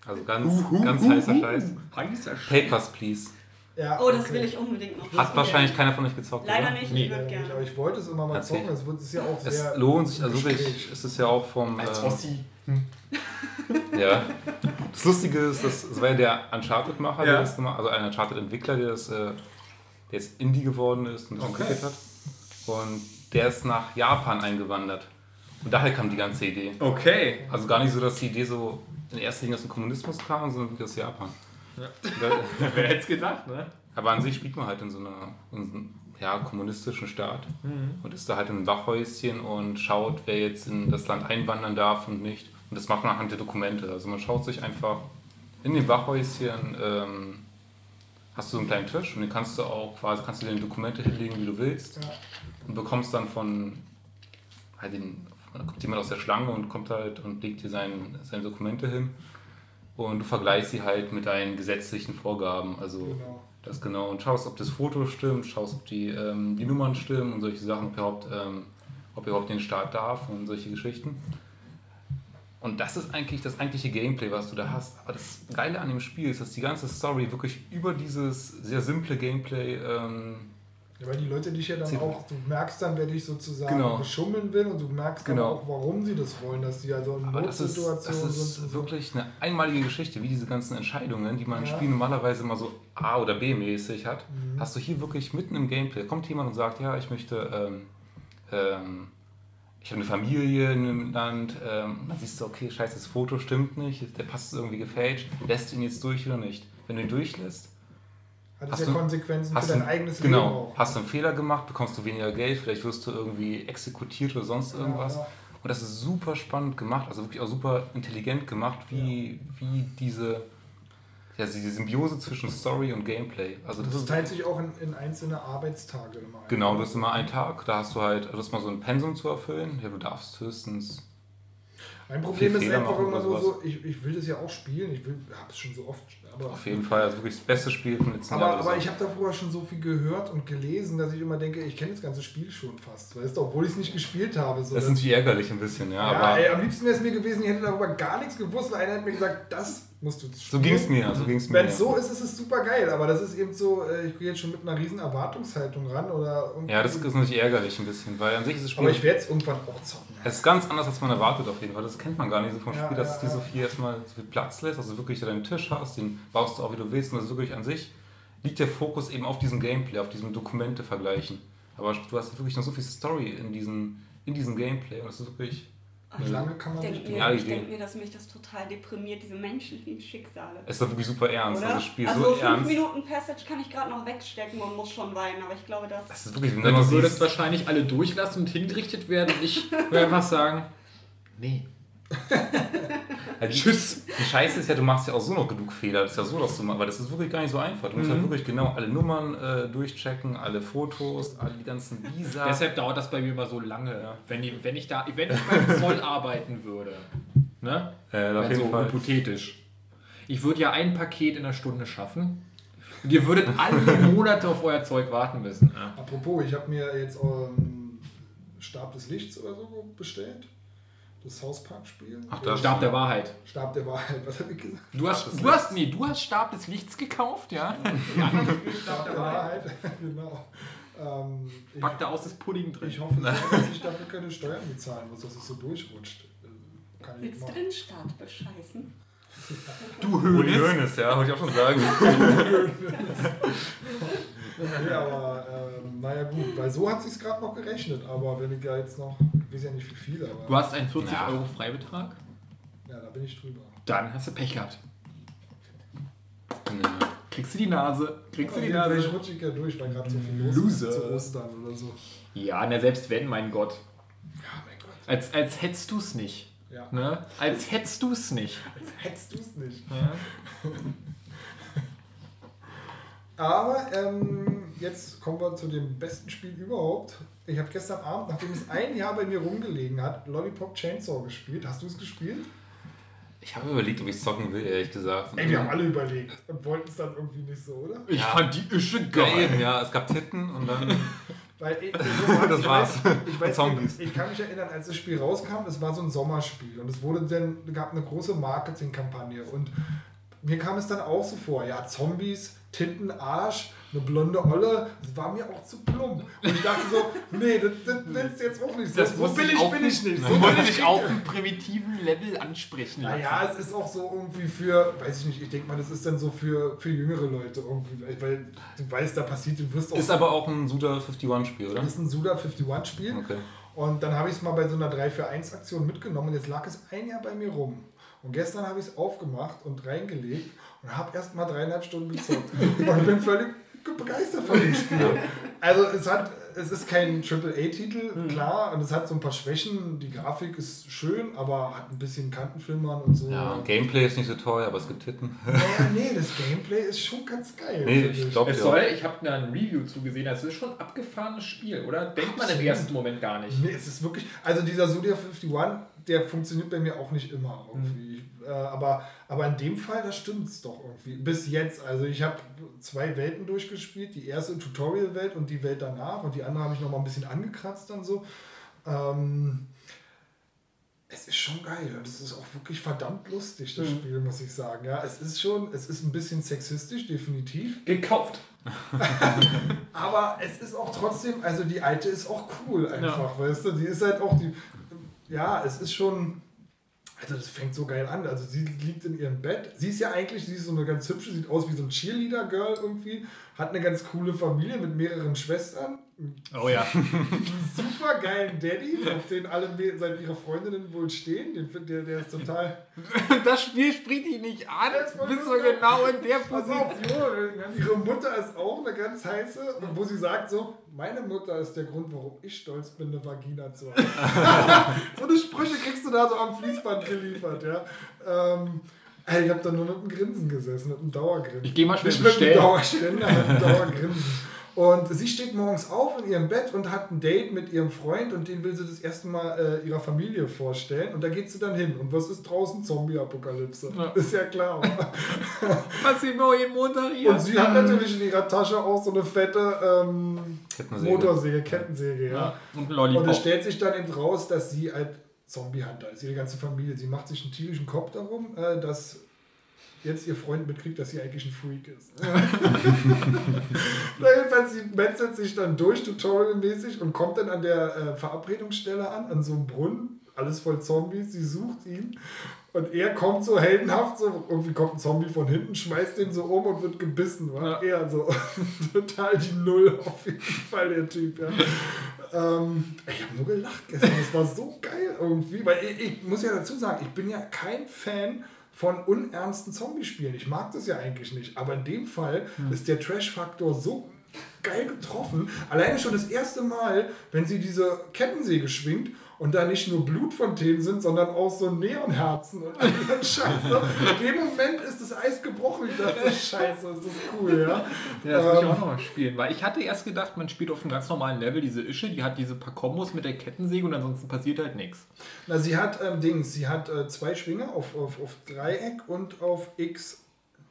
Also ganz, Huh, huh, ganz huh, heißer. Scheiß. Heißer Scheiß. Papers, Please. Ja, Oh, das okay. will ich unbedingt noch. Hat wahrscheinlich keiner von euch gezockt. Leider oder? nicht, Nee. ich würde Ja, gerne. aber ich wollte es immer mal zocken. Es wird- ist ja auch Es sehr. lohnt sich, also wirklich, es ist ja auch vom. Als ähm, Ossi. Ja. Das Lustige ist, das, das war ja der Uncharted-Macher, Ja. der das gemacht also ein Uncharted-Entwickler, der, das, äh, der jetzt Indie geworden ist und das Okay. entwickelt hat. Und der ist nach Japan eingewandert. Und daher kam die ganze Idee. Okay. Also gar nicht so, dass die Idee so in erster Linie aus dem Kommunismus kam, sondern wirklich aus Japan. Ja. Wer hätte es gedacht, ne? Aber an sich spielt man halt in so einer in so einem, ja, kommunistischen Staat und ist da halt in einem Wachhäuschen und schaut, wer jetzt in das Land einwandern darf und nicht. Und das macht man anhand der Dokumente. Also man schaut sich einfach in dem Wachhäuschen, ähm, hast du so einen kleinen Tisch und den kannst du auch quasi, kannst du dir Dokumente hinlegen, wie du willst Ja. und bekommst dann von, halt den, da kommt jemand aus der Schlange und kommt halt und legt dir sein, seine Dokumente hin und du vergleichst sie halt mit deinen gesetzlichen Vorgaben. Also Genau. das genau und schaust, ob das Foto stimmt, schaust, ob die, ähm, die Nummern stimmen und solche Sachen, ob überhaupt, ähm, ob überhaupt den Start darf und solche Geschichten. Und das ist eigentlich das eigentliche Gameplay, was du da hast. Aber das Geile an dem Spiel ist, dass die ganze Story wirklich über dieses sehr simple Gameplay ähm, Ja, weil die Leute dich ja dann Zieht- auch, du merkst dann, wer dich sozusagen Genau. beschummeln will und du merkst dann Genau. auch, warum sie das wollen, dass die also in Aber das ist, das Notsituationen sind. ist so. wirklich eine einmalige Geschichte, wie diese ganzen Entscheidungen, die man im Ja. Spiel normalerweise immer so A- oder B-mäßig hat. Mhm. Hast du hier wirklich mitten im Gameplay, kommt jemand und sagt, ja, ich möchte, ähm, ähm, ich habe eine Familie in einem Land, ähm, dann siehst du, okay, scheiße, das Foto stimmt nicht, der passt irgendwie gefälscht, lässt du ihn jetzt durch oder nicht? Wenn du ihn durchlässt, Hat hast du- Konsequenzen hast für du, dein eigenes Leben genau, auch. hast du einen Fehler gemacht, bekommst du weniger Geld, vielleicht wirst du irgendwie exekutiert oder sonst irgendwas. Ja, ja. Und das ist super spannend gemacht, also wirklich auch super intelligent gemacht, wie, wie diese, ja, diese Symbiose zwischen Story und Gameplay. Also das Das teilt sich auch in, in einzelne Arbeitstage immer ein. genau, du hast immer einen Tag, da hast du halt, du hast mal so ein Pensum zu erfüllen. Ja, du darfst höchstens. Mein Problem ist einfach immer sowas. so, ich, ich will das ja auch spielen, ich habe es schon so oft, aber, Auf jeden Fall, also wirklich das beste Spiel von letzten Jahr. aber ich habe da vorher schon so viel gehört und gelesen, dass ich immer denke, ich kenne das ganze Spiel schon fast, weißt du, obwohl ich es nicht gespielt habe. So das ist natürlich ärgerlich ein bisschen, ja, ja, aber ey, am liebsten wäre es mir gewesen, ich hätte darüber gar nichts gewusst einer hat mir gesagt, das musst du so spielen. ging es mir, so ging es mir. Wenn es so ist, ist es super geil, aber das ist eben so, äh, ich gehe jetzt schon mit einer riesen Erwartungshaltung ran oder Ja, das ist natürlich ärgerlich ein bisschen, weil an sich ist das Spiel. aber ich werde es irgendwann auch zocken. Es ist ganz anders, als man erwartet auf jeden Fall. Das kennt man gar nicht so vom Ja, Spiel, dass ja, es dir so viel erstmal so viel Platz lässt, also wirklich deinen Tisch hast, den baust du auch wie du willst und das ist wirklich an sich liegt der Fokus eben auf diesem Gameplay, auf diesem Dokumente vergleichen. Aber du hast wirklich noch so viel Story in diesem, in diesem Gameplay und das ist wirklich. Wie lange kann man mir, Ja, ich denke mir, dass mich das total deprimiert, diese menschlichen Schicksale. Es ist doch wirklich super ernst. Oder? Also das Spiel also so fünf ernst. Minuten Passage kann ich gerade noch wegstecken und muss schon weinen, aber ich glaube, das. Das ist wirklich, wenn Ja, du würdest wahrscheinlich alle durchlassen und hingerichtet werden und ich würde einfach sagen, nee. Ja, die- Tschüss. Die Scheiße ist ja, du machst ja auch so noch genug Fehler. Das ist ja so, dass du mal, weil das ist wirklich gar nicht so einfach. Du musst Mhm. halt wirklich genau alle Nummern äh, durchchecken, alle Fotos, alle die ganzen Visa. Deshalb dauert das bei mir immer so lange. Wenn, ich, wenn ich da, wenn ich beim Zoll arbeiten würde, ne? Äh, auf jeden so Fall. hypothetisch. Ich würde ja ein Paket in einer Stunde schaffen. Und ihr würdet alle Monate auf euer Zeug warten müssen. Ja. Apropos, ich habe mir jetzt ähm, Stab des Lichts oder so bestellt. Das South Park-Spiel. Ach, das- Stab der Wahrheit. Stab der Wahrheit, was habe ich gesagt? Du hast, du hast, nee, du hast Stab des Lichts gekauft, ja? Spielen Stab der Wahrheit. genau. Ähm, ich, Packt da aus das Pudding drin. ich hoffe, sehr, dass ich dafür keine Steuern bezahlen muss, dass es so durchrutscht. Äh, Kann ich Willst du den Start bescheißen? Du Uli Hönes. Ja, wollte ich auch schon sagen. Nee, aber ähm, naja gut, weil so hat sich gerade noch gerechnet, aber wenn ich ja jetzt noch, ich weiß ja nicht wie viel, aber Du hast einen 40 Ja. Euro Freibetrag. ja, da bin ich drüber. Dann hast du Pech gehabt. Ja. Kriegst du die Nase. Kriegst du die Nase. rutsche ich ja durch, weil gerade so viel los Loser. ist zu Ostern oder so. Ja, na selbst wenn, mein Gott. Ja, mein Gott. Als, als hättest du es nicht. Ja. Ne? Als hättest du es nicht. Hättest du es nicht. Ja. Aber ähm, jetzt kommen wir zu dem besten Spiel überhaupt. Ich habe gestern Abend, nachdem es ein Jahr bei mir rumgelegen hat, Lollipop Chainsaw gespielt. Hast du es gespielt? Ich habe überlegt, ob ich zocken will, ehrlich gesagt. Ey, wir haben alle überlegt und wollten es dann irgendwie nicht so, oder? Ich Ja. fand die Ische Ja, geil. eben, ja, es gab Titten und dann. Weil ich, so Das ich war's. Weiß, ich, weiß, Zombies. ich, ich kann mich erinnern, als das Spiel rauskam, es war so ein Sommerspiel und es wurde dann, gab eine große Marketingkampagne und mir kam es dann auch so vor, ja, Zombies, Tinten, Arsch, eine blonde Olle, das war mir auch zu plump. Und ich dachte so, nee, das, das willst du jetzt auch nicht. So, Das so billig ich bin ich nicht. So billig ich auf einem primitiven Level ansprechen lassen. Naja, es ist auch so irgendwie für, weiß ich nicht, ich denke mal, das ist dann so für, für jüngere Leute irgendwie, weil- weil du weißt, da passiert, du wirst auch. Ist aber auch ein Suda 51-Spiel, oder? ist ein Suda 51 Spiel. Okay. Und dann habe ich es mal bei so einer 3 für 1 Aktion mitgenommen und jetzt lag es ein Jahr bei mir rum. Und gestern habe ich es aufgemacht und reingelegt und habe erst mal dreieinhalb Stunden gezockt. und bin völlig begeistert von dem Spiel. Also es hat, es ist kein AAA-Titel, Mhm. klar, und es hat so ein paar Schwächen. Die Grafik ist schön, aber hat ein bisschen Kantenflimmern und so. Ja, Gameplay ist nicht so toll, aber es gibt Titten. Naja, nee, das Gameplay ist schon ganz geil. Nee, ich glaube Es soll, ich habe da ein Review zugesehen, das ist schon ein abgefahrenes Spiel, oder? Denkt man im Absolut. ersten Moment gar nicht. Nee, es ist wirklich, also dieser Sudia 51, der funktioniert bei mir auch nicht immer irgendwie. Äh, aber, aber in dem Fall, da stimmt es doch irgendwie. Bis jetzt, also ich habe zwei Welten durchgespielt, die erste Tutorial-Welt und die Welt danach und die andere habe ich noch mal ein bisschen angekratzt dann so. Ähm, es ist schon geil und es ist auch wirklich verdammt lustig, das Spiel, muss ich sagen. Ja, es ist schon, es ist ein bisschen sexistisch, definitiv. Gekauft. Aber es ist auch trotzdem, also die alte ist auch cool einfach, weißt du? Die ist halt auch die, ja, es ist schon, also das fängt so geil an. Also sie liegt in ihrem Bett. Sie ist ja eigentlich, sie ist so eine ganz hübsche, sieht aus wie so ein Cheerleader-Girl irgendwie, hat eine ganz coole Familie mit mehreren Schwestern, Oh ja. einen super geilen Daddy, auf den alle seit ihre Freundinnen wohl stehen. Den, find- der, der ist total. Das Spiel spricht dich nicht an. Du bist so genau in der Position. Ihre Mutter ist auch eine ganz heiße, wo sie sagt so, meine Mutter ist der Grund, warum ich stolz bin, eine Vagina zu haben. so eine Sprüche kriegst du da so am Fließband geliefert, ja. Ähm, ey, ich habe da nur mit einem Grinsen gesessen, mit einem Dauergrinsen. Ich geh mal schnell Nicht mit einem bestellen. Dauerständer, mit einem Dauergrinsen. Und sie steht morgens auf in ihrem Bett und hat ein Date mit ihrem Freund und den will sie das erste Mal äh, ihrer Familie vorstellen. Und da geht sie dann hin. Und was ist draußen? Zombie-Apokalypse. Ja. Ist ja klar. Passiert mir jeden Montag hier. Und sie hat natürlich in ihrer Tasche auch so eine fette ähm, Kettensäge. Motorsäge, Kettensäge, ja. Ja, und Und es stellt sich dann eben raus, dass sie halt Zombie-Hunter ist, ihre ganze Familie. Sie macht sich einen tierischen Kopf darum, äh, dass jetzt ihr Freund mitkriegt, dass sie eigentlich ein Freak ist. Na, jedenfalls, sie metzelt sich dann durch, tutorialmäßig, und kommt dann an der äh, Verabredungsstelle an, an so einem Brunnen, alles voll Zombies, sie sucht ihn. Und er kommt so heldenhaft, so irgendwie kommt ein Zombie von hinten, schmeißt den so um und wird gebissen. War Ja. er so total die Null auf jeden Fall, der Typ. Ja. Ähm, ich habe nur gelacht gestern, das war so geil irgendwie, weil ich, ich muss ja dazu sagen, ich bin ja kein Fan von unernsten Zombie-Spielen. Ich mag das ja eigentlich nicht, aber in dem Fall ist der Trash-Faktor so geil getroffen. Alleine schon das erste Mal, wenn sie diese Kettensäge schwingt und da nicht nur Blutfontänen sind, sondern auch so Neonherzen und dieser Scheiße. In dem Moment ist das Eis gebrochen. Ich dachte, Scheiße, ist das cool, ja. Ja, das muss ich Ähm, auch noch mal spielen. Weil ich hatte erst gedacht, man spielt auf einem ganz normalen Level diese Ische, die hat diese paar Kombos mit der Kettensäge und ansonsten passiert halt nichts. Na, sie hat ähm, Dings, sie hat äh, zwei Schwinger auf, auf, auf Dreieck und auf X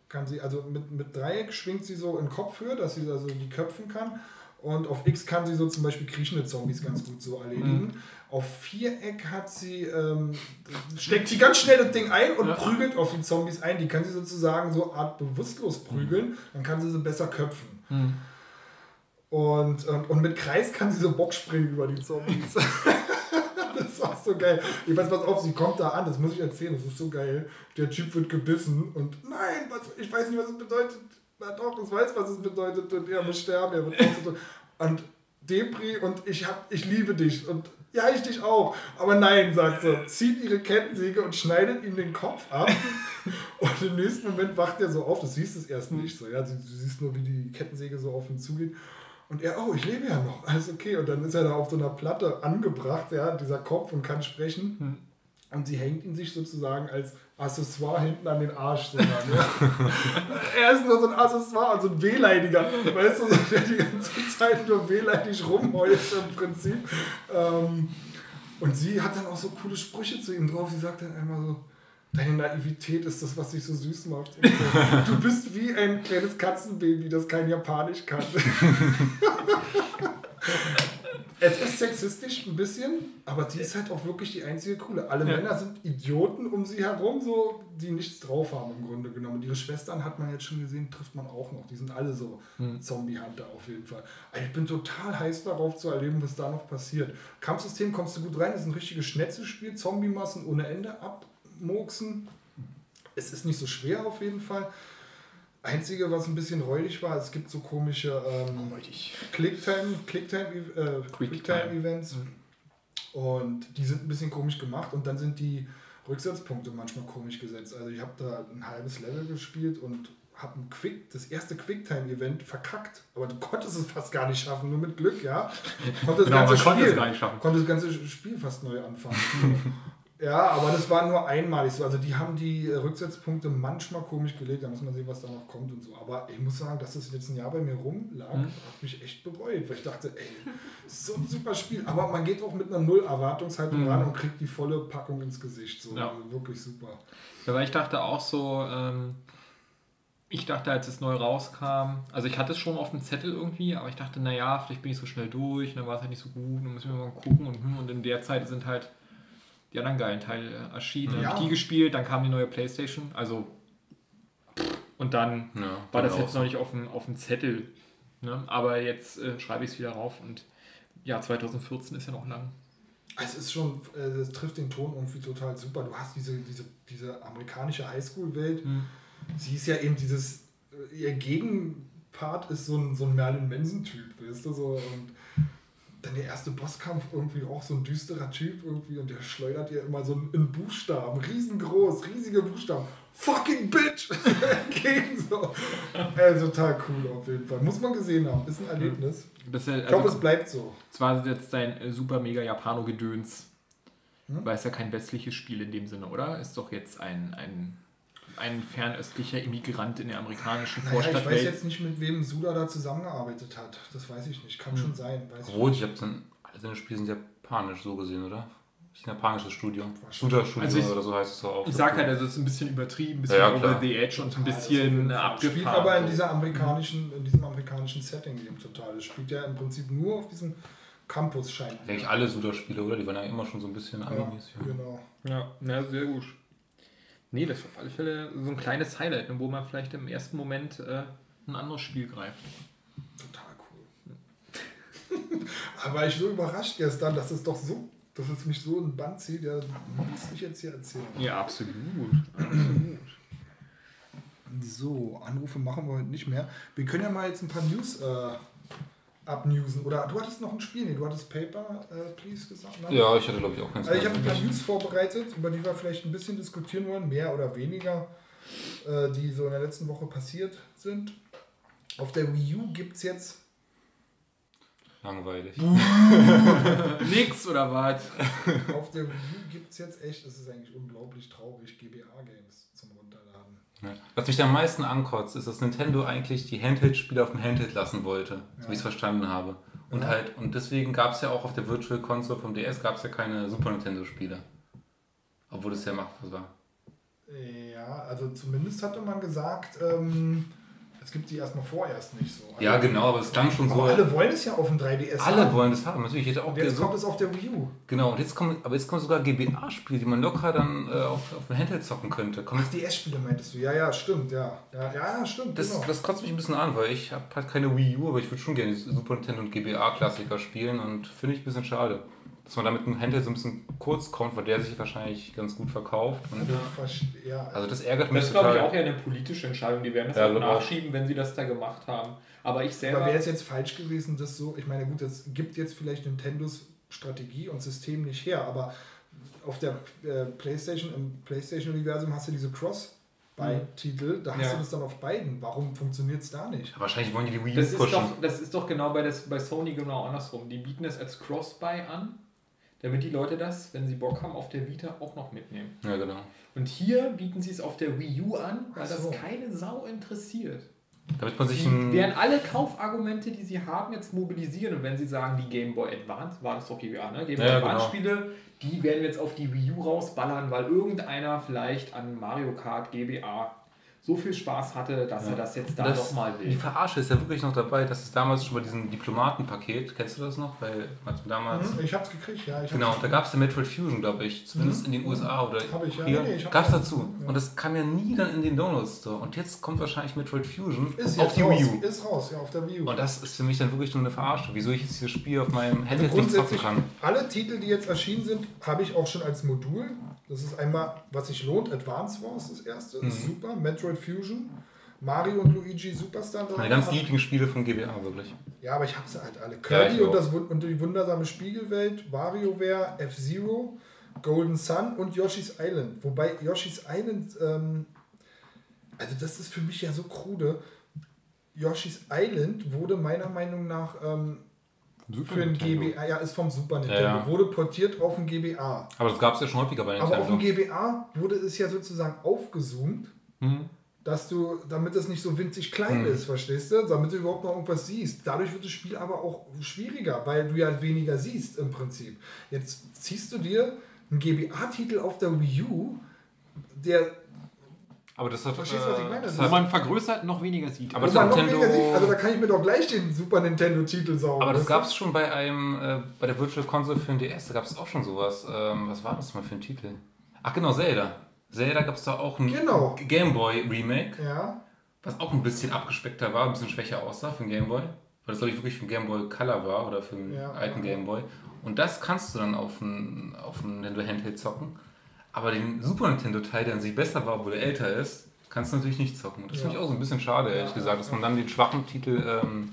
kann sie, also mit, mit Dreieck schwingt sie so in Kopfhöhe, dass sie also die köpfen kann. Und auf X kann sie so zum Beispiel kriechende Zombies ganz gut so erledigen. Auf Viereck hat sie, ähm, steckt sie ganz schnell das Ding ein und Ja. prügelt auf die Zombies ein. Die kann sie sozusagen so Art bewusstlos prügeln, dann kann sie sie besser köpfen. Und, und, und mit Kreis kann sie so Bock springen über die Zombies. das ist auch so geil. Ich weiß, pass auf, sie kommt da an, das muss ich erzählen, das ist so geil. Der Typ wird gebissen und nein, was, ich weiß nicht, was es bedeutet. Na doch, ich weiß, was es bedeutet und er muss sterben, er wird. Und Depri und ich, hab, ich liebe dich und ja, ich dich auch. Aber nein, sagt sie, zieht ihre Kettensäge und schneidet ihm den Kopf ab. Und im nächsten Moment wacht er so auf, du siehst es erst nicht so, ja, du, du siehst nur, wie die Kettensäge so auf ihn zugeht. Und er, oh, ich lebe ja noch, alles okay. Und dann ist er da auf so einer Platte angebracht, ja, dieser Kopf und kann sprechen. Und sie hängt ihn sich sozusagen als Accessoire hinten an den Arsch. So dran, ja. er ist nur so ein Accessoire, also ein wehleidiger, weißt du, so, der die ganze Zeit nur wehleidig rumheult im Prinzip. Ähm, und sie hat dann auch so coole Sprüche zu ihm drauf. Sie sagt dann einmal so, deine Naivität ist das, was dich so süß macht. So, du bist wie ein kleines Katzenbaby, das kein Japanisch kann. Es ist sexistisch ein bisschen, aber sie ist halt auch wirklich die einzige coole. Alle Ja. Männer sind Idioten um sie herum, so, die nichts drauf haben im Grunde genommen. Und ihre Schwestern hat man jetzt schon gesehen, trifft man auch noch. Die sind alle so Zombie-Hunter auf jeden Fall. Also ich bin total heiß darauf zu erleben, was da noch passiert. Kampfsystem kommst du gut rein, ist ein richtiges Schnetzelspiel, Zombie-Massen ohne Ende abmurksen. Es ist nicht so schwer auf jeden Fall. Einzige, was ein bisschen räudig war, es gibt so komische ähm, Quicktime, Quicktime, äh, Quicktime-Events und die sind ein bisschen komisch gemacht und dann sind die Rücksetzpunkte manchmal komisch gesetzt. Also ich habe da ein halbes Level gespielt und habe ein Quick, das erste Quicktime-Event verkackt, aber du konntest es fast gar nicht schaffen, nur mit Glück, ja. Konntest Genau, man konnte es gar nicht schaffen. Konnte das ganze Spiel fast neu anfangen. Ja, aber das war nur einmalig so. Also die haben die Rücksetzpunkte manchmal komisch gelegt, da muss man sehen, was da noch kommt und so. Aber ich muss sagen, dass das jetzt ein Jahr bei mir rumlag, Mhm. hat mich echt bereut, weil ich dachte, ey, so ein super Spiel. Aber man geht auch mit einer Null-Erwartungshaltung Mhm. ran und kriegt die volle Packung ins Gesicht. So. Ja. Also wirklich super. Ja, weil ich dachte auch so, ähm, ich dachte, als es neu rauskam, also ich hatte es schon auf dem Zettel irgendwie, aber ich dachte, naja, vielleicht bin ich so schnell durch, und dann war es halt nicht so gut, dann müssen wir mal gucken und, hm, und in der Zeit sind halt die anderen geilen Teile erschienen. Dann Ja. habe ich die gespielt, dann kam die neue Playstation, also und dann Ja, war das genau. jetzt noch nicht auf dem, auf dem Zettel. Ne? Aber jetzt äh, schreibe ich es wieder rauf und ja, 2014 ist ja noch lang. Es ist schon, äh, es trifft den Ton irgendwie total super. Du hast diese, diese, diese amerikanische Highschool-Welt. Sie ist ja eben dieses, äh, ihr Gegenpart ist so ein, so ein Merlin Manson-Typ, weißt du, so. Und dann der erste Bosskampf irgendwie auch so ein düsterer Typ irgendwie und der schleudert ihr immer so einen, Buchstaben, riesengroß, riesige Buchstaben. Fucking Bitch! Entgegen so. Äh, total cool auf jeden Fall. Muss man gesehen haben. Ist ein Erlebnis. Das ja, Ich hoffe, also, es bleibt so. es war jetzt dein äh, super mega Japano-Gedöns. Hm? Weil es ja kein westliches Spiel in dem Sinne, oder? Ist doch jetzt ein, ein, ein fernöstlicher Immigrant in der amerikanischen Naja, ich weiß jetzt nicht, mit wem Suda da zusammengearbeitet hat. Das weiß ich nicht. Kann Hm. schon sein. Weiß ich Obwohl, ich habe dann, alle seine Spiele sind japanisch so gesehen, oder? Ist ein japanisches Studio. Shooter-Studio Also ich- oder so heißt es auch. Ich sag halt, also es ist ein bisschen übertrieben, ein bisschen Ja, ja, over klar. the edge und ein Ja, bisschen äh, Fall. abgefahren. Spielt aber in, dieser amerikanischen, in diesem amerikanischen Setting eben total. Es spielt ja im Prinzip nur auf diesem Campus scheint. Eigentlich alle Suda-Spiele, oder? Die waren ja immer schon so ein bisschen Ja, animes. Ja. genau. Ja, na, sehr gut. Nee, das ist auf alle Fälle so ein kleines Highlight, ne, wo man vielleicht im ersten Moment äh, ein anderes Spiel greift. Total cool. aber ich so überrascht gestern, dass es doch so, dass es mich so in den Band zieht. Ja, muss ich jetzt hier erzählen. Ja, absolut. absolut. So, Anrufe machen wir heute nicht mehr. Wir können ja mal jetzt ein paar News äh, abnewsen. Oder du hattest noch ein Spiel, nee, du hattest Paper, äh, Please gesagt. ne? Ja, ich hatte glaube ich auch ganz Also ich habe ein paar News vorbereitet, über die wir vielleicht ein bisschen diskutieren wollen, mehr oder weniger, äh, die so in der letzten Woche passiert sind. Auf der Wii U gibt es jetzt, langweilig. Nix oder was? auf der Wii U gibt es jetzt echt, es ist eigentlich unglaublich traurig, GBA-Games zum Runterladen. Ja. Was mich am meisten ankotzt, ist, dass Nintendo eigentlich die Handheld-Spiele auf dem Handheld lassen wollte, so wie ich es verstanden habe. Und halt, und deswegen gab es ja auch auf der Virtual Console vom DS gab es ja keine Super Nintendo-Spiele. Obwohl es ja machbar war. Ja, also zumindest hatte man gesagt, ähm, es gibt die erstmal vorerst nicht so. Also, Ja, genau, aber es klang schon so. Aber alle wollen es ja auf dem 3DS Alle haben. wollen das haben. Natürlich, ich hätte auch Und jetzt kommt es auf der Wii U. Genau, und jetzt kommen, aber jetzt kommen sogar GBA-Spiele, die man locker dann äh, auf, auf dem Handheld zocken könnte. Kommt Ach, DS-Spiele meintest du? Ja, ja, stimmt, ja. Ja, ja, stimmt, Das, genau. das kotzt mich ein bisschen an, weil ich habe halt keine Wii U, aber ich würde schon gerne Super Nintendo und GBA-Klassiker spielen und finde ich ein bisschen schade, dass man damit mit dem Handheld so ein bisschen kurz kommt, weil der sich wahrscheinlich ganz gut verkauft. Also, ja, also das ärgert mich Das ist, glaube ich, auch eher eine politische Entscheidung. Die werden das Ja, auch glaube auch. nachschieben, wenn sie das da gemacht haben. Aber ich selber. Aber wäre es jetzt falsch gewesen, das so, ich meine, gut, das gibt jetzt vielleicht Nintendos Strategie und System nicht her, aber auf der äh, PlayStation, im PlayStation-Universum hast du diese Cross-Buy-Titel, da hast Ja. du das dann auf beiden. Warum funktioniert es da nicht? Wahrscheinlich wollen die die Wii Das ist, pushen. doch, das ist doch genau bei, das, bei Sony genau andersrum. Die bieten es als Cross-Buy an, damit die Leute das, wenn sie Bock haben, auf der Vita auch noch mitnehmen. Ja, genau. Und hier bieten sie es auf der Wii U an, weil so. das keine Sau interessiert. Damit man sich Die werden alle Kaufargumente, die sie haben, jetzt mobilisieren. Und wenn sie sagen, die Game Boy Advance, war das doch GBA, ne? Game Boy Ja, Advance genau. Spiele, die werden wir jetzt auf die Wii U rausballern, weil irgendeiner vielleicht an Mario Kart GBA so viel Spaß hatte, dass er das jetzt da Das- doch mal Die will. Verarsche ist ja wirklich noch dabei. Das ist damals schon bei diesem Diplomatenpaket. Kennst du das noch? Weil damals. Hm, Ich hab's gekriegt, ja. Ich hab's Genau, da gab es ja Metroid Fusion, glaube ich. Zumindest in den USA oder Hab ich, ja. hier. Nee, nee, ich hab gab es das. dazu. Ja. Und das kam ja nie dann in den Download Store. Und jetzt kommt wahrscheinlich Metroid Fusion Ist auf die raus. Wii U. Ist raus, ja, auf der Wii U. Und das ist für mich dann wirklich nur eine Verarsche. Wieso ich jetzt dieses Spiel auf meinem Also Handheld nicht zocken kann. alle Titel, die jetzt erschienen sind, habe ich auch schon als Modul. Das ist einmal, was sich lohnt, Advance Wars, das erste, ist super. Metroid Fusion, Mario und Luigi Superstar. Meine ganzen Lieblingsspiele von GBA, wirklich. Ja, aber ich habe sie halt alle. Kirby ich und, das, und die wundersame Spiegelwelt, WarioWare, F-Zero, Golden Sun und Yoshi's Island. Wobei Yoshi's Island, ähm, also das ist für mich ja so krude. Yoshi's Island wurde meiner Meinung nach ähm, für ein GBA, ja, ist vom Super Nintendo, ja. wurde portiert auf ein GBA. Aber das gab es ja schon häufiger bei Aber auf dem Nintendo. GBA wurde es ja sozusagen aufgezoomt, Hm. Dass du, damit es nicht so winzig klein Hm. ist, verstehst du? Damit du überhaupt noch irgendwas siehst. Dadurch wird das Spiel aber auch schwieriger, weil du ja weniger siehst im Prinzip. Jetzt ziehst du dir einen GBA-Titel auf der Wii U, der Aber das hat. Verstehst was ich meine? das Das hat man vergrößert noch weniger sieht. Aber das man noch Nintendo- weniger sieht. Also da kann ich mir doch gleich den Super Nintendo-Titel saugen. Aber das gab es schon bei einem, äh, bei der Virtual Console für den DS, da gab es auch schon sowas. Ähm, was war das mal für ein Titel? Ach genau, Zelda. Zelda gab es da auch ein Genau. Gameboy Remake, Ja, was auch ein bisschen abgespeckter war, ein bisschen schwächer aussah für den Gameboy. Weil das glaube ich wirklich für den Gameboy Color war oder für den Ja. alten Gameboy. Und das kannst du dann auf dem auf Nintendo Handheld zocken. Aber den Super Nintendo Teil, der an sich besser war, obwohl er älter ist, kannst du natürlich nicht zocken. Das Ja. finde ich auch so ein bisschen schade, ehrlich Ja, gesagt, dass man dann den schwachen Titel ähm,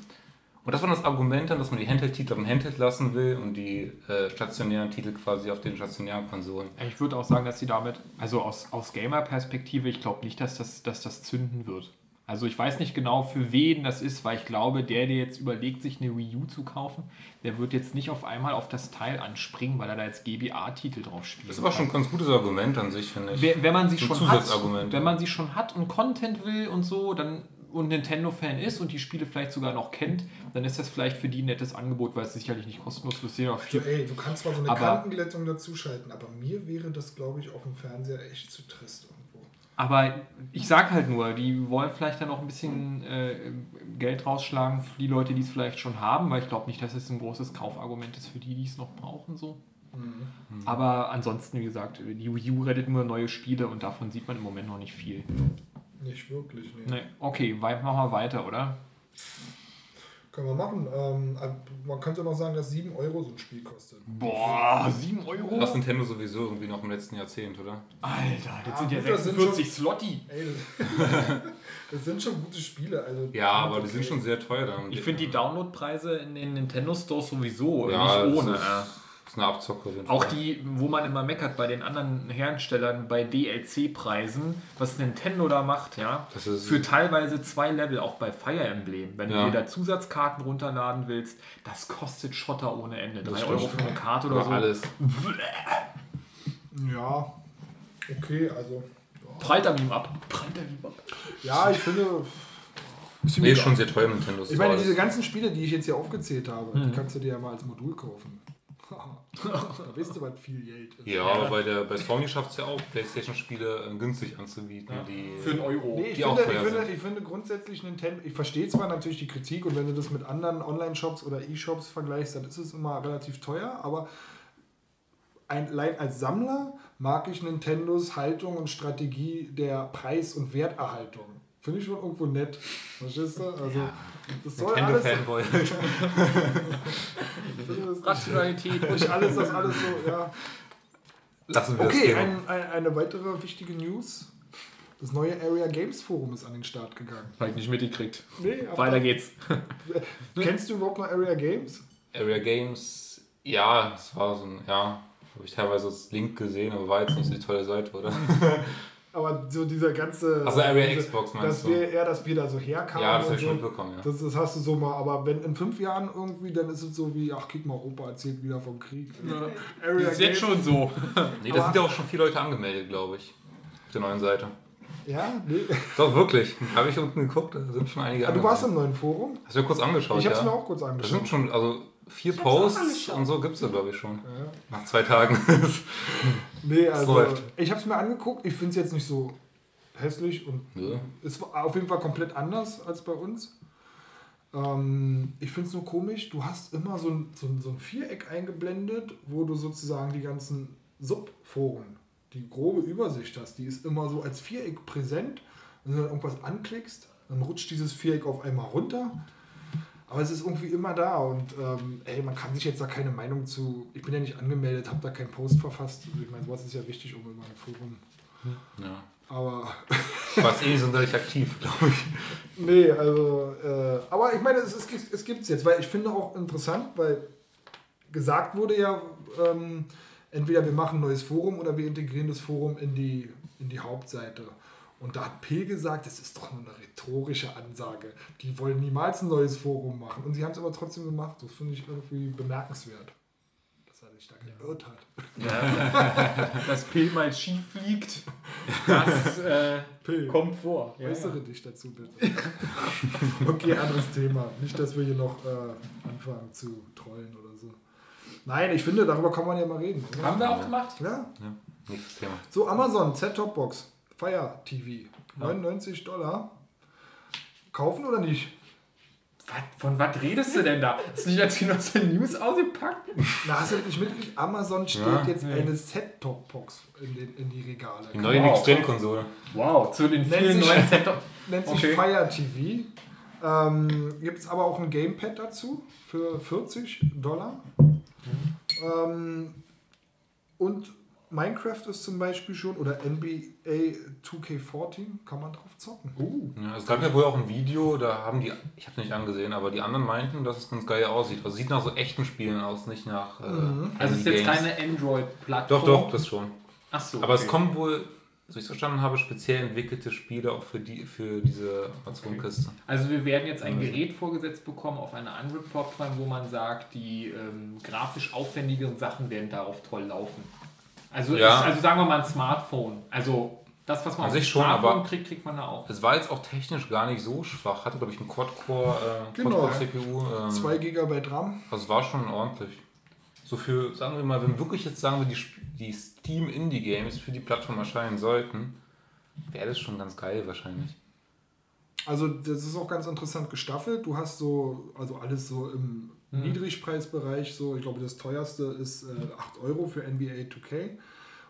und das war das Argument dann, dass man die Handheld-Titel dem Handheld lassen will und die äh, stationären Titel quasi auf den stationären Konsolen. Ich würde auch sagen, dass sie damit, also aus, aus Gamer-Perspektive, ich glaube nicht, dass das, dass das zünden wird. Also ich weiß nicht genau, für wen das ist, weil ich glaube, der, der jetzt überlegt, sich eine Wii U zu kaufen, der wird jetzt nicht auf einmal auf das Teil anspringen, weil er da jetzt GBA-Titel drauf spielt. Das ist aber schon ein ganz gutes Argument an sich, finde ich. Wenn, wenn man sie schon hat, wenn man sie schon hat und Content will und so, dann und Nintendo-Fan ist und die Spiele vielleicht sogar noch kennt, dann ist das vielleicht für die ein nettes Angebot, weil es sicherlich nicht kostenlos auf also, ey, du kannst zwar so eine Aber- Kantenglättung dazuschalten, aber mir wäre das, glaube ich, auf dem Fernseher echt zu trist irgendwo. Aber ich sag halt nur, die wollen vielleicht dann auch ein bisschen äh, Geld rausschlagen für die Leute, die es vielleicht schon haben, weil ich glaube nicht, dass es ein großes Kaufargument ist für die, die es noch brauchen. So. Aber ansonsten, wie gesagt, die Wii U rettet nur neue Spiele und davon sieht man im Moment noch nicht viel. Nicht wirklich, nee. Nee, okay, machen wir weiter, oder? Können wir machen. Ähm, man könnte noch sagen, dass 7 Euro so ein Spiel kostet. Boah, 7 Euro? Das Nintendo sowieso irgendwie noch im letzten Jahrzehnt, oder? Alter, das Ja, sind ja gut, das sind 46 Slotti. Ey, das, sind schon gute Spiele. Also, Ja, aber die okay. sind schon sehr teuer dann. Ich finde die Downloadpreise in den Nintendo Stores sowieso Ja, nicht ohne. Ja. Das ist eine Abzocke. Auch die, wo man immer meckert bei den anderen Herstellern bei DLC-Preisen, was Nintendo da macht, ja. Das ist- für teilweise zwei Level, auch bei Fire Emblem. Wenn Ja. du dir da Zusatzkarten runterladen willst, das kostet Schotter ohne Ende. 3 stimmt. Euro für eine Karte oder so. alles. Ja, okay, also. Prallt an ihm ab. Prallt an ihm ab. Ja, ich finde. Nee, ist schon sehr teuer Nintendo Ich meine, diese ganzen Spiele, die ich jetzt hier aufgezählt habe, Mhm. die kannst du dir ja mal als Modul kaufen. Da weißt du, was viel Geld ist. Ja, aber bei, der, bei Sony schafft es ja auch, Playstation-Spiele äh, günstig anzubieten. Die, Für einen Euro. Nee, ich die auch finde, ich, teuer finde, ich finde grundsätzlich Nintendo, ich verstehe zwar natürlich die Kritik und wenn du das mit anderen Online-Shops oder E-Shops vergleichst, dann ist es immer relativ teuer, aber ein, allein als Sammler mag ich Nintendos Haltung und Strategie der Preis- und Werterhaltung. Finde ich schon irgendwo nett. Verstehst du? Also, das soll das nicht- Rationalität. Nicht alles, das alles so, ja. Lassen wir Okay, das ein, ein, eine weitere wichtige News. Das neue Area Games Forum ist an den Start gegangen. Hab ich nicht mitgekriegt. Nee, aber- Weiter geht's. Kennst du überhaupt noch Area Games? Area Games, ja, das war so ein, ja, habe ich teilweise als Link gesehen, aber war jetzt nicht so die tolle Seite, oder? Aber so dieser ganze. Also Area diese, Xbox meinst dass du? wir, Ja, dass wir da so herkamen. Ja, das habe ich schon so. mitbekommen, ja. Das, das hast du so mal, aber wenn in fünf Jahren irgendwie, dann ist es so wie, ach, guck mal, Opa erzählt wieder vom Krieg. Area Ist jetzt schon so. Nee, da sind ja auch schon viele Leute angemeldet, glaube ich. Auf der neuen Seite. Ja, nee. Doch, wirklich. Habe ich unten geguckt, da sind schon einige Ah, du warst im neuen Forum? Hast du ja kurz angeschaut, Ich hab's ja? mir auch kurz angeschaut. sind schon, also vier Posts und so gibt es da, glaube ich, schon. Ja. Nach zwei Tagen. Nee, also läuft. ich hab's mir angeguckt. Ich finde es jetzt nicht so hässlich und Ja. ist auf jeden Fall komplett anders als bei uns. Ähm, ich finde es nur komisch, du hast immer so ein, so, ein, so ein Viereck eingeblendet, wo du sozusagen die ganzen Subforen, die grobe Übersicht hast, die ist immer so als Viereck präsent. Wenn du dann irgendwas anklickst, dann rutscht dieses Viereck auf einmal runter. Aber es ist irgendwie immer da und ähm, ey, man kann sich jetzt da keine Meinung zu. Ich bin ja nicht angemeldet, habe da keinen Post verfasst. Also ich meine, sowas ist ja wichtig, um immer ein Forum. Ja. Aber Warst eh nicht sonderlich aktiv, glaube ich. Nee, also, äh, aber ich meine, es, es, gibt- es gibt es jetzt, weil ich finde auch interessant, weil gesagt wurde ja, ähm, entweder wir machen ein neues Forum oder wir integrieren das Forum in die, in die Hauptseite. Und da hat P gesagt, das ist doch nur eine rhetorische Ansage. Die wollen niemals ein neues Forum machen. Und sie haben es aber trotzdem gemacht. Das finde ich irgendwie bemerkenswert. Dass er sich da geirrt hat. Dass Pill mal schief fliegt, das äh, P, kommt vor. Ja, äußere dich dazu bitte. okay, anderes Thema. Nicht, dass wir hier noch äh, anfangen zu trollen oder so. Nein, ich finde, darüber kann man ja mal reden. Haben wir auch gemacht? Ja. Ja, nächstes Thema. So, Amazon, Z-Top-Box, Fire TV, 99 Dollar. Kaufen oder nicht? Was, von was redest du denn da? Hast du nicht als aus der News ausgepackt? Na, hast du nicht mitgekriegt? Amazon stellt Ja, jetzt nee. eine Set-Top-Box in, den, in die Regale. Die neue Wow. Next-Gen-Konsole. Wow, zu den Nennt vielen sich- neuen Setup. Nennt sich Okay. Fire TV. Ähm, Gibt es aber auch ein Gamepad dazu für 40 Dollar. Ähm, und Minecraft ist zum Beispiel schon, oder NBA 2K14, kann man drauf zocken. Uh, Ja, es gab ja wohl auch ein Video, da haben die, ich habe es nicht angesehen, aber die anderen meinten, dass es ganz geil aussieht. Also sieht nach so echten Spielen aus, nicht nach. Äh, also es ist jetzt keine Android-Plattform. Doch, doch, das schon. Ach so. Aber es okay. kommen wohl, so ich es verstanden habe, speziell entwickelte Spiele auch für, die, für diese Amazon-Kiste. Also wir werden jetzt ein Gerät vorgesetzt bekommen auf einer Android-Plattform, wo man sagt, die ähm, grafisch aufwendigeren Sachen werden darauf toll laufen. Also, Ja. ist, also sagen wir mal ein Smartphone. Also das, was man An auf schon, Smartphone aber- kriegt, kriegt man da auch. Es war jetzt auch technisch gar nicht so schwach. Hatte, glaube ich, einen Quad-Core, äh, Genau. Quad-Core-CPU. Ähm, 2 GB RAM. Das war schon ordentlich. So für, sagen wir mal, wenn wirklich jetzt sagen wir, die, die Steam Indie Games für die Plattform erscheinen sollten, wäre das schon ganz geil wahrscheinlich. Also das ist auch ganz interessant gestaffelt. Du hast so, also alles so im Niedrigpreisbereich, so ich glaube das teuerste ist äh, 8 Euro für NBA 2K.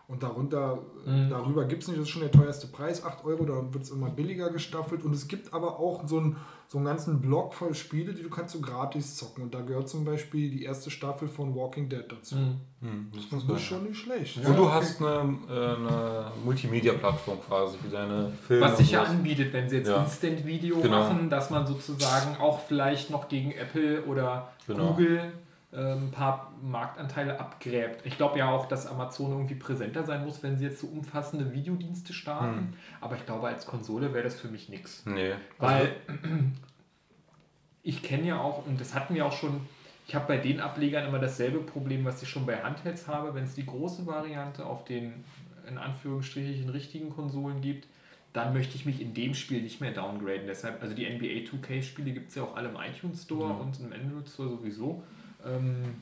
Und darunter, äh, darüber gibt es nicht, das ist schon der teuerste Preis, 8 Euro, da wird es immer billiger gestaffelt. Und es gibt aber auch so einen, so einen ganzen Block voll Spiele, die du kannst so gratis zocken. Und da gehört zum Beispiel die erste Staffel von Walking Dead dazu. Hm, das Das ist ist schon nicht schlecht. Und du hast eine, äh, eine Multimedia-Plattform quasi für deine Filme. Was sich ja anbietet, wenn sie jetzt Ja. Instant-Video Genau. machen, dass man sozusagen auch vielleicht noch gegen Apple oder Genau. Google ein paar Marktanteile abgräbt. Ich glaube ja auch, dass Amazon irgendwie präsenter sein muss, wenn sie jetzt so umfassende Videodienste starten. Hm. Aber ich glaube, als Konsole wäre das für mich nichts. Nee. Weil ich kenne ja auch, und das hatten wir auch schon, ich habe bei den Ablegern immer dasselbe Problem, was ich schon bei Handhelds habe, wenn es die große Variante auf den in Anführungsstrichen richtigen Konsolen gibt, dann möchte ich mich in dem Spiel nicht mehr downgraden. Deshalb, also die NBA 2K-Spiele gibt es ja auch alle im iTunes Store und im Android Store sowieso. Ähm,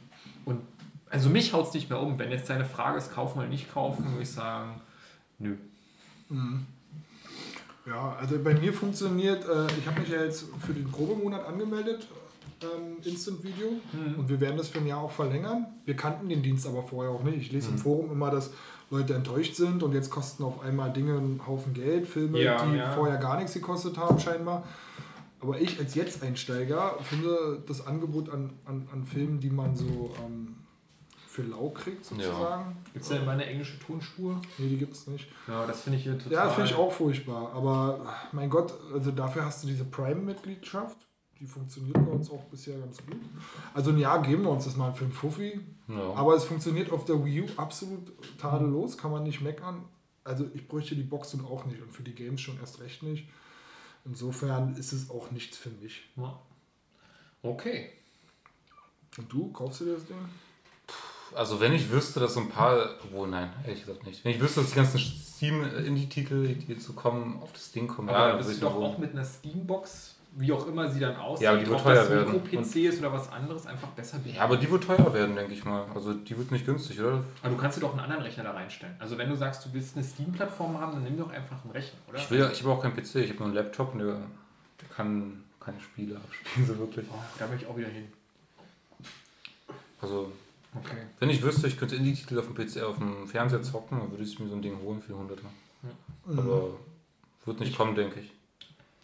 und also mich haut es nicht mehr um. Wenn jetzt deine Frage ist, kaufen oder nicht kaufen, würde ich sagen, nö. Ja, also bei mir funktioniert, äh, ich habe mich ja jetzt für den Probemonat angemeldet, ähm, Instant Video, und wir werden das für ein Jahr auch verlängern. Wir kannten den Dienst aber vorher auch nicht. Ich lese im Forum immer, dass Leute enttäuscht sind und jetzt kosten auf einmal Dinge einen Haufen Geld, Filme, Ja, die ja. vorher gar nichts gekostet haben, scheinbar. Aber ich als Jetzt-Einsteiger finde das Angebot an, an, an Filmen, die man so ähm, für lau kriegt, sozusagen. Gibt es denn mal eine englische Tonspur? Nee, die gibt es nicht. Ja, das finde ich hier total. Ja, finde ich auch furchtbar. Aber mein Gott, also dafür hast du diese Prime-Mitgliedschaft. Die funktioniert bei uns auch bisher ganz gut. Also ein Jahr geben wir uns das mal für einen Fuffi. Ja. Aber es funktioniert auf der Wii U absolut tadellos, kann man nicht meckern. Also ich bräuchte die Box nun auch nicht und für die Games schon erst recht nicht. Insofern ist es auch nichts für mich. Ja. Okay. Und du, kaufst du dir das Ding? Also wenn ich wüsste, dass so ein paar, obwohl nein, ehrlich gesagt nicht. Wenn ich wüsste, dass die ganzen Steam-Indie-Titel, die jetzt so kommen, auf das Ding kommen, Aber dann bist würde du ich doch auch mit einer Steambox wie auch immer sie dann aussieht, Ja, aber die wird ob das teuer werden. Mikro-PC ist oder was anderes, einfach besser Ja, aber die wird teuer werden, denke ich mal. Also die wird nicht günstig, oder? Aber du kannst dir doch einen anderen Rechner da reinstellen. Also wenn du sagst, du willst eine Steam-Plattform haben, dann nimm doch einfach einen Rechner, oder? Ich, will, ich habe auch keinen PC, ich habe nur einen Laptop und der, der kann keine Spiele abspielen, so wirklich. Oh, da möchte ich auch wieder hin. Also, Okay. wenn ich wüsste, ich könnte Indie-Titel auf dem PC, auf dem Fernseher zocken, dann würde ich mir so ein Ding holen für 100er. Mhm. Aber wird nicht kommen, denke ich.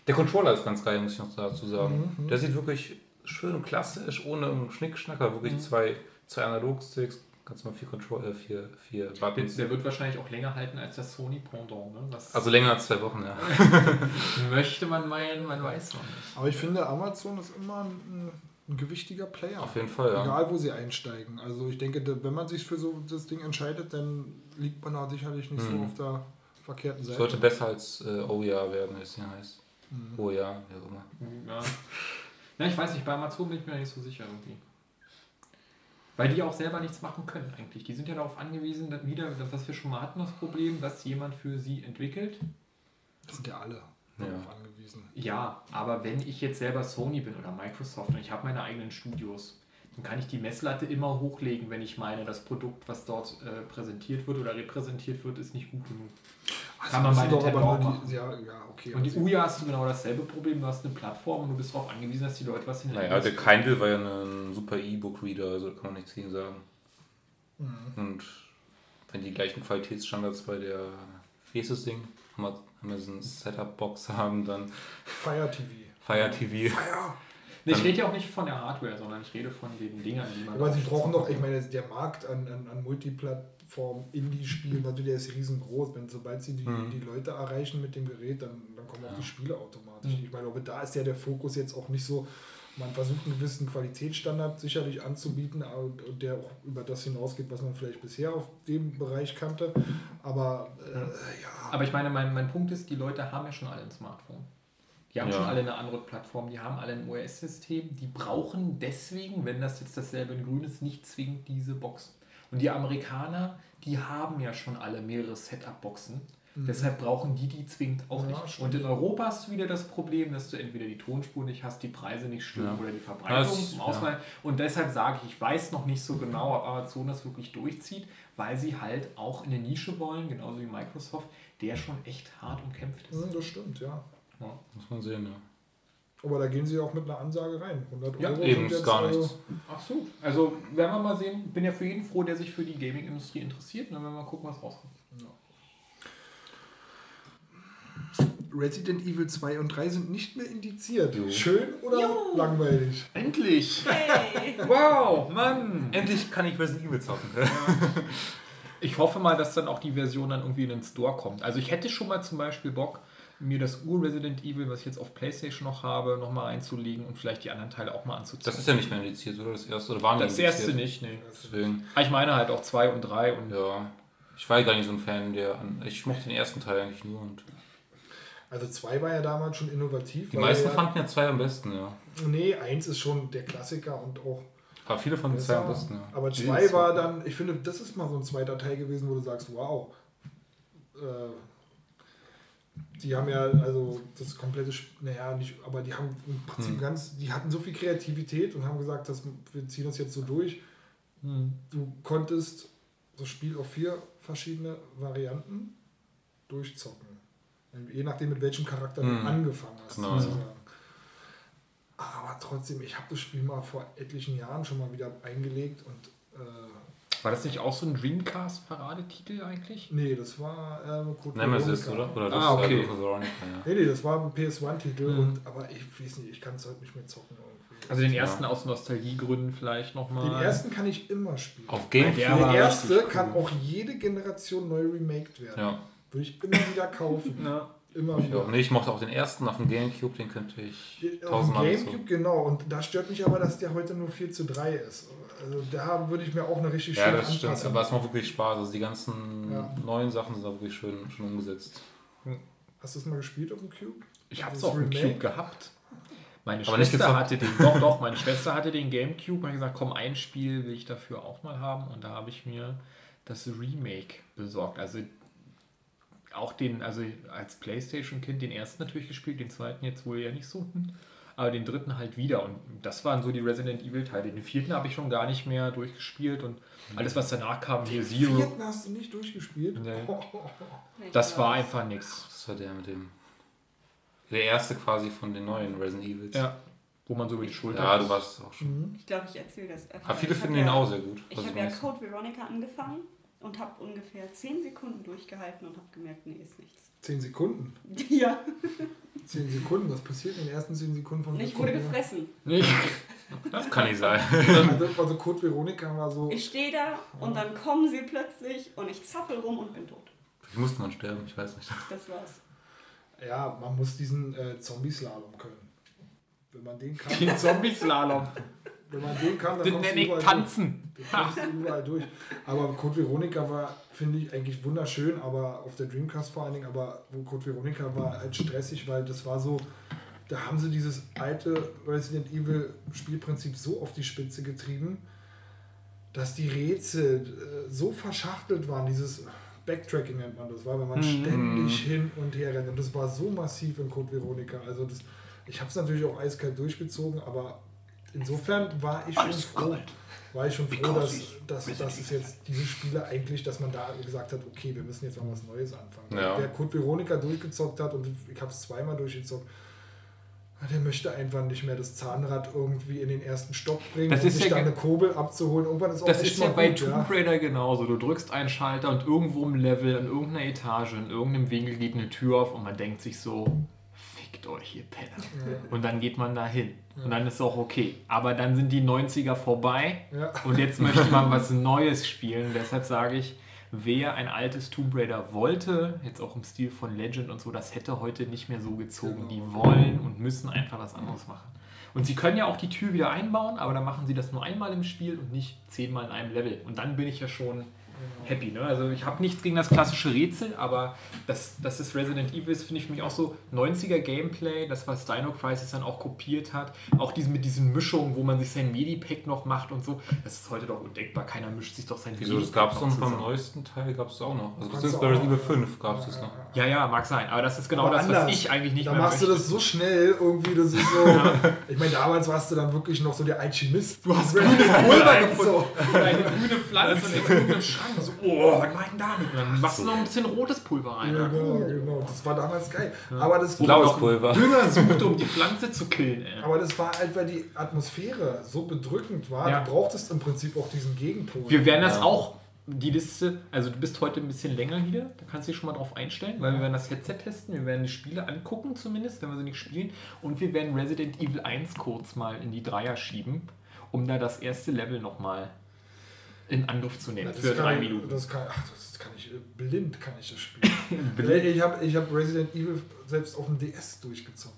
Der Controller ist ganz geil, muss ich noch dazu sagen. Mhm. Der sieht wirklich schön und klassisch, ohne einen Schnickschnacker. Wirklich Mhm. zwei, zwei Analog-Sticks, ganz mal vier, Control äh, vier, vier Buttons. Der wird wahrscheinlich auch länger halten als das Sony Pendant. Ne? Also länger als zwei Wochen, ja. möchte man meinen, man weiß noch nicht. Aber ich finde, Amazon ist immer ein, ein gewichtiger Player. Auf jeden Fall, ja. Egal, wo sie einsteigen. Also ich denke, wenn man sich für so das Ding entscheidet, dann liegt man da sicherlich nicht so Mhm. auf der verkehrten Seite. Sollte besser als äh, ja werden, wie es hier heißt. Mhm. Oh ja, wie auch immer. Ja. ja, ich weiß nicht, bei Amazon bin ich mir nicht so sicher irgendwie. Weil die auch selber nichts machen können eigentlich. Die sind ja darauf angewiesen, dass wieder, das, was wir schon mal hatten, das Problem, dass jemand für sie entwickelt. Das sind ja alle Ja. darauf angewiesen. Ja, aber wenn ich jetzt selber Sony bin oder Microsoft und ich habe meine eigenen Studios, dann kann ich die Messlatte immer hochlegen, wenn ich meine, das Produkt, was dort äh, präsentiert wird oder repräsentiert wird, ist nicht gut genug. Also Kann man bei doch Nintendo aber auch machen. die, ja, ja, okay. Und die also- UJA hast du genau dasselbe Problem. Du hast eine Plattform und du bist darauf angewiesen, dass die Leute was in Naja, der Kindle war ja ein super E-Book-Reader, also da kann man nichts gegen sagen. Mhm. Und wenn die gleichen Qualitätsstandards bei der, wie ist das Ding? Ama- Amazon Setup-Box haben, dann Fire TV. Fire TV. Fire! Nee, ich rede ja auch nicht von der Hardware, sondern ich rede von den Dingern, die man. Aber sie auch brauchen doch, ich meine, der Markt an, an, an Multiplattform Indie-Spielen, natürlich der ist riesengroß. Wenn sobald sie die, Mhm. die Leute erreichen mit dem Gerät, dann, dann kommen auch Ja. die Spiele automatisch. Mhm. Ich meine, aber da ist ja der Fokus jetzt auch nicht so, man versucht einen gewissen Qualitätsstandard sicherlich anzubieten, aber- und der auch über das hinausgeht, was man vielleicht bisher auf dem Bereich kannte. Aber äh, ja. Aber ich meine, mein, mein Punkt ist, die Leute haben ja schon alle ein Smartphone. Die haben Ja. schon alle eine Android-Plattform, die haben alle ein OS-System, die brauchen deswegen, wenn das jetzt dasselbe in grün ist, nicht zwingend diese Box. Und die Amerikaner, die haben ja schon alle mehrere Setup-Boxen. Deshalb brauchen die die zwingend auch Mhm. Ja, nicht. stimmt. Und in Europa hast du wieder das Problem, dass du entweder die Tonspur nicht hast, die Preise nicht stimmen Ja. oder die Verbreitung Das- im Auswahl. Und deshalb sage ich, ich weiß noch nicht so genau, ob Amazon das wirklich durchzieht, weil sie halt auch in eine Nische wollen, genauso wie Microsoft, der schon echt hart umkämpft ist. Hm, Das stimmt, ja. Ja. Muss man sehen, ja. Aber da gehen sie auch mit einer Ansage rein. 100 Ja, Euro eben, sind ist gar also- nichts. Ach so, also werden wir mal sehen. Bin ja für jeden froh, der sich für die Gaming-Industrie interessiert. Und dann werden wir mal gucken, was rauskommt. Resident Evil 2 und 3 sind nicht mehr indiziert. Jo. Schön oder Jo. langweilig? Endlich! Hey! Wow, Mann! Endlich kann ich Resident Evil zocken. Ich hoffe mal, dass dann auch die Version dann irgendwie in den Store kommt. Also ich hätte schon mal zum Beispiel Bock, mir das Ur-Resident Evil, was ich jetzt auf Playstation noch habe, nochmal einzulegen und vielleicht die anderen Teile auch mal anzuzocken. Das ist ja nicht mehr indiziert, oder? Das erste, oder war nicht das erste nicht, nee. Deswegen, Aber ich meine halt auch zwei und drei und ja. Ich war gar nicht so ein Fan, der an, ich mochte den ersten Teil eigentlich nur und Also 2 war ja damals schon innovativ. die meisten ja, fanden ja zwei am besten, ja. Nee, 1 ist schon der Klassiker und auch. Aber viele fanden zwei am besten, ja. Aber 2 war dann, ich finde, das ist mal so ein zweiter Teil gewesen, wo du sagst, wow. Äh, die haben ja, also das komplette, naja, nicht, aber die haben im Prinzip Hm. ganz, die hatten so viel Kreativität und haben gesagt, dass wir ziehen das jetzt so durch. Du konntest das Spiel auf vier verschiedene Varianten durchzocken. Je nachdem, mit welchem Charakter du Mhm. angefangen hast. Genau, sozusagen. Aber trotzdem, ich habe das Spiel mal vor etlichen Jahren schon mal wieder eingelegt und äh, war das nicht auch so ein Dreamcast-Paradetitel eigentlich? nee, das war ähm, Code Nemesis, Veronica. oder? Oder das Ah, okay. äh, Veronica, ja. Nee, nee, das war ein PS1-Titel, Mhm. aber ich weiß nicht, ich kann es heute nicht mehr zocken. Irgendwie. Also den Ja. ersten aus Nostalgiegründen vielleicht nochmal. den ersten kann ich immer spielen. Auf Game Der erste richtig kann cool. auch jede Generation neu remaked werden. Ja. Würde ich immer wieder kaufen. Ja. Immer Ja, wieder. nee, ich mochte auch den ersten auf dem Gamecube, den könnte ich Auf dem Gamecube, zocken. genau. Und da stört mich aber, dass der heute nur 4 zu 3 ist. Also da würde ich mir auch eine richtig Ja, schöne das stimmt, Anpassung aber es macht wirklich Spaß. Also die ganzen Ja. neuen Sachen sind da wirklich schön, schön umgesetzt. Hast du es mal gespielt auf dem Cube? Ich habe es Das auf dem? Cube gehabt. Meine Aber Schwester hatte den, doch, doch, meine Schwester hatte den Gamecube und hat gesagt, komm, ein Spiel will ich dafür auch mal haben. Und da habe ich mir das Remake besorgt. Also auch den, also als Playstation-Kind den ersten natürlich gespielt, den zweiten jetzt wohl ja nicht so. Aber den dritten halt wieder. Und das waren so die Resident Evil-Teile. Den vierten habe ich schon gar nicht mehr durchgespielt und alles, was danach kam, hier Zero, Vierten hast du nicht durchgespielt? Nee. Oh, das war einfach nix. Das war der mit dem. Der erste quasi von den neuen Resident Evils. Ja, wo man so über die Schulter. Ja, du warst auch schon. Ich glaube, ich erzähle das öfter. Aber viele finden ihn ja, auch sehr gut. Ich habe ja. Code Veronica angefangen und habe ungefähr 10 Sekunden durchgehalten und habe gemerkt, nee, ist nichts. Zehn Sekunden. Ja, Zehn Sekunden. Was passiert in den ersten zehn Sekunden von ich wurde gefressen. Nee. Das kann nicht sein. Also, also Code Veronica war so. Ich stehe da und dann kommen sie plötzlich und ich zappel rum und bin tot. Vielleicht musste man sterben, ich weiß nicht. Das war's. Ja, man muss diesen äh, Zombie-Slalom können. Wenn man den kann, Den Zombie-Slalom. Wenn man den kann, dann kommst du überall Tanzen. durch. Du kommst überall durch. Aber Code Veronica war, finde ich, eigentlich wunderschön, aber auf der Dreamcast vor allen Dingen, aber wo Code Veronica war halt stressig, weil das war so, da haben sie dieses alte Resident Evil Spielprinzip so auf die Spitze getrieben, dass die Rätsel äh, so verschachtelt waren, dieses Backtracking nennt man das, war, wenn man ständig hin und her rennt. Und das war so massiv in Code Veronica. Also das, ich habe es natürlich auch eiskalt durchgezogen, aber insofern war ich schon froh, war ich schon froh, dass, dass, dass es jetzt diese Spiele eigentlich, dass man da gesagt hat, okay, wir müssen jetzt mal was Neues anfangen. Ja. Wer Code Veronica durchgezockt hat und ich habe es zweimal durchgezockt, der möchte einfach nicht mehr das Zahnrad irgendwie in den ersten Stock bringen, Das um ist sich ja da ge- eine Kurbel abzuholen. Irgendwann ist auch Das ist ja bei gut, Tomb Raider genauso. Du drückst einen Schalter und irgendwo im Level, in irgendeiner Etage, in irgendeinem Winkel geht eine Tür auf und man denkt sich so, fickt euch, ihr Penner. Und dann geht man da hin. Und dann ist auch okay. Aber dann sind die 90er vorbei Ja. und jetzt möchte man was Neues spielen. Deshalb sage ich, wer ein altes Tomb Raider wollte, jetzt auch im Stil von Legend und so, das hätte heute nicht mehr so gezogen. Die wollen und müssen einfach was anderes machen. Und sie können ja auch die Tür wieder einbauen, aber dann machen sie das nur einmal im Spiel und nicht zehnmal in einem Level. Und dann bin ich ja schon happy. Ne? Also ich habe nichts gegen das klassische Rätsel, aber das, das ist Resident Evil, ist, finde ich für mich auch so 90er Gameplay, das was Dino Crisis dann auch kopiert hat. Auch diesen, mit diesen Mischungen, wo man sich sein Medipack noch macht und so. Das ist heute doch undenkbar. Keiner mischt sich doch sein Wieso, das Medipack gab es noch beim neuesten Teil, gab es auch noch. Also beziehungsweise du bei Resident Evil noch. 5 gab es das noch. Ja, ja, mag sein. Aber das ist genau Aber das, anders. was ich eigentlich nicht da mehr machst du möchte. das so schnell irgendwie, das ist so. Ich meine, damals warst du dann wirklich noch so der Alchemist. Du hast grünes Pulver gefunden. Eine grüne Pflanze in irgendeinem Schrank. So, oh, was war denn damit? Und dann machst du noch ein bisschen rotes Pulver rein. Ja, genau, genau. Das war damals geil. Aber das, Blaues Pulver. Dünger sucht, um die Pflanze zu killen. Ey. aber das war halt, weil die Atmosphäre so bedrückend war. Ja. Du brauchtest im Prinzip auch diesen Gegenpol. Wir werden das Ja. auch, die Liste, also du bist heute ein bisschen länger hier, da kannst du dich schon mal drauf einstellen, weil wir werden das Headset testen, wir werden die Spiele angucken zumindest, wenn wir sie nicht spielen und wir werden Resident Evil 1 kurz mal in die Dreier schieben, um da das erste Level nochmal in Angriff zu nehmen das für kann drei ich, Minuten. Das kann, ach, das kann ich, äh, blind kann ich das spielen. ich habe ich hab Resident Evil selbst auf dem DS durchgezockt.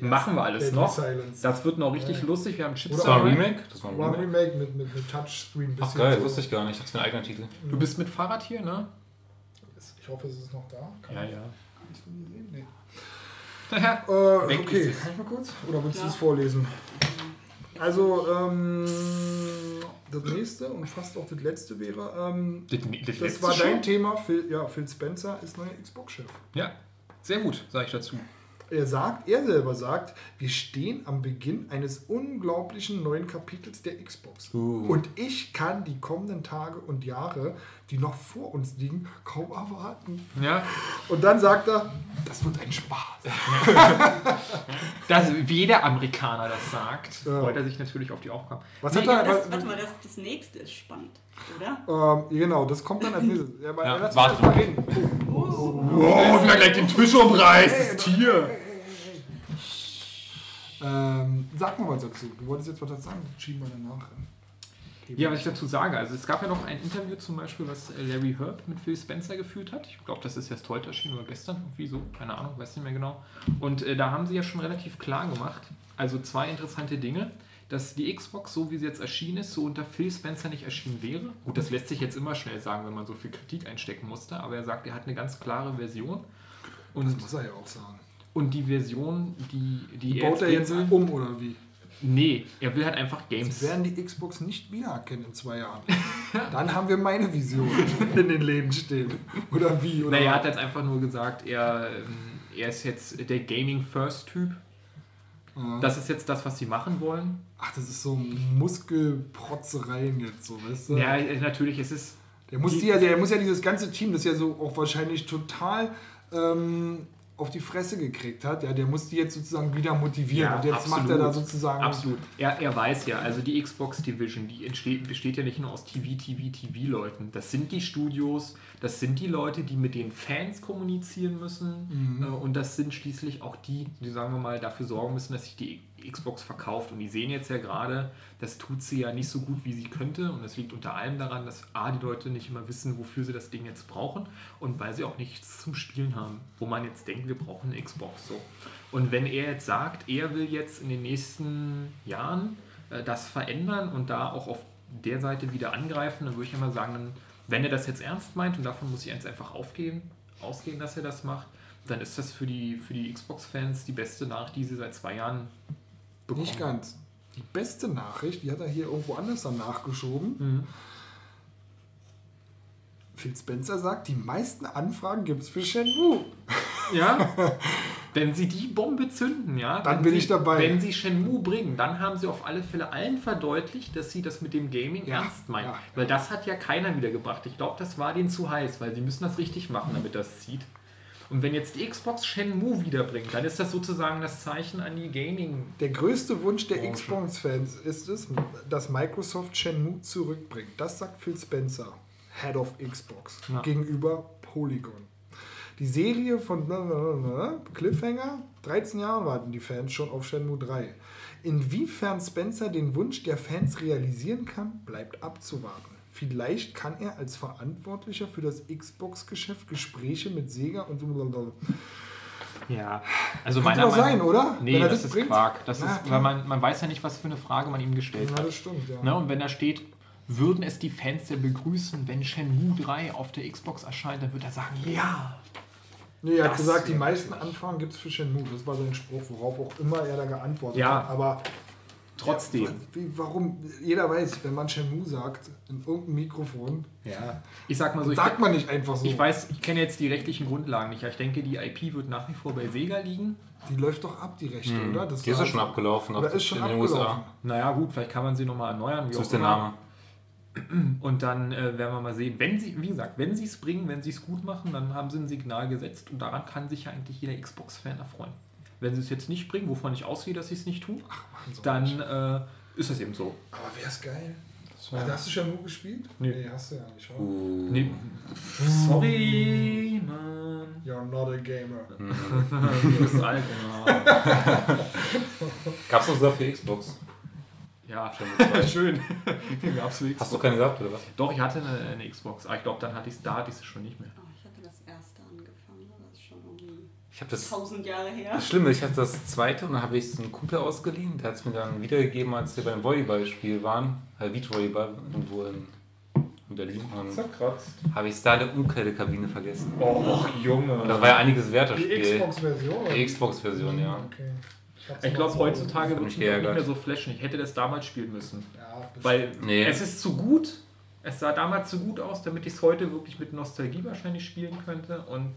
Machen wir alles Deadly noch. Silence. Das wird noch richtig Ja. lustig, wir haben Chips Das war ein. Remake? Das war ein Remake? Remake mit, mit, mit Touchscreen. Ach geil, so. wusste ich gar nicht. Ich dachte, ein eigener Titel. Du bist mit Fahrrad hier, ne? Ich hoffe, es ist noch da. Kann Ja, ich ja. gar nicht von dir sehen? Nee. ja. Äh, Weg okay, ist es. kann ich mal kurz? Oder willst du Ja. es vorlesen? Also, ähm, das nächste und fast auch das letzte wäre, ähm, Das, das, das war schon? dein Thema. Phil, ja, Phil Spencer ist neuer Xbox-Chef. Ja, sehr gut, sage ich dazu. Er sagt, er selber sagt, wir stehen am Beginn eines unglaublichen neuen Kapitels der Xbox. Uh. Und ich kann die kommenden Tage und Jahre, die noch vor uns liegen, kaum erwarten. Ja, Und dann sagt er, das wird ein Spaß. das, wie jeder Amerikaner das sagt, Ja. freut er sich natürlich auf die Aufgaben. Was Nee, hat er? Das, was- warte mal, das, das nächste ist spannend, oder? Ähm, genau, das kommt dann als nächstes. Ja, aber Ja, lass warte. mal reden. Oh, wie er gleich den Tisch umreißt, das Tier. Ähm, sag mal was dazu. Du wolltest jetzt was dazu sagen, schieben wir danach. Ja, was ich dazu sage, also es gab ja noch ein Interview zum Beispiel, was äh, Larry Herb mit Phil Spencer geführt hat. Ich glaube, das ist erst heute erschienen oder gestern, irgendwie so, keine Ahnung, weiß nicht mehr genau. Und äh, da haben sie ja schon relativ klar gemacht, also zwei interessante Dinge, dass die Xbox, so wie sie jetzt erschienen ist, so unter Phil Spencer nicht erschienen wäre. Gut, das lässt sich jetzt immer schnell sagen, wenn man so viel Kritik einstecken musste, aber er sagt, er hat eine ganz klare Version. Das Und, muss er ja auch sagen. und die Version, die, die Baut er jetzt um oder wie? Nee, er will halt einfach Sie Games. werden die Xbox nicht wiedererkennen in zwei Jahren. Dann haben wir meine Vision in den Läden stehen. Oder wie? Oder Naja, er hat jetzt einfach nur gesagt, er, ähm, er ist jetzt der Gaming-First-Typ. Das ist jetzt das, was sie machen wollen. Ach, das ist so Muskelprotzereien jetzt, so, weißt du? Ja, äh, natürlich, es ist. Der muss, die, ja, der muss ja dieses ganze Team, das ja so auch wahrscheinlich total ähm, auf die Fresse gekriegt hat, ja, der muss die jetzt sozusagen wieder motivieren. Ja, und jetzt absolut. macht er da sozusagen. Absolut. Er, er weiß ja, also die Xbox Division, die entsteht, besteht ja nicht nur aus TV, TV, TV-Leuten. Das sind die Studios, das sind die Leute, die mit den Fans kommunizieren müssen. Äh, Und das sind schließlich auch die, die, sagen wir mal, dafür sorgen müssen, dass sich die Xbox verkauft. Und die sehen jetzt ja gerade, das tut sie ja nicht so gut, wie sie könnte. Und das liegt unter allem daran, dass A, die Leute nicht immer wissen, wofür sie das Ding jetzt brauchen. Und weil sie auch nichts zum Spielen haben, wo man jetzt denkt, wir brauchen eine Xbox. So. Und wenn er jetzt sagt, er will jetzt in den nächsten Jahren äh, das verändern und da auch auf der Seite wieder angreifen, dann würde ich immer sagen, dann, wenn er das jetzt ernst meint, und davon muss ich jetzt einfach aufgehen, ausgehen, dass er das macht, dann ist das für die, für die Xbox-Fans die beste Nachricht, die sie seit zwei Jahren bekommen. Nicht ganz. Die beste Nachricht, die hat er hier irgendwo anders dann nachgeschoben. Mhm. Phil Spencer sagt, die meisten Anfragen gibt es für Shenmue. Ja. Wenn sie die Bombe zünden, ja, Dann bin sie, ich dabei. Wenn sie Shenmue bringen, dann haben sie auf alle Fälle allen verdeutlicht, dass sie das mit dem Gaming Ja, ernst meinen. ja. Weil das hat ja keiner wiedergebracht. Ich glaube, das war denen zu heiß, weil sie müssen das richtig machen, damit das zieht. Und wenn jetzt die Xbox Shenmue wiederbringt, dann ist das sozusagen das Zeichen an die Gaming. Der größte Wunsch der. Xbox-Fans ist es, dass Microsoft Shenmue zurückbringt. Das sagt Phil Spencer, Head of Xbox, Ja. gegenüber Polygon. Die Serie von Cliffhanger, 13 Jahre warten die Fans schon auf Shenmue 3. Inwiefern Spencer den Wunsch der Fans realisieren kann, bleibt abzuwarten. Vielleicht kann er als Verantwortlicher für das Xbox-Geschäft Gespräche mit Sega und Ja, also Könnte meiner doch sein, oder? Nee, das, das ist bringt? Quark. Das Na, ist, weil man, man weiß ja nicht, was für eine Frage man ihm gestellt Ja, hat. das stimmt, ja. Ne? Und wenn da steht, würden es die Fans denn begrüßen, wenn Shenmue 3 auf der Xbox erscheint, dann wird er sagen, ja. Nee, er hat gesagt, die meisten Anfragen gibt es für Shenmue. Das war sein Spruch, worauf auch immer er da geantwortet Ja. hat. Aber Trotzdem. Ja, wie, warum? Jeder weiß, wenn man Shenmue sagt, in irgendeinem Mikrofon, Ja. Ich sag mal so, ich, sagt man nicht einfach so. ich weiß, ich kenne jetzt die rechtlichen Grundlagen nicht. Ich denke, die IP wird nach wie vor bei Sega liegen. Die läuft doch ab, die Rechte, oder? Das Die ist ja schon abgelaufen Oder ist schon in den abgelaufen. USA. Naja, gut, vielleicht kann man sie nochmal erneuern. Wie So auch ist der. Name. Und dann äh, werden wir mal sehen, wenn sie, wie gesagt, wenn sie es bringen, wenn sie es gut machen, dann haben sie ein Signal gesetzt und daran kann sich ja eigentlich jeder Xbox-Fan erfreuen. Wenn sie es jetzt nicht bringen, wovon ich ausgehe, dass sie es nicht tun, Machen sie auch dann äh, ist das eben so. Aber wär's geil. wär- Ach, hast du Shenmue gespielt? Nee. hast du ja nicht. oder? Uh. Nee, sorry, Mann. You're not a gamer. Du bist alt, ja. Gab's noch sogar für Xbox? Ja, Shenmue 2. schön. Gab's für Hast du keine gehabt, oder was? Doch, ich hatte eine, eine Xbox, aber ich glaube, dann hatte ich da hatte ich sie schon nicht mehr. Oh, ich hatte das erste angefangen, aber das ist schon irgendwie Ich habe das. tausend Jahre her. Das Schlimme, ich hatte das zweite und dann habe ich es einem Kumpel ausgeliehen. Der hat es mir dann wiedergegeben, als wir beim Volleyballspiel waren. Halt Beachvolleyball irgendwo in, in Berlin. Und Zerkratzt. habe ich es da in der Umkleidekabine vergessen. Oh, Junge. Und das war ja einiges wert, das Die Spiel. Xbox-Version? Die Xbox-Version, ja. Okay. Ich mal glaube, zu- heutzutage wird es nicht mehr so flashen. Ich hätte das damals spielen müssen. Ja. Weil Nee. es ist zu gut. Es sah damals zu gut aus, damit ich es heute wirklich mit Nostalgie wahrscheinlich spielen könnte. Und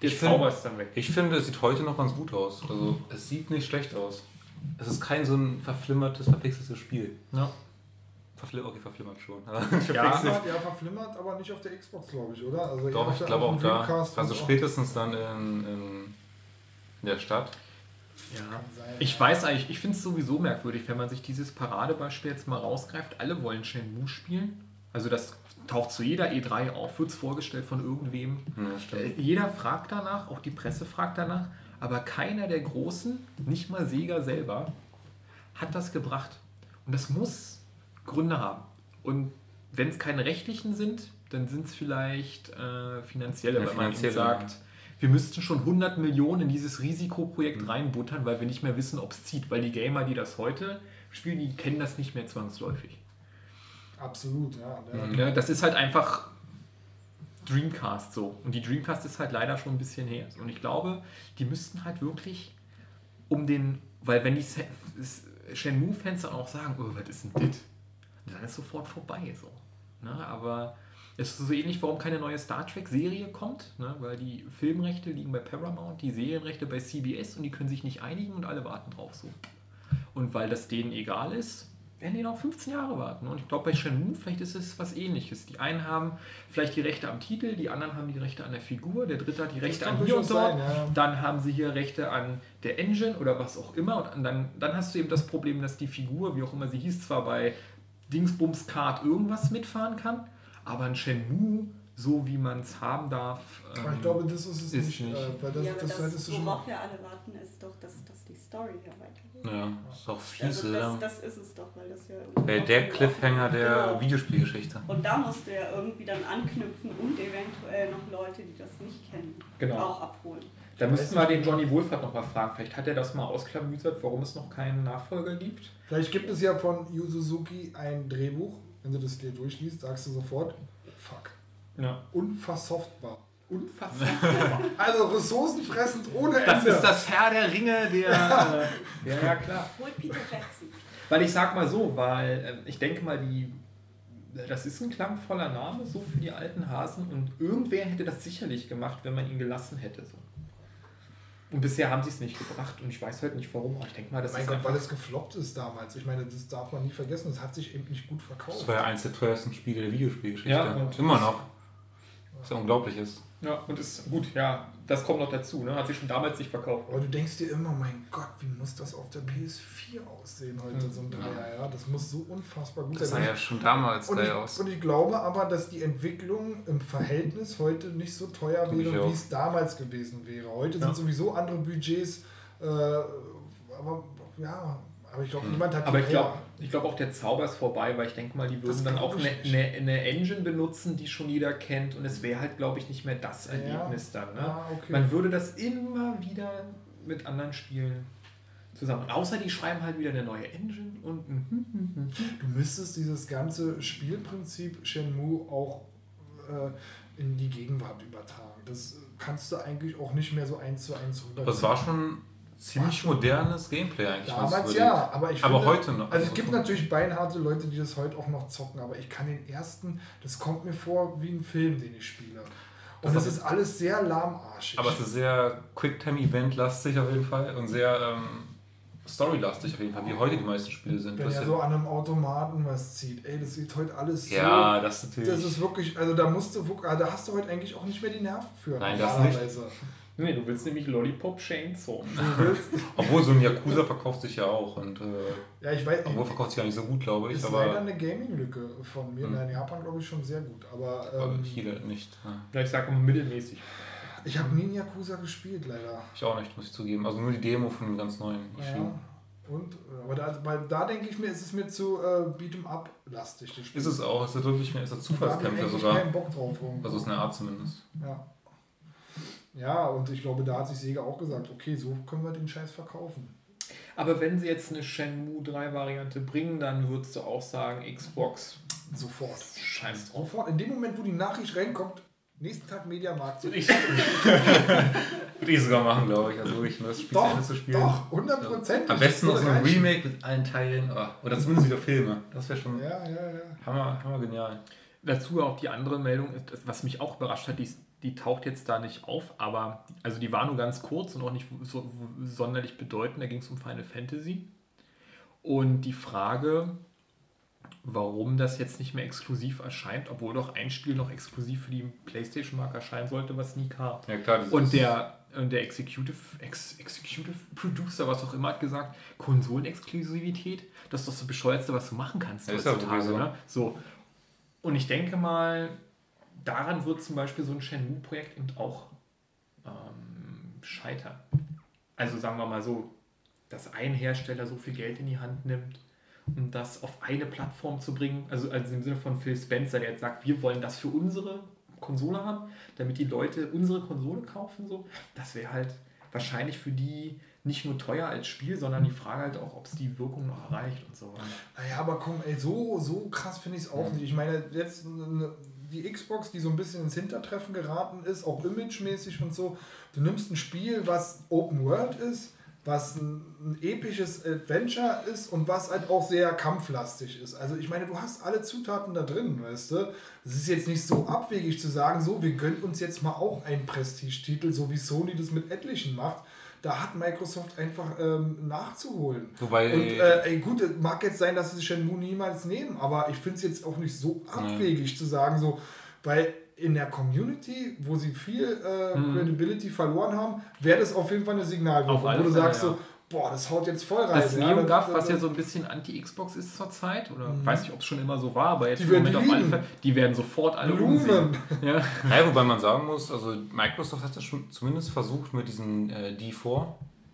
der Ich find- Zauber ist dann weg. Ich finde, es sieht heute noch ganz gut aus. Also, es sieht nicht schlecht aus. Es ist kein so ein verflimmertes, verpixeltes Spiel. Ja. Verflim okay, verflimmert schon. Ja. Verflimmert, ja, verflimmert, aber nicht auf der Xbox, glaube ich, oder? Also Doch, ich glaube auch da. Also spätestens dann in, in, in der Stadt. Ja. Ich weiß eigentlich, ich finde es sowieso merkwürdig, wenn man sich dieses Paradebeispiel jetzt mal rausgreift. Alle wollen Shenmue spielen. Also das taucht zu jeder E3 auf, wird es vorgestellt von irgendwem. Ja. Äh, Jeder fragt danach, auch die Presse fragt danach, aber keiner der Großen, nicht mal Sega selber, hat das gebracht. Und das muss Gründe haben. Und wenn es keine rechtlichen sind, dann sind es vielleicht äh, finanzielle, Ja, weil man ihnen sagt, wir müssten schon 100 Millionen in dieses Risikoprojekt reinbuttern, weil wir nicht mehr wissen, ob es zieht. Weil die Gamer, die das heute spielen, die kennen das nicht mehr zwangsläufig. Absolut, ja. Der, Mhm. Ja, das ist halt einfach Dreamcast so. Und die Dreamcast ist halt leider schon ein bisschen her. Und ich glaube, die müssten halt wirklich um den, weil wenn die Shenmue-Fans dann auch sagen, oh, was ist denn das? Dann ist sofort vorbei so. Ne? Aber Es ist so ähnlich, warum keine neue Star Trek-Serie kommt, ne? weil die Filmrechte liegen bei Paramount, die Serienrechte bei CBS und die können sich nicht einigen und alle warten drauf so. Und weil das denen egal ist, werden die noch 15 Jahre warten. Und ich glaube, bei Shenmue vielleicht ist es was ähnliches. Die einen haben vielleicht die Rechte am Titel, die anderen haben die Rechte an der Figur, der dritte hat die Rechte an hier und dort. sein, ja. Dann haben sie hier Rechte an der Engine oder was auch immer. Und dann, dann hast du eben das Problem, dass die Figur, wie auch immer sie hieß, zwar bei Dingsbums Kart irgendwas mitfahren kann, aber ein Shenmue, so wie man es haben darf, Aber ich ähm, glaube, das ist es ist nicht. nicht. Äh, weil das, ja, das, das, schon. worauf wir alle warten, ist doch, dass, dass die Story ja weitergeht. Ja, ist auch fies, Also das, das ist es doch, weil das ja auch der Cliffhanger der Genau. Videospielgeschichte. Und da musst du ja irgendwie dann anknüpfen und eventuell noch Leute, die das nicht kennen, Genau. auch abholen. Da müssten wir den Johnny Wohlfahrt noch mal fragen. Vielleicht hat er das mal ausklamüsert, warum es noch keinen Nachfolger gibt. Vielleicht gibt es ja von Yu Suzuki ein Drehbuch. Wenn du das dir durchliest, sagst du sofort, fuck. Ja. Unversoftbar. Unfassbar. Also ressourcenfressend ohne Ende. Das ist das Herr der Ringe, der. Äh, ja, ja, klar. Holt Peter Jackson. Weil ich sag mal so, weil ähm, ich denke mal, die. Das ist ein klangvoller Name, so für die alten Hasen. Und irgendwer hätte das sicherlich gemacht, wenn man ihn gelassen hätte. So. Und bisher haben sie es nicht gebracht und ich weiß halt nicht warum, aber ich denke mal, das mein ist Gott, einfach. weil es gefloppt ist damals. Ich meine, das darf man nie vergessen. Es hat sich eben nicht gut verkauft. Das war ja eins der teuersten Spiele der Videospielgeschichte. Ja, und- Immer noch. Was ja unglaublich ist. Ja, und ist gut, ja, das kommt noch dazu, ne? Hat sich schon damals nicht verkauft. Aber du denkst dir immer, mein Gott, wie muss das auf der PS4 aussehen heute, so ein Dreier, ja? Das muss so unfassbar gut Das sah sein. ja schon damals Und ich, aus. und ich glaube aber, dass die Entwicklung im Verhältnis heute nicht so teuer ich wäre, wie es damals gewesen wäre. Heute Ja. sind sowieso andere Budgets, äh, aber ja, aber ich glaube, Hm. niemand hat Aber die ich glaube glaub auch, der Zauber ist vorbei, weil ich denke mal, die würden Das dann auch eine, eine, eine Engine benutzen, die schon jeder kennt und es wäre halt, glaube ich, nicht mehr das Ja. Erlebnis dann. Ne? Ja, okay. Man würde das immer wieder mit anderen Spielen zusammen. Und außer die schreiben halt wieder eine neue Engine und mhm, mhm. Du müsstest dieses ganze Spielprinzip Shenmue auch äh, in die Gegenwart übertragen. Das kannst du eigentlich auch nicht mehr so eins zu eins rüber. Es war schon ziemlich modernes Gameplay eigentlich. Damals ja, aber ich Aber finde, heute noch. Also es gibt natürlich beinharte Leute, die das heute auch noch zocken, aber ich kann den ersten, das kommt mir vor wie ein Film, den ich spiele. Und Das das ist- alles sehr lahmarschig. Aber es ist sehr Quicktime-Event-lastig auf jeden Fall und sehr ähm, Story-lastig auf jeden Fall, wie heute die meisten Spiele sind. wenn er so an einem Automaten was zieht, ey, das sieht heute alles ja, das so. natürlich. Das ist wirklich, also da musst du also da hast du heute eigentlich auch nicht mehr die Nerven für. Nein, das normalerweise. Nee, du willst nämlich Lollipop Chainsaw. Obwohl so ein Yakuza verkauft sich ja auch und äh, ja, ich weiß, obwohl verkauft sich ja nicht so gut, glaube ich. ist leider Aber, eine Gaming-Lücke von mir. Hm. In Japan glaube ich schon sehr gut. Aber aber ähm, hier nicht. Ja. Ja, ich sage immer mittelmäßig. ich habe nie in Yakuza gespielt, leider. Ich auch nicht, muss ich zugeben. Also nur die Demo von dem ganz neuen Ja. Und, äh, aber da, weil da denke ich mir, ist es mir zu äh, Beat'em Up lastig. Ist es auch, es ist wirklich mehr, ist das Da habe ich Zufallskämpfer sogar. keinen Bock drauf. irgendwo. Also ist eine Art zumindest. Ja. Ja, und ich glaube, da hat sich Sega auch gesagt, okay, so können wir den Scheiß verkaufen. Aber wenn sie jetzt eine Shenmue 3 Variante bringen, dann würdest du auch sagen, Xbox Sofort. scheiß drauf. Sofort. In dem Moment, wo die Nachricht reinkommt, nächsten Tag Mediamarkt. So, Ich, Würde ich sogar machen, glaube ich. Also wirklich nur das Spiel zu doch, Ende zu spielen. doch, 100 Prozent. Am besten noch so ein Remake mit allen Teilen. Oh, oder zumindest wieder Filme. Das wäre schon Ja, ja, ja. hammer, hammer genial. Dazu auch die andere Meldung, was mich auch überrascht hat, die, die taucht jetzt da nicht auf, aber also die war nur ganz kurz und auch nicht so sonderlich bedeutend. Da ging es um Final Fantasy. Und die Frage, warum das jetzt nicht mehr exklusiv erscheint, obwohl doch ein Spiel noch exklusiv für die PlayStation-Marke erscheinen sollte, was nie kam. Ja klar, Und der, und der Executive, Ex, Executive Producer, was auch immer, hat gesagt, Konsolenexklusivität, das ist doch das Bescheuerste, was du machen kannst Ja, ist ja heutzutage. sowieso. ne? so. Und ich denke mal, daran wird zum Beispiel so ein Shenmue-Projekt eben auch ähm, scheitern. Also sagen wir mal so, dass ein Hersteller so viel Geld in die Hand nimmt, um das auf eine Plattform zu bringen, also, also im Sinne von Phil Spencer, der jetzt sagt, wir wollen das für unsere Konsole haben, damit die Leute unsere Konsole kaufen, so, das wäre halt wahrscheinlich für die nicht nur teuer als Spiel, sondern die Frage halt auch, ob es die Wirkung noch erreicht und so. Naja, aber komm, ey, so, so krass finde ich es auch nicht. Ich meine, jetzt ne, die Xbox, die so ein bisschen ins Hintertreffen geraten ist, auch imagemäßig und so. Du nimmst ein Spiel, was Open World ist, was ein, ein, episches Adventure ist und was halt auch sehr kampflastig ist. Also ich meine, du hast alle Zutaten da drin, weißt du. Es ist jetzt nicht so abwegig zu sagen, so, wir gönnen uns jetzt mal auch einen Prestige-Titel, so wie Sony das mit etlichen macht. Da hat Microsoft einfach ähm, nachzuholen. Wobei, und äh, ey, gut, es mag jetzt sein, dass sie Shenmue niemals nehmen, aber ich finde es jetzt auch nicht so abwegig zu sagen, so, weil in der Community, wo sie viel äh, mhm. Credibility verloren haben, wäre das auf jeden Fall eine Signalwirkung, wo du sagst ja. so, boah, das haut jetzt voll rein. Das NeoGAF, ja, was ja so ein bisschen anti-Xbox ist zurzeit, oder mhm. weiß nicht, ob es schon immer so war, aber jetzt die im Moment auf alle Fälle, die werden sofort alle Blumen. Ja. ja, wobei man sagen muss, also Microsoft hat das schon zumindest versucht mit diesem äh, D4,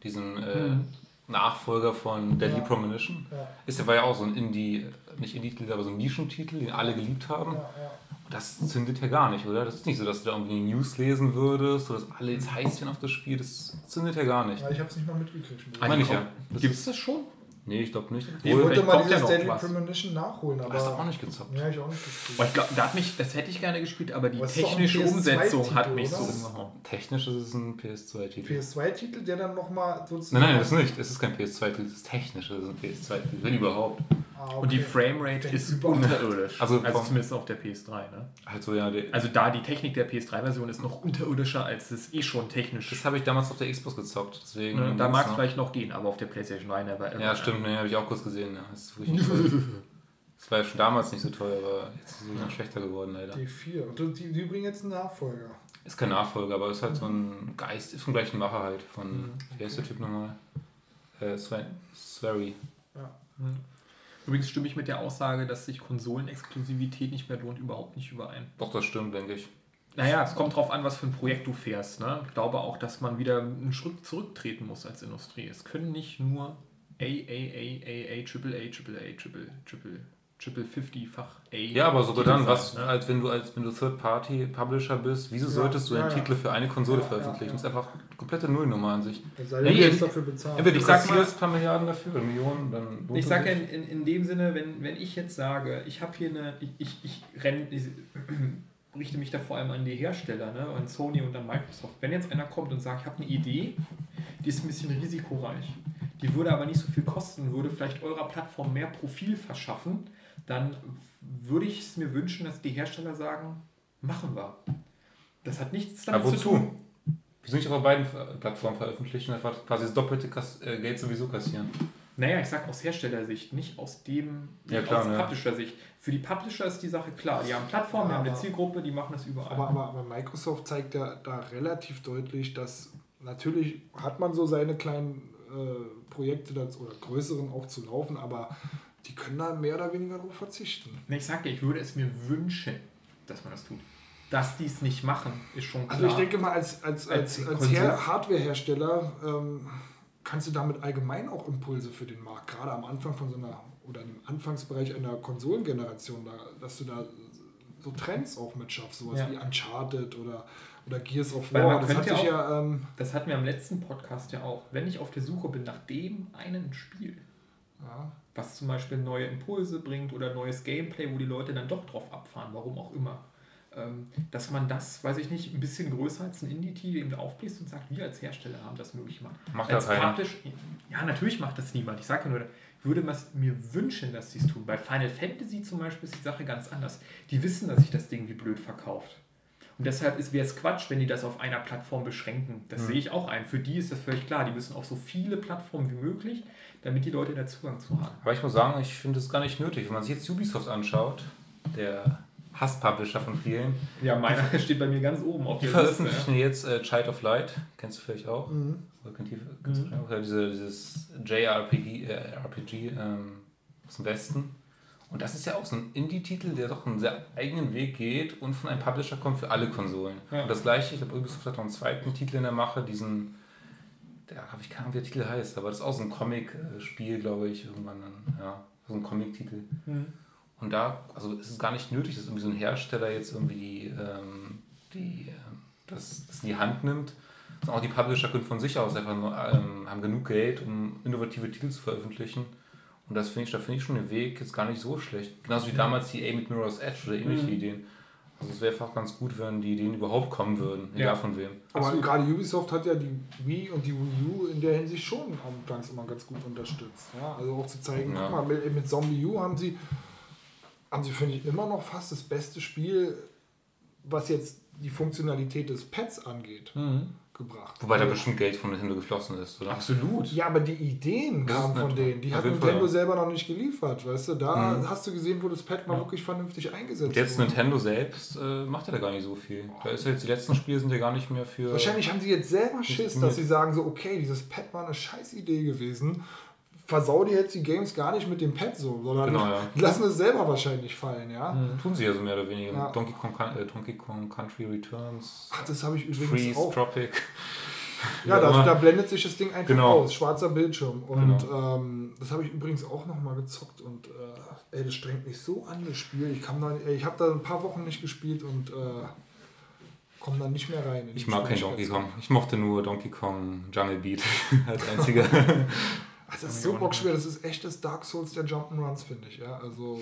diesem äh, mhm. Nachfolger von Deadly ja. Premonition. Ja. Ist ja war ja auch so ein Indie, nicht Indie-Titel, aber so ein Nischentitel, den alle geliebt haben. Ja, ja das zündet ja gar nicht, oder? Das ist nicht so, dass du da irgendwie News lesen würdest oder dass alle jetzt heiß sind auf das Spiel. Das zündet ja gar nicht. Ja, ich habe es nicht mal mitgekriegt. Meine ich ja. Gibt es das schon? Nee, ich glaube nicht. Ich wollte mal dieses ja Daily Premonition nachholen, aber. Hast du auch nicht gezockt? Ja, ich auch nicht ich da hat mich, das hätte ich gerne gespielt, aber die technische Umsetzung hat mich so umgehauen. Technisch ist es ein PS2-Titel. PS2-Titel, der dann nochmal sozusagen. Nein, nein, das ist nicht. Es ist kein PS2-Titel, es ist technisch, das ist ein PS2-Titel, wenn überhaupt. Ah, okay. Und die Framerate ist unterirdisch. Also, also zumindest auf der PS3. Ne? Also, ja, also da die Technik der PS3-Version ist noch unterirdischer, als es eh schon technisch Das habe ich damals auf der Xbox gezockt. Deswegen ne, da mag es vielleicht noch gehen, aber auf der PlayStation 3 never Ja, stimmt, ne, habe ich auch kurz gesehen. Ja. Das, ist das war ja schon damals nicht so teuer, aber jetzt ist es noch schlechter geworden, leider. D4. Und die, die bringen jetzt einen Nachfolger. Ist kein Nachfolger, aber ist halt so ein Geist, ist vom gleichen Macher halt. Von, mhm. Wie heißt der Typ nochmal? Äh, Swery. Ja. Mhm. Übrigens stimme ich mit der Aussage, dass sich Konsolenexklusivität nicht mehr lohnt, überhaupt nicht überein. Doch, das stimmt, denke ich. Naja, es kommt drauf an, was für ein Projekt du fährst. Ne? Ich glaube auch, dass man wieder einen Schritt zurücktreten muss als Industrie. Es können nicht nur A, A, A, A, A, Triple A, Triple A, Triple, Triple Triple 50-fach A. Ja, aber sogar dann, was, ne? als wenn du als wenn du Third-Party-Publisher bist, wieso ja, solltest du einen ja, Titel für eine Konsole ja, veröffentlichen? Das ist einfach eine komplette Nullnummer an sich. Sei ja, jetzt dafür bezahlt. Entweder du kassierst ein paar Milliarden dafür oder Millionen, dann. Ich sage in, in, in, dem Sinne, wenn, wenn ich jetzt sage, ich habe hier eine, ich, ich, ich renne, ich, richte mich da vor allem an die Hersteller, ne, an Sony und an Microsoft. Wenn jetzt einer kommt und sagt, ich habe eine Idee, die ist ein bisschen risikoreich, die würde aber nicht so viel kosten, würde vielleicht eurer Plattform mehr Profil verschaffen, dann würde ich es mir wünschen, dass die Hersteller sagen, machen wir. Das hat nichts damit zu tun. Wir sind nicht auf beiden Plattformen veröffentlicht und einfach quasi das doppelte äh, Geld sowieso kassieren. Naja, ich sag aus Herstellersicht, nicht aus dem, ja, klar, aus ne. Publisher-Sicht. Für die Publisher ist die Sache klar. Die haben Plattformen, die haben eine Zielgruppe, die machen das überall. Aber, aber, aber Microsoft zeigt ja da relativ deutlich, dass natürlich hat man so seine kleinen äh, Projekte das, oder größeren auch zu laufen, aber die können da mehr oder weniger darauf verzichten. Ich sage ja, ich würde es mir wünschen, dass man das tut. Dass die es nicht machen, ist schon klar. Also ich denke mal, als, als, als, als, als Hardware-Hersteller ähm, kannst du damit allgemein auch Impulse für den Markt, gerade am Anfang von so einer, oder im Anfangsbereich einer Konsolengeneration, da, dass du da so Trends auch mit schaffst, sowas ja. wie Uncharted oder, oder Gears of War. Das, hat auch, ja, ähm, das hatten wir am letzten Podcast ja auch. Wenn ich auf der Suche bin nach dem einen Spiel, ja was zum Beispiel neue Impulse bringt oder neues Gameplay, wo die Leute dann doch drauf abfahren, warum auch immer. Ähm, dass man das, weiß ich nicht, ein bisschen größer als ein Indie-Titel eben aufbläst und sagt, wir als Hersteller haben das möglich gemacht. Macht als das praktisch, Ja, natürlich macht das niemand. Ich sage nur, ich würde mir wünschen, dass sie es tun. Bei Final Fantasy zum Beispiel ist die Sache ganz anders. Die wissen, dass sich das Ding wie blöd verkauft. Und deshalb wäre es Quatsch, wenn die das auf einer Plattform beschränken. Das mhm. sehe ich auch ein. Für die ist das völlig klar. Die müssen auf so viele Plattformen wie möglich damit die Leute da Zugang zu haben. Aber ich muss sagen, ich finde es gar nicht nötig. Wenn man sich jetzt Ubisoft anschaut, der Hasspublisher von vielen. Ja, meiner steht bei mir ganz oben auf die veröffentlichen ja. jetzt äh, Child of Light, kennst du vielleicht auch? Mhm. Oder kennt ihr, mhm. du auch? Diese, dieses JRPG äh, RPG, ähm, aus dem Westen. Und das ist ja auch so ein Indie-Titel, der doch einen sehr eigenen Weg geht und von einem Publisher kommt für alle Konsolen. Ja. Und das gleiche, ich glaube, Ubisoft hat noch einen zweiten Titel in der Mache, diesen der habe ich keine Ahnung, wie der Titel heißt, aber das ist auch so ein Comic-Spiel, glaube ich, irgendwann dann, ja, so ein Comic-Titel. Mhm. Und da, also ist es gar nicht nötig, dass irgendwie so ein Hersteller jetzt irgendwie ähm, die, ähm, das, das in die Hand nimmt. Sondern auch die Publisher können von sich aus einfach nur, ähm, haben genug Geld, um innovative Titel zu veröffentlichen. Und das finde ich, da finde ich schon den Weg jetzt gar nicht so schlecht. Genauso wie damals die A mit Mirror's Edge oder ähnliche mhm. Ideen. Also es wäre einfach ganz gut, wenn die Ideen überhaupt kommen würden, egal Ja. von wem. Aber Absolut. gerade Ubisoft hat ja die Wii und die Wii U in der Hinsicht schon anfangs immer ganz gut unterstützt. Ja? Also auch zu zeigen, Ja. guck mal, mit, mit Zombie U haben sie, haben sie, finde ich, immer noch fast das beste Spiel, was jetzt die Funktionalität des Pads angeht, gebracht. Wobei da Also- bestimmt Geld von Nintendo geflossen ist, oder? Absolut. Ja, aber die Ideen kamen von denen. Die hat Nintendo ja. selber noch nicht geliefert, weißt du? Da hast du gesehen, wo das Pad mal wirklich vernünftig eingesetzt Und jetzt wurde. Nintendo selbst äh, macht ja da gar nicht so viel. Da ist ja jetzt die letzten Spiele sind ja gar nicht mehr für. Wahrscheinlich haben sie jetzt selber Schiss, dass sie sagen so, okay, dieses Pad war eine scheiß Idee gewesen. Versau dir jetzt die Games gar nicht mit dem Pad so, sondern Genau, ja. lassen es selber wahrscheinlich fallen, ja. Tun sie ja so mehr oder weniger. Ja. Donkey, Kong, äh, Donkey Kong Country Returns, Ach, das habe ich übrigens Freeze, auch. Tropic. Ja, da, da blendet sich das Ding einfach Genau. aus, schwarzer Bildschirm. Und ähm, das habe ich übrigens auch nochmal gezockt und äh, ey, das strengt mich so an, das Spiel. Ich, kam da- ey, ich habe da ein paar Wochen nicht gespielt und äh, komme dann nicht mehr rein. in Ich mag kein Donkey Schwierigkeitsgrad. Ich mochte nur Donkey Kong Jungle Beat als einziger. Das ist so bockschwer, das ist echt das Dark Souls der Jump'n'Runs, finde ich. Ja, also,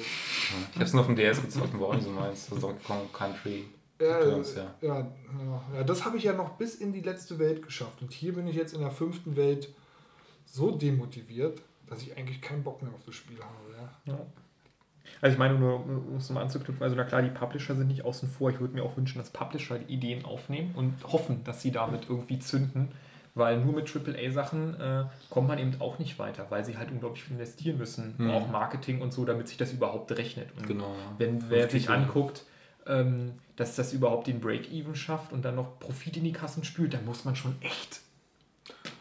ich hab's nur auf dem DS gezockt und war auch nicht so meins. Also Donkey Kong Country ja, Returns, ja. ja, ja, ja, das habe ich ja noch bis in die letzte Welt geschafft. Und hier bin ich jetzt in der fünften Welt so demotiviert, dass ich eigentlich keinen Bock mehr auf das Spiel habe. Ja. Also ich meine nur, um es mal anzuknüpfen, also na klar, die Publisher sind nicht außen vor. Ich würde mir auch wünschen, dass Publisher die Ideen aufnehmen und hoffen, dass sie damit irgendwie zünden. Weil nur mit AAA-Sachen äh, kommt man eben auch nicht weiter, weil sie halt unglaublich viel investieren müssen, Mhm. auch Marketing und so, damit sich das überhaupt rechnet. Und Genau. ja. wenn wer sich anguckt, ähm, dass das überhaupt den Break-Even schafft und dann noch Profit in die Kassen spült, dann muss man schon echt.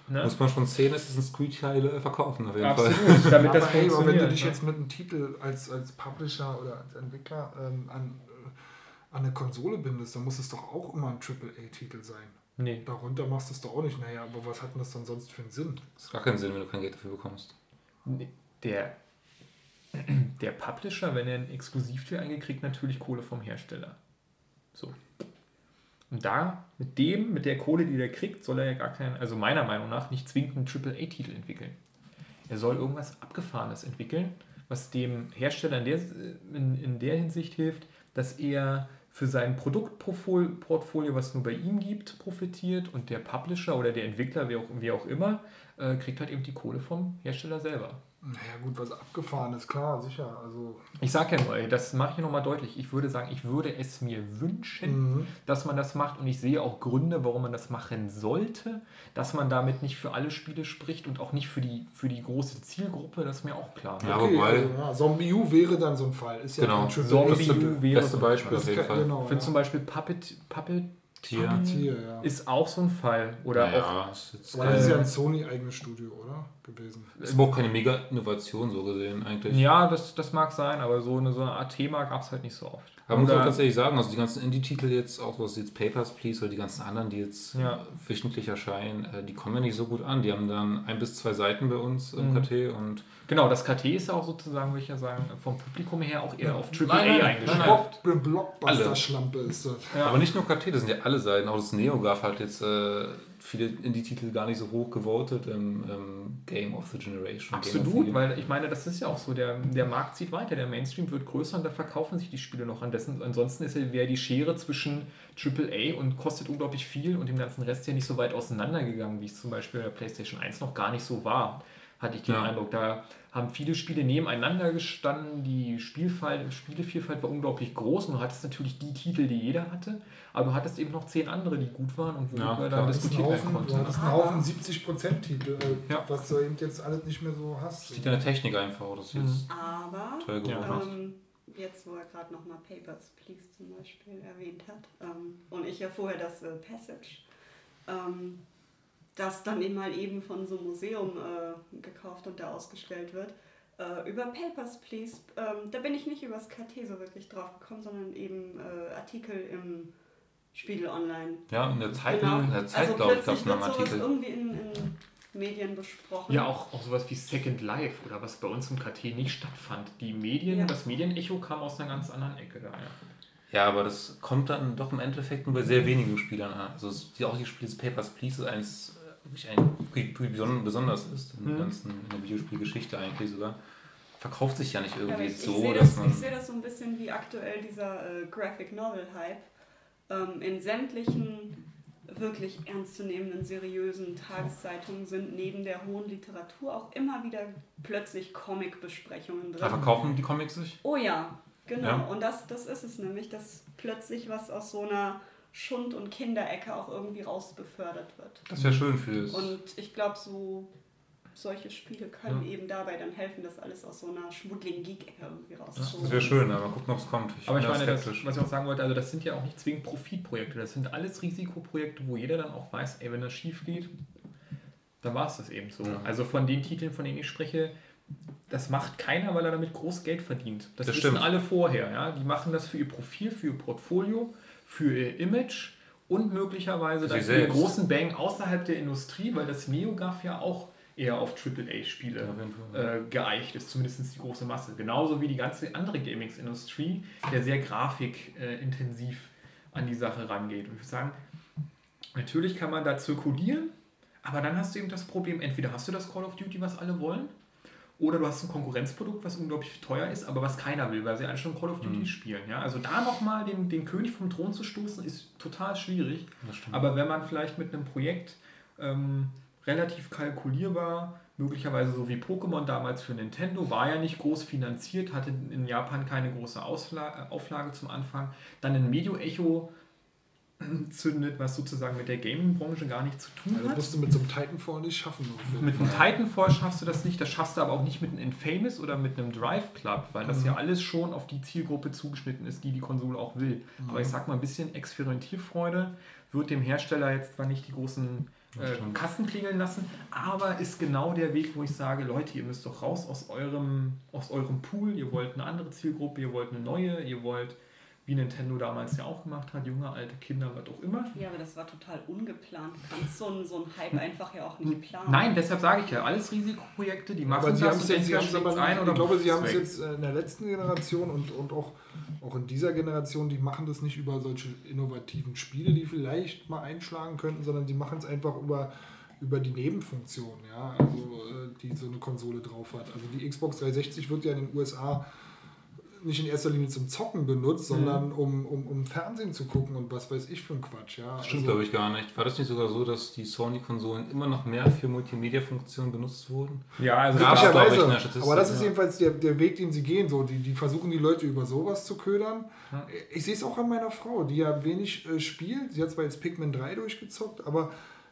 Ne? Muss man schon zehn Assassin's Creed-Teile verkaufen, auf jeden Fall. Absolut, damit das aber, ey, aber funktioniert. wenn du dich ne? jetzt mit einem Titel als, als Publisher oder als Entwickler ähm, an, äh, an eine Konsole bindest, dann muss es doch auch immer ein AAA-Titel sein. Nee. Darunter machst du es doch auch nicht. Naja, aber was hat denn das dann sonst für einen Sinn? Das ist gar keinen Sinn, wenn du kein Geld dafür bekommst. Nee, Der, der Publisher, wenn er einen Exklusivtitel eingekriegt, natürlich Kohle vom Hersteller. So. Und da, mit dem, mit der Kohle, die der kriegt, soll er ja gar keinen, also meiner Meinung nach, nicht zwingend einen AAA-Titel entwickeln. Er soll irgendwas Abgefahrenes entwickeln, was dem Hersteller in der, in, in der Hinsicht hilft, dass er für sein Produktportfolio, was nur bei ihm gibt, profitiert und der Publisher oder der Entwickler, wer auch, wer auch immer, äh, kriegt halt eben die Kohle vom Hersteller selber. Naja, gut, was abgefahren ist, klar, sicher. Also, Ich sage ja nur, ey, das mache ich nochmal deutlich. Ich würde sagen, ich würde es mir wünschen, Mhm. dass man das macht und ich sehe auch Gründe, warum man das machen sollte, dass man damit nicht für alle Spiele spricht und auch nicht für die, für die große Zielgruppe, das ist mir auch klar. Ja, okay, wobei- also, ja, Zombie U wäre dann so ein Fall. Ist ja Genau. Zombie Das ist das U wäre beste Beispiel Das auf jeden Fall. genau, Ich finde ja. zum Beispiel Puppet, Puppet Tier. Tier, ja. ist auch so ein Fall. Oder auch Ja, ist jetzt Aber das ist ja ein Sony-eigenes Studio, oder? Gewesen. ist aber auch keine Mega-Innovation so gesehen eigentlich. Ja, das, das mag sein, aber so eine, so eine Art Thema gab es halt nicht so oft. Aber man muss Oder- auch ganz ehrlich sagen, also die ganzen Indie-Titel jetzt, auch was jetzt Papers, Please oder die ganzen anderen, die jetzt Ja. wöchentlich erscheinen, äh, die kommen ja nicht so gut an. Die haben dann ein bis zwei Seiten bei uns im Mhm. KT und Genau, das KT ist ja auch sozusagen, würde ich ja sagen, vom Publikum her auch eher auf AAA. Block- Blockbuster-Schlampe ist das. Ja. Aber nicht nur KT, das sind ja alle Seiten. Auch das NeoGAF hat jetzt äh, viele Indie-Titel gar nicht so hoch gewotet im, im Game of the Generation. Absolut, weil ich meine, das ist ja auch so, der, der Markt zieht weiter, der Mainstream wird größer und da verkaufen sich die Spiele noch an dessen. Ansonsten ist ja wäre die Schere zwischen AAA und kostet unglaublich viel und dem ganzen Rest ja nicht so weit auseinandergegangen, wie es zum Beispiel bei der PlayStation 1 noch gar nicht so war, hatte ich den Ja. Eindruck. Da haben viele Spiele nebeneinander gestanden, die Spielfalt, Spielevielfalt war unglaublich groß und du hattest natürlich die Titel, die jeder hatte, aber du hattest eben noch zehn andere, die gut waren und Ja, worüber klar. dann ist diskutiert werden Haufen, du konnte. hattest einen Haufen 70%-Titel, äh, Ja. was du eben jetzt alles nicht mehr so hast. Das liegt an der Technik einfach, oder das jetzt Aber teuer geworden Ja. ist. ähm, jetzt, wo er gerade nochmal Papers, Please zum Beispiel erwähnt hat ähm, und ich ja vorher das äh, Passage, ähm, das dann eben mal eben von so einem Museum äh, gekauft und da ausgestellt wird. Äh, über Papers, Please, ähm, da bin ich nicht übers KT so wirklich drauf gekommen, sondern eben äh, Artikel im Spiegel Online. Ja, in der Zeit, Genau. in der Zeit also glaube ich, gab es einen sowas Artikel. irgendwie in, in Medien besprochen. Ja, auch, auch sowas wie Second Life oder was bei uns im KT nicht stattfand. Die Medien, Ja. das Medienecho kam aus einer ganz anderen Ecke da, ja. Ja, aber das kommt dann doch im Endeffekt nur bei sehr wenigen Spielern an. Also es- die, auch die Spiele Papers, Please ist eines, wirklich ein wirklich besonders ist in, der Mhm. ganzen, in der Videospielgeschichte eigentlich sogar. verkauft sich ja nicht Ja, irgendwie aber ich, ich so, sehe dass das, man. ich sehe das so ein bisschen wie aktuell dieser äh, Graphic Novel Hype. Ähm, in sämtlichen wirklich ernstzunehmenden, seriösen Tageszeitungen sind neben der hohen Literatur auch immer wieder plötzlich Comic-Besprechungen drin. Da verkaufen die Comics sich? Oh ja, genau. Ja. Und das, das ist es nämlich, dass plötzlich was aus so einer Schund- und Kinderecke auch irgendwie rausbefördert wird. Das wäre schön für das. Und ich glaube, so solche Spiele können eben dabei dann helfen, das alles aus so einer schmuddeligen Geek-Ecke irgendwie rauszuholen. Das wäre schön, aber mal gucken, ob es kommt. Aber ich bin da meine, das, was ich auch sagen wollte, also das sind ja auch nicht zwingend Profitprojekte, das sind alles Risikoprojekte, wo jeder dann auch weiß, ey, wenn das schief geht, dann war es das eben so. Ja. Also von den Titeln, von denen ich spreche, das macht keiner, weil er damit groß Geld verdient. Das, Das wissen stimmt. alle vorher. Ja? Die machen das für ihr Profil, für ihr Portfolio, für ihr Image und möglicherweise Für dann für den großen Bang außerhalb der Industrie, weil das NeoGAF ja auch eher auf AAA-Spiele Ja, äh, geeicht ist, zumindest die große Masse. Genauso wie die ganze andere Gaming-Industrie, der sehr grafikintensiv intensiv an die Sache rangeht. Und ich würde sagen, natürlich kann man da zirkulieren, aber dann hast du eben das Problem, entweder hast du das Call of Duty, was alle wollen, oder du hast ein Konkurrenzprodukt, was unglaublich teuer ist, aber was keiner will, weil sie alle schon Call of Duty Mhm. spielen. Ja? Also da nochmal den, den König vom Thron zu stoßen, ist total schwierig. Aber wenn man vielleicht mit einem Projekt ähm, relativ kalkulierbar, möglicherweise so wie Pokémon damals für Nintendo, war ja nicht groß finanziert, hatte in Japan keine große Ausla Auflage zum Anfang, dann ein Medio-Echo zündet, was sozusagen mit der Gaming-Branche gar nichts zu tun Also hat. wirst du mit so einem Titanfall nicht schaffen. Mit einem Titanfall schaffst du das nicht, das schaffst du aber auch nicht mit einem Infamous oder mit einem Drive Club, weil das Mhm. ja alles schon auf die Zielgruppe zugeschnitten ist, die die Konsole auch will. Aber ich sag mal, ein bisschen Experimentierfreude wird dem Hersteller jetzt zwar nicht die großen Das äh. Kassen klingeln lassen, aber ist genau der Weg, wo ich sage, Leute, ihr müsst doch raus aus eurem, aus eurem Pool, ihr wollt eine andere Zielgruppe, ihr wollt eine neue, ihr wollt, wie Nintendo damals ja auch gemacht hat, junge, alte Kinder, was auch immer. Ja, aber das war total ungeplant. Du kannst so einen, so einen Hype einfach ja auch nicht planen. Nein, deshalb sage ich ja, alles Risikoprojekte, die machen Aber sie das haben es und jetzt, sie haben's aber ein oder ich glaube, sie haben es jetzt äh, in der letzten Generation und, und auch, auch in dieser Generation, die machen das nicht über solche innovativen Spiele, die vielleicht mal einschlagen könnten, sondern die machen es einfach über, über die Nebenfunktion, ja, also äh, die so eine Konsole drauf hat. Also die Xbox 360 wird ja in den USA nicht in erster Linie zum Zocken benutzt, sondern um, um, um Fernsehen zu gucken und was weiß ich für ein Quatsch. Ja. Das stimmt, Also- glaube ich, gar nicht. War das nicht sogar so, dass die Sony-Konsolen immer noch mehr für Multimedia-Funktionen benutzt wurden? Ja, also Gab es, glaube ich, in Möglicherweise. der Statistik, Aber das ist ja. jedenfalls der, der Weg, den sie gehen. So, die, die versuchen die Leute über sowas zu ködern. Ja. Ich sehe es auch an meiner Frau, die ja wenig äh, spielt. Sie hat zwar jetzt Pikmin 3 durchgezockt, aber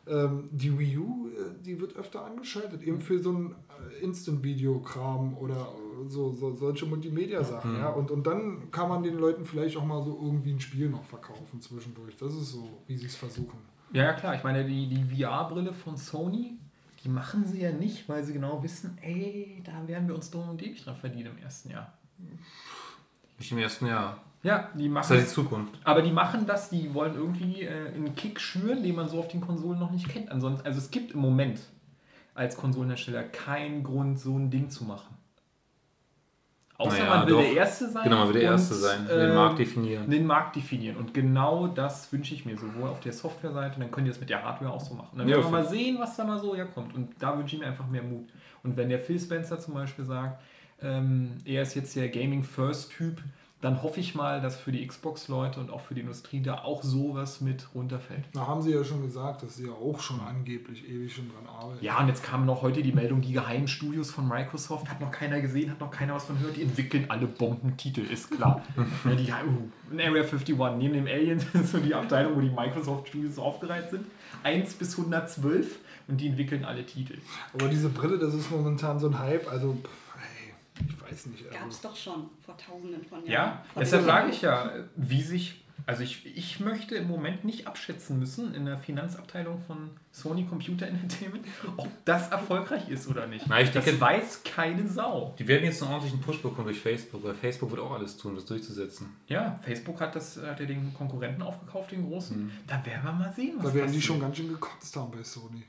ähm, die Wii U, äh, die wird öfter angeschaltet, eben für so ein äh, Instant-Video-Kram oder äh, so, so solche Multimedia-Sachen. Mhm. Ja? Und, und dann kann man den Leuten vielleicht auch mal so irgendwie ein Spiel noch verkaufen zwischendurch. Das ist so, wie sie es versuchen. Ja, ja, klar. Ich meine, die, die VR-Brille von Sony, die machen sie ja nicht, weil sie genau wissen, ey, da werden wir uns dumm und ewig dran verdienen im ersten Jahr. Nicht im ersten Jahr. Ja, die Das ist machen halt die Zukunft. Aber die machen das, die wollen irgendwie äh, einen Kick schüren, den man so auf den Konsolen noch nicht kennt. Ansonsten, also es gibt im Moment als Konsolenhersteller keinen Grund, so ein Ding zu machen. Außer Naja, man will doch. der Erste sein. Genau, man will der und, Erste sein, den ähm, Markt definieren. Den Markt definieren. Und genau das wünsche ich mir, sowohl auf der Softwareseite, dann könnt ihr das mit der Hardware auch so machen. Und dann Ja, werden wir mal sehen, was da mal so herkommt. Und da wünsche ich mir einfach mehr Mut. Und wenn der Phil Spencer zum Beispiel sagt, ähm, er ist jetzt der Gaming-First-Typ, dann hoffe ich mal, dass für die Xbox-Leute und auch für die Industrie da auch sowas mit runterfällt. Da haben sie ja schon gesagt, dass sie ja auch schon angeblich ewig schon dran arbeiten. Ja, und jetzt kam noch heute die Meldung, die geheimen Studios von Microsoft, hat noch keiner gesehen, hat noch keiner was von gehört, die entwickeln alle Bombentitel, ist klar. ja, die, uh, ein Area 51, neben dem Alien, ist so die Abteilung, wo die Microsoft Studios aufgereiht sind. 1 bis 112 und die entwickeln alle Titel. Aber diese Brille, das ist momentan so ein Hype. Also, pff, ich weiß nicht. Gab es Also, doch schon vor tausenden von Jahren. Ja, Vor deshalb sage ich ja, wie sich, also ich, ich möchte im Moment nicht abschätzen müssen in der Finanzabteilung von Sony Computer Entertainment, ob das erfolgreich ist oder nicht. Na, ich das denke- weiß keine Sau. Die werden jetzt einen ordentlichen Push bekommen durch Facebook, weil Facebook wird auch alles tun, das durchzusetzen. Ja, Facebook hat, das, hat ja den Konkurrenten aufgekauft, den großen. Mhm. Da werden wir mal sehen, was da werden die schon ganz schön gekotzt haben bei Sony.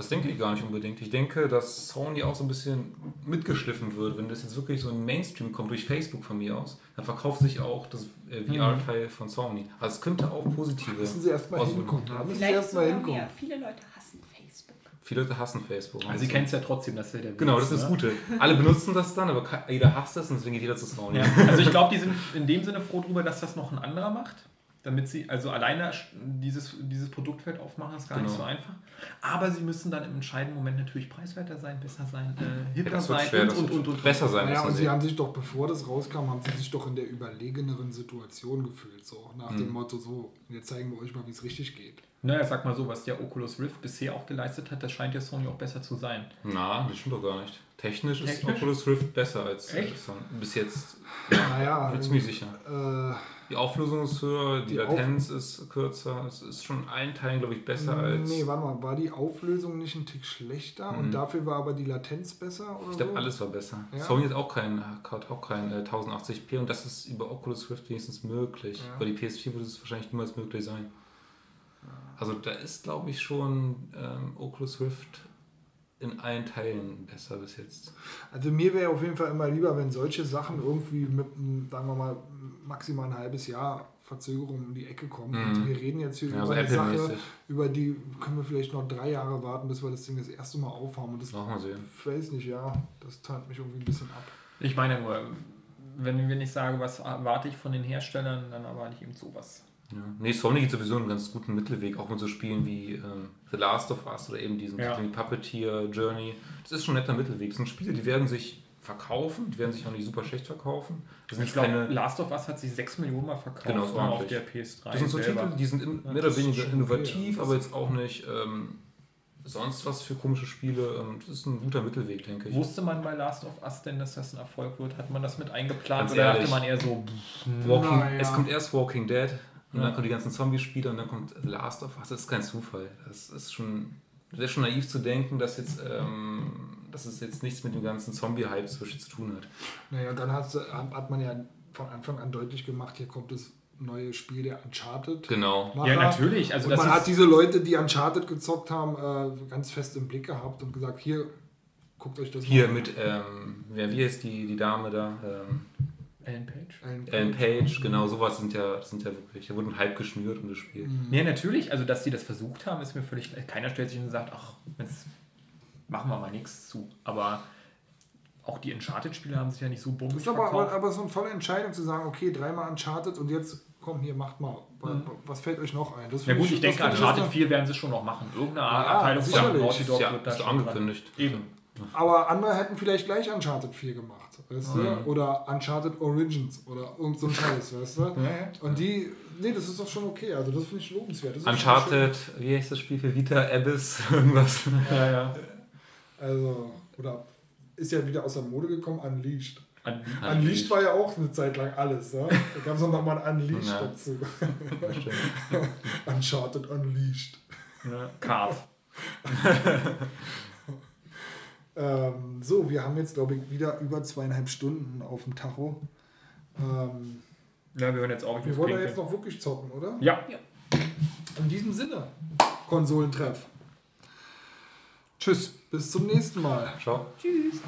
Das denke ich gar nicht unbedingt. Ich denke, dass Sony auch so ein bisschen mitgeschliffen wird. Wenn das jetzt wirklich so ein Mainstream kommt, durch Facebook von mir aus, dann verkauft sich auch das äh, VR-Teil von Sony. Also es könnte auch positive. Müssen sie erstmal Auswirkungen hingucken. Da haben. müssen sie Vielleicht erstmal hingucken. mehr. Viele Leute hassen Facebook. Viele Leute hassen Facebook. Also sie kennen es ja trotzdem, dass wir der Genau, das ist das ne? Gute. Alle benutzen das dann, aber jeder hasst es und deswegen geht jeder zu Sony. Ja. Also ich glaube, die sind in dem Sinne froh darüber, dass das noch ein anderer macht. Damit sie, also alleine dieses, dieses Produktfeld aufmachen, ist gar nicht Genau. so einfach. Aber sie müssen dann im entscheidenden Moment natürlich preiswerter sein, besser sein, äh, Ja, hipper das wird sein schwer, und, das und, und, und. besser sein. Ja, und sie. sie haben sich doch, bevor das rauskam, haben sie sich doch in der überlegeneren Situation gefühlt. So nach dem Motto, so, jetzt zeigen wir euch mal, wie es richtig geht. Naja, sag mal so, was der Oculus Rift bisher auch geleistet hat, das scheint ja Sony auch besser zu sein. Na, das stimmt doch gar nicht. Technisch, ist Technisch? Oculus Rift besser als Echt? äh, Sony. Bis jetzt. Naja, bin mir ziemlich sicher. Äh, Die Auflösung ist höher, die, Die Auf- Latenz ist kürzer. Es ist schon allen Teilen, glaube ich, besser als. nee, warte mal, war die Auflösung nicht ein Tick schlechter und Mhm. dafür war aber die Latenz besser? Oder Ich glaube, so? alles war besser. Ja. Sony hat auch kein, hat auch kein äh, 1080p und das ist über Oculus Rift wenigstens möglich. Ja. Bei die PS4 würde es wahrscheinlich niemals möglich sein. Also da ist, glaube ich, schon ähm, Oculus Rift in allen Teilen besser bis jetzt. Also mir wäre auf jeden Fall immer lieber, wenn solche Sachen irgendwie mit, einem, sagen wir mal, maximal ein halbes Jahr Verzögerung um die Ecke kommen. Mhm. Und wir reden jetzt hier Ja, über eine Sache, über die können wir vielleicht noch drei Jahre warten, bis wir das Ding das erste Mal aufhaben. Und das Machen wir sehen. weiß nicht, ja, das tat mich irgendwie ein bisschen ab. Ich meine nur, wenn, wenn ich sage, was erwarte ich von den Herstellern, dann erwarte ich eben sowas. Ja. Nee, Sony geht sowieso einen ganz guten Mittelweg, auch mit so Spielen wie ähm, The Last of Us oder eben diesen Ja. Puppeteer, Journey. Das ist schon ein netter Mittelweg. Das sind Spiele, die werden sich verkaufen, die werden sich auch nicht super schlecht verkaufen. Das sind Ich glaube, keine. Last of Us hat sich 6 Millionen mal verkauft Genau, auf der PS3 Das sind so selber. Titel, die sind in, Ja, mehr oder weniger innovativ, okay. aber jetzt auch nicht ähm, sonst was für komische Spiele. Ähm, Das ist ein guter Mittelweg, denke ich. Wusste man bei Last of Us denn, dass das ein Erfolg wird? Hat man das mit eingeplant Ganz oder ehrlich. dachte man eher so, pff, Walking, Naja. Es kommt erst Walking Dead und Ja. dann kommen die ganzen Zombie-Spiele und dann kommt The Last of Us. Das ist kein Zufall. Das ist schon, das ist schon naiv zu denken, dass, jetzt, ähm, dass es jetzt nichts mit dem ganzen Zombie-Hype zwischen zu tun hat. Naja, dann hat, hat man ja von Anfang an deutlich gemacht, hier kommt das neue Spiel der Uncharted. Genau. Macher. Ja, natürlich. Also und das man ist, hat diese Leute, die Uncharted gezockt haben, äh, ganz fest im Blick gehabt und gesagt, hier, guckt euch das Hier mal mit, ähm, wer, wie heißt die, die Dame da? Ähm, Ellen Page. an. Ellen Page, genau, sowas sind ja, das sind ja wirklich, da wurde ein Hype geschnürt um das Spiel. Ja, natürlich. Also, dass die das versucht haben, ist mir völlig. Keiner stellt sich und sagt, ach, jetzt machen wir mal nichts zu. Aber auch die Uncharted-Spiele haben sich ja nicht so Das bummig ist aber, aber, verkauft. aber so eine tolle Entscheidung zu sagen, okay, dreimal Uncharted und jetzt, komm, hier, macht mal. Was, was fällt euch noch ein? Das Ja gut, ich denke, das finde Uncharted das 4 werden sie schon noch machen. Irgendeine Ja, Abteilung von. Naughty Dog Ja, wird da ist schon angekündigt. Dran. Eben. Aber andere hätten vielleicht gleich Uncharted 4 gemacht, weißt du? Oder Uncharted Origins oder irgend so ein Scheiß, weißt du? Und die, nee, das ist doch schon okay. Also das finde ich lobenswert. Uncharted, wie heißt das Spiel für Vita? Abyss, irgendwas. Ja, ja. Also, oder ist ja wieder aus der Mode gekommen, Unleashed. An- Unleashed war ja auch eine Zeit lang alles, ne? Da gab es auch nochmal ein Unleashed Ja. dazu. Uncharted Unleashed. Ne? Card. Ähm, so, wir haben jetzt, glaube ich, wieder über zweieinhalb Stunden auf dem Tacho. Ähm, Ja, wir hören jetzt auch. wir wollen ja jetzt noch wirklich zocken, oder? Ja. In diesem Sinne, Konsolentreff. Tschüss, bis zum nächsten Mal. Ciao. Tschüss.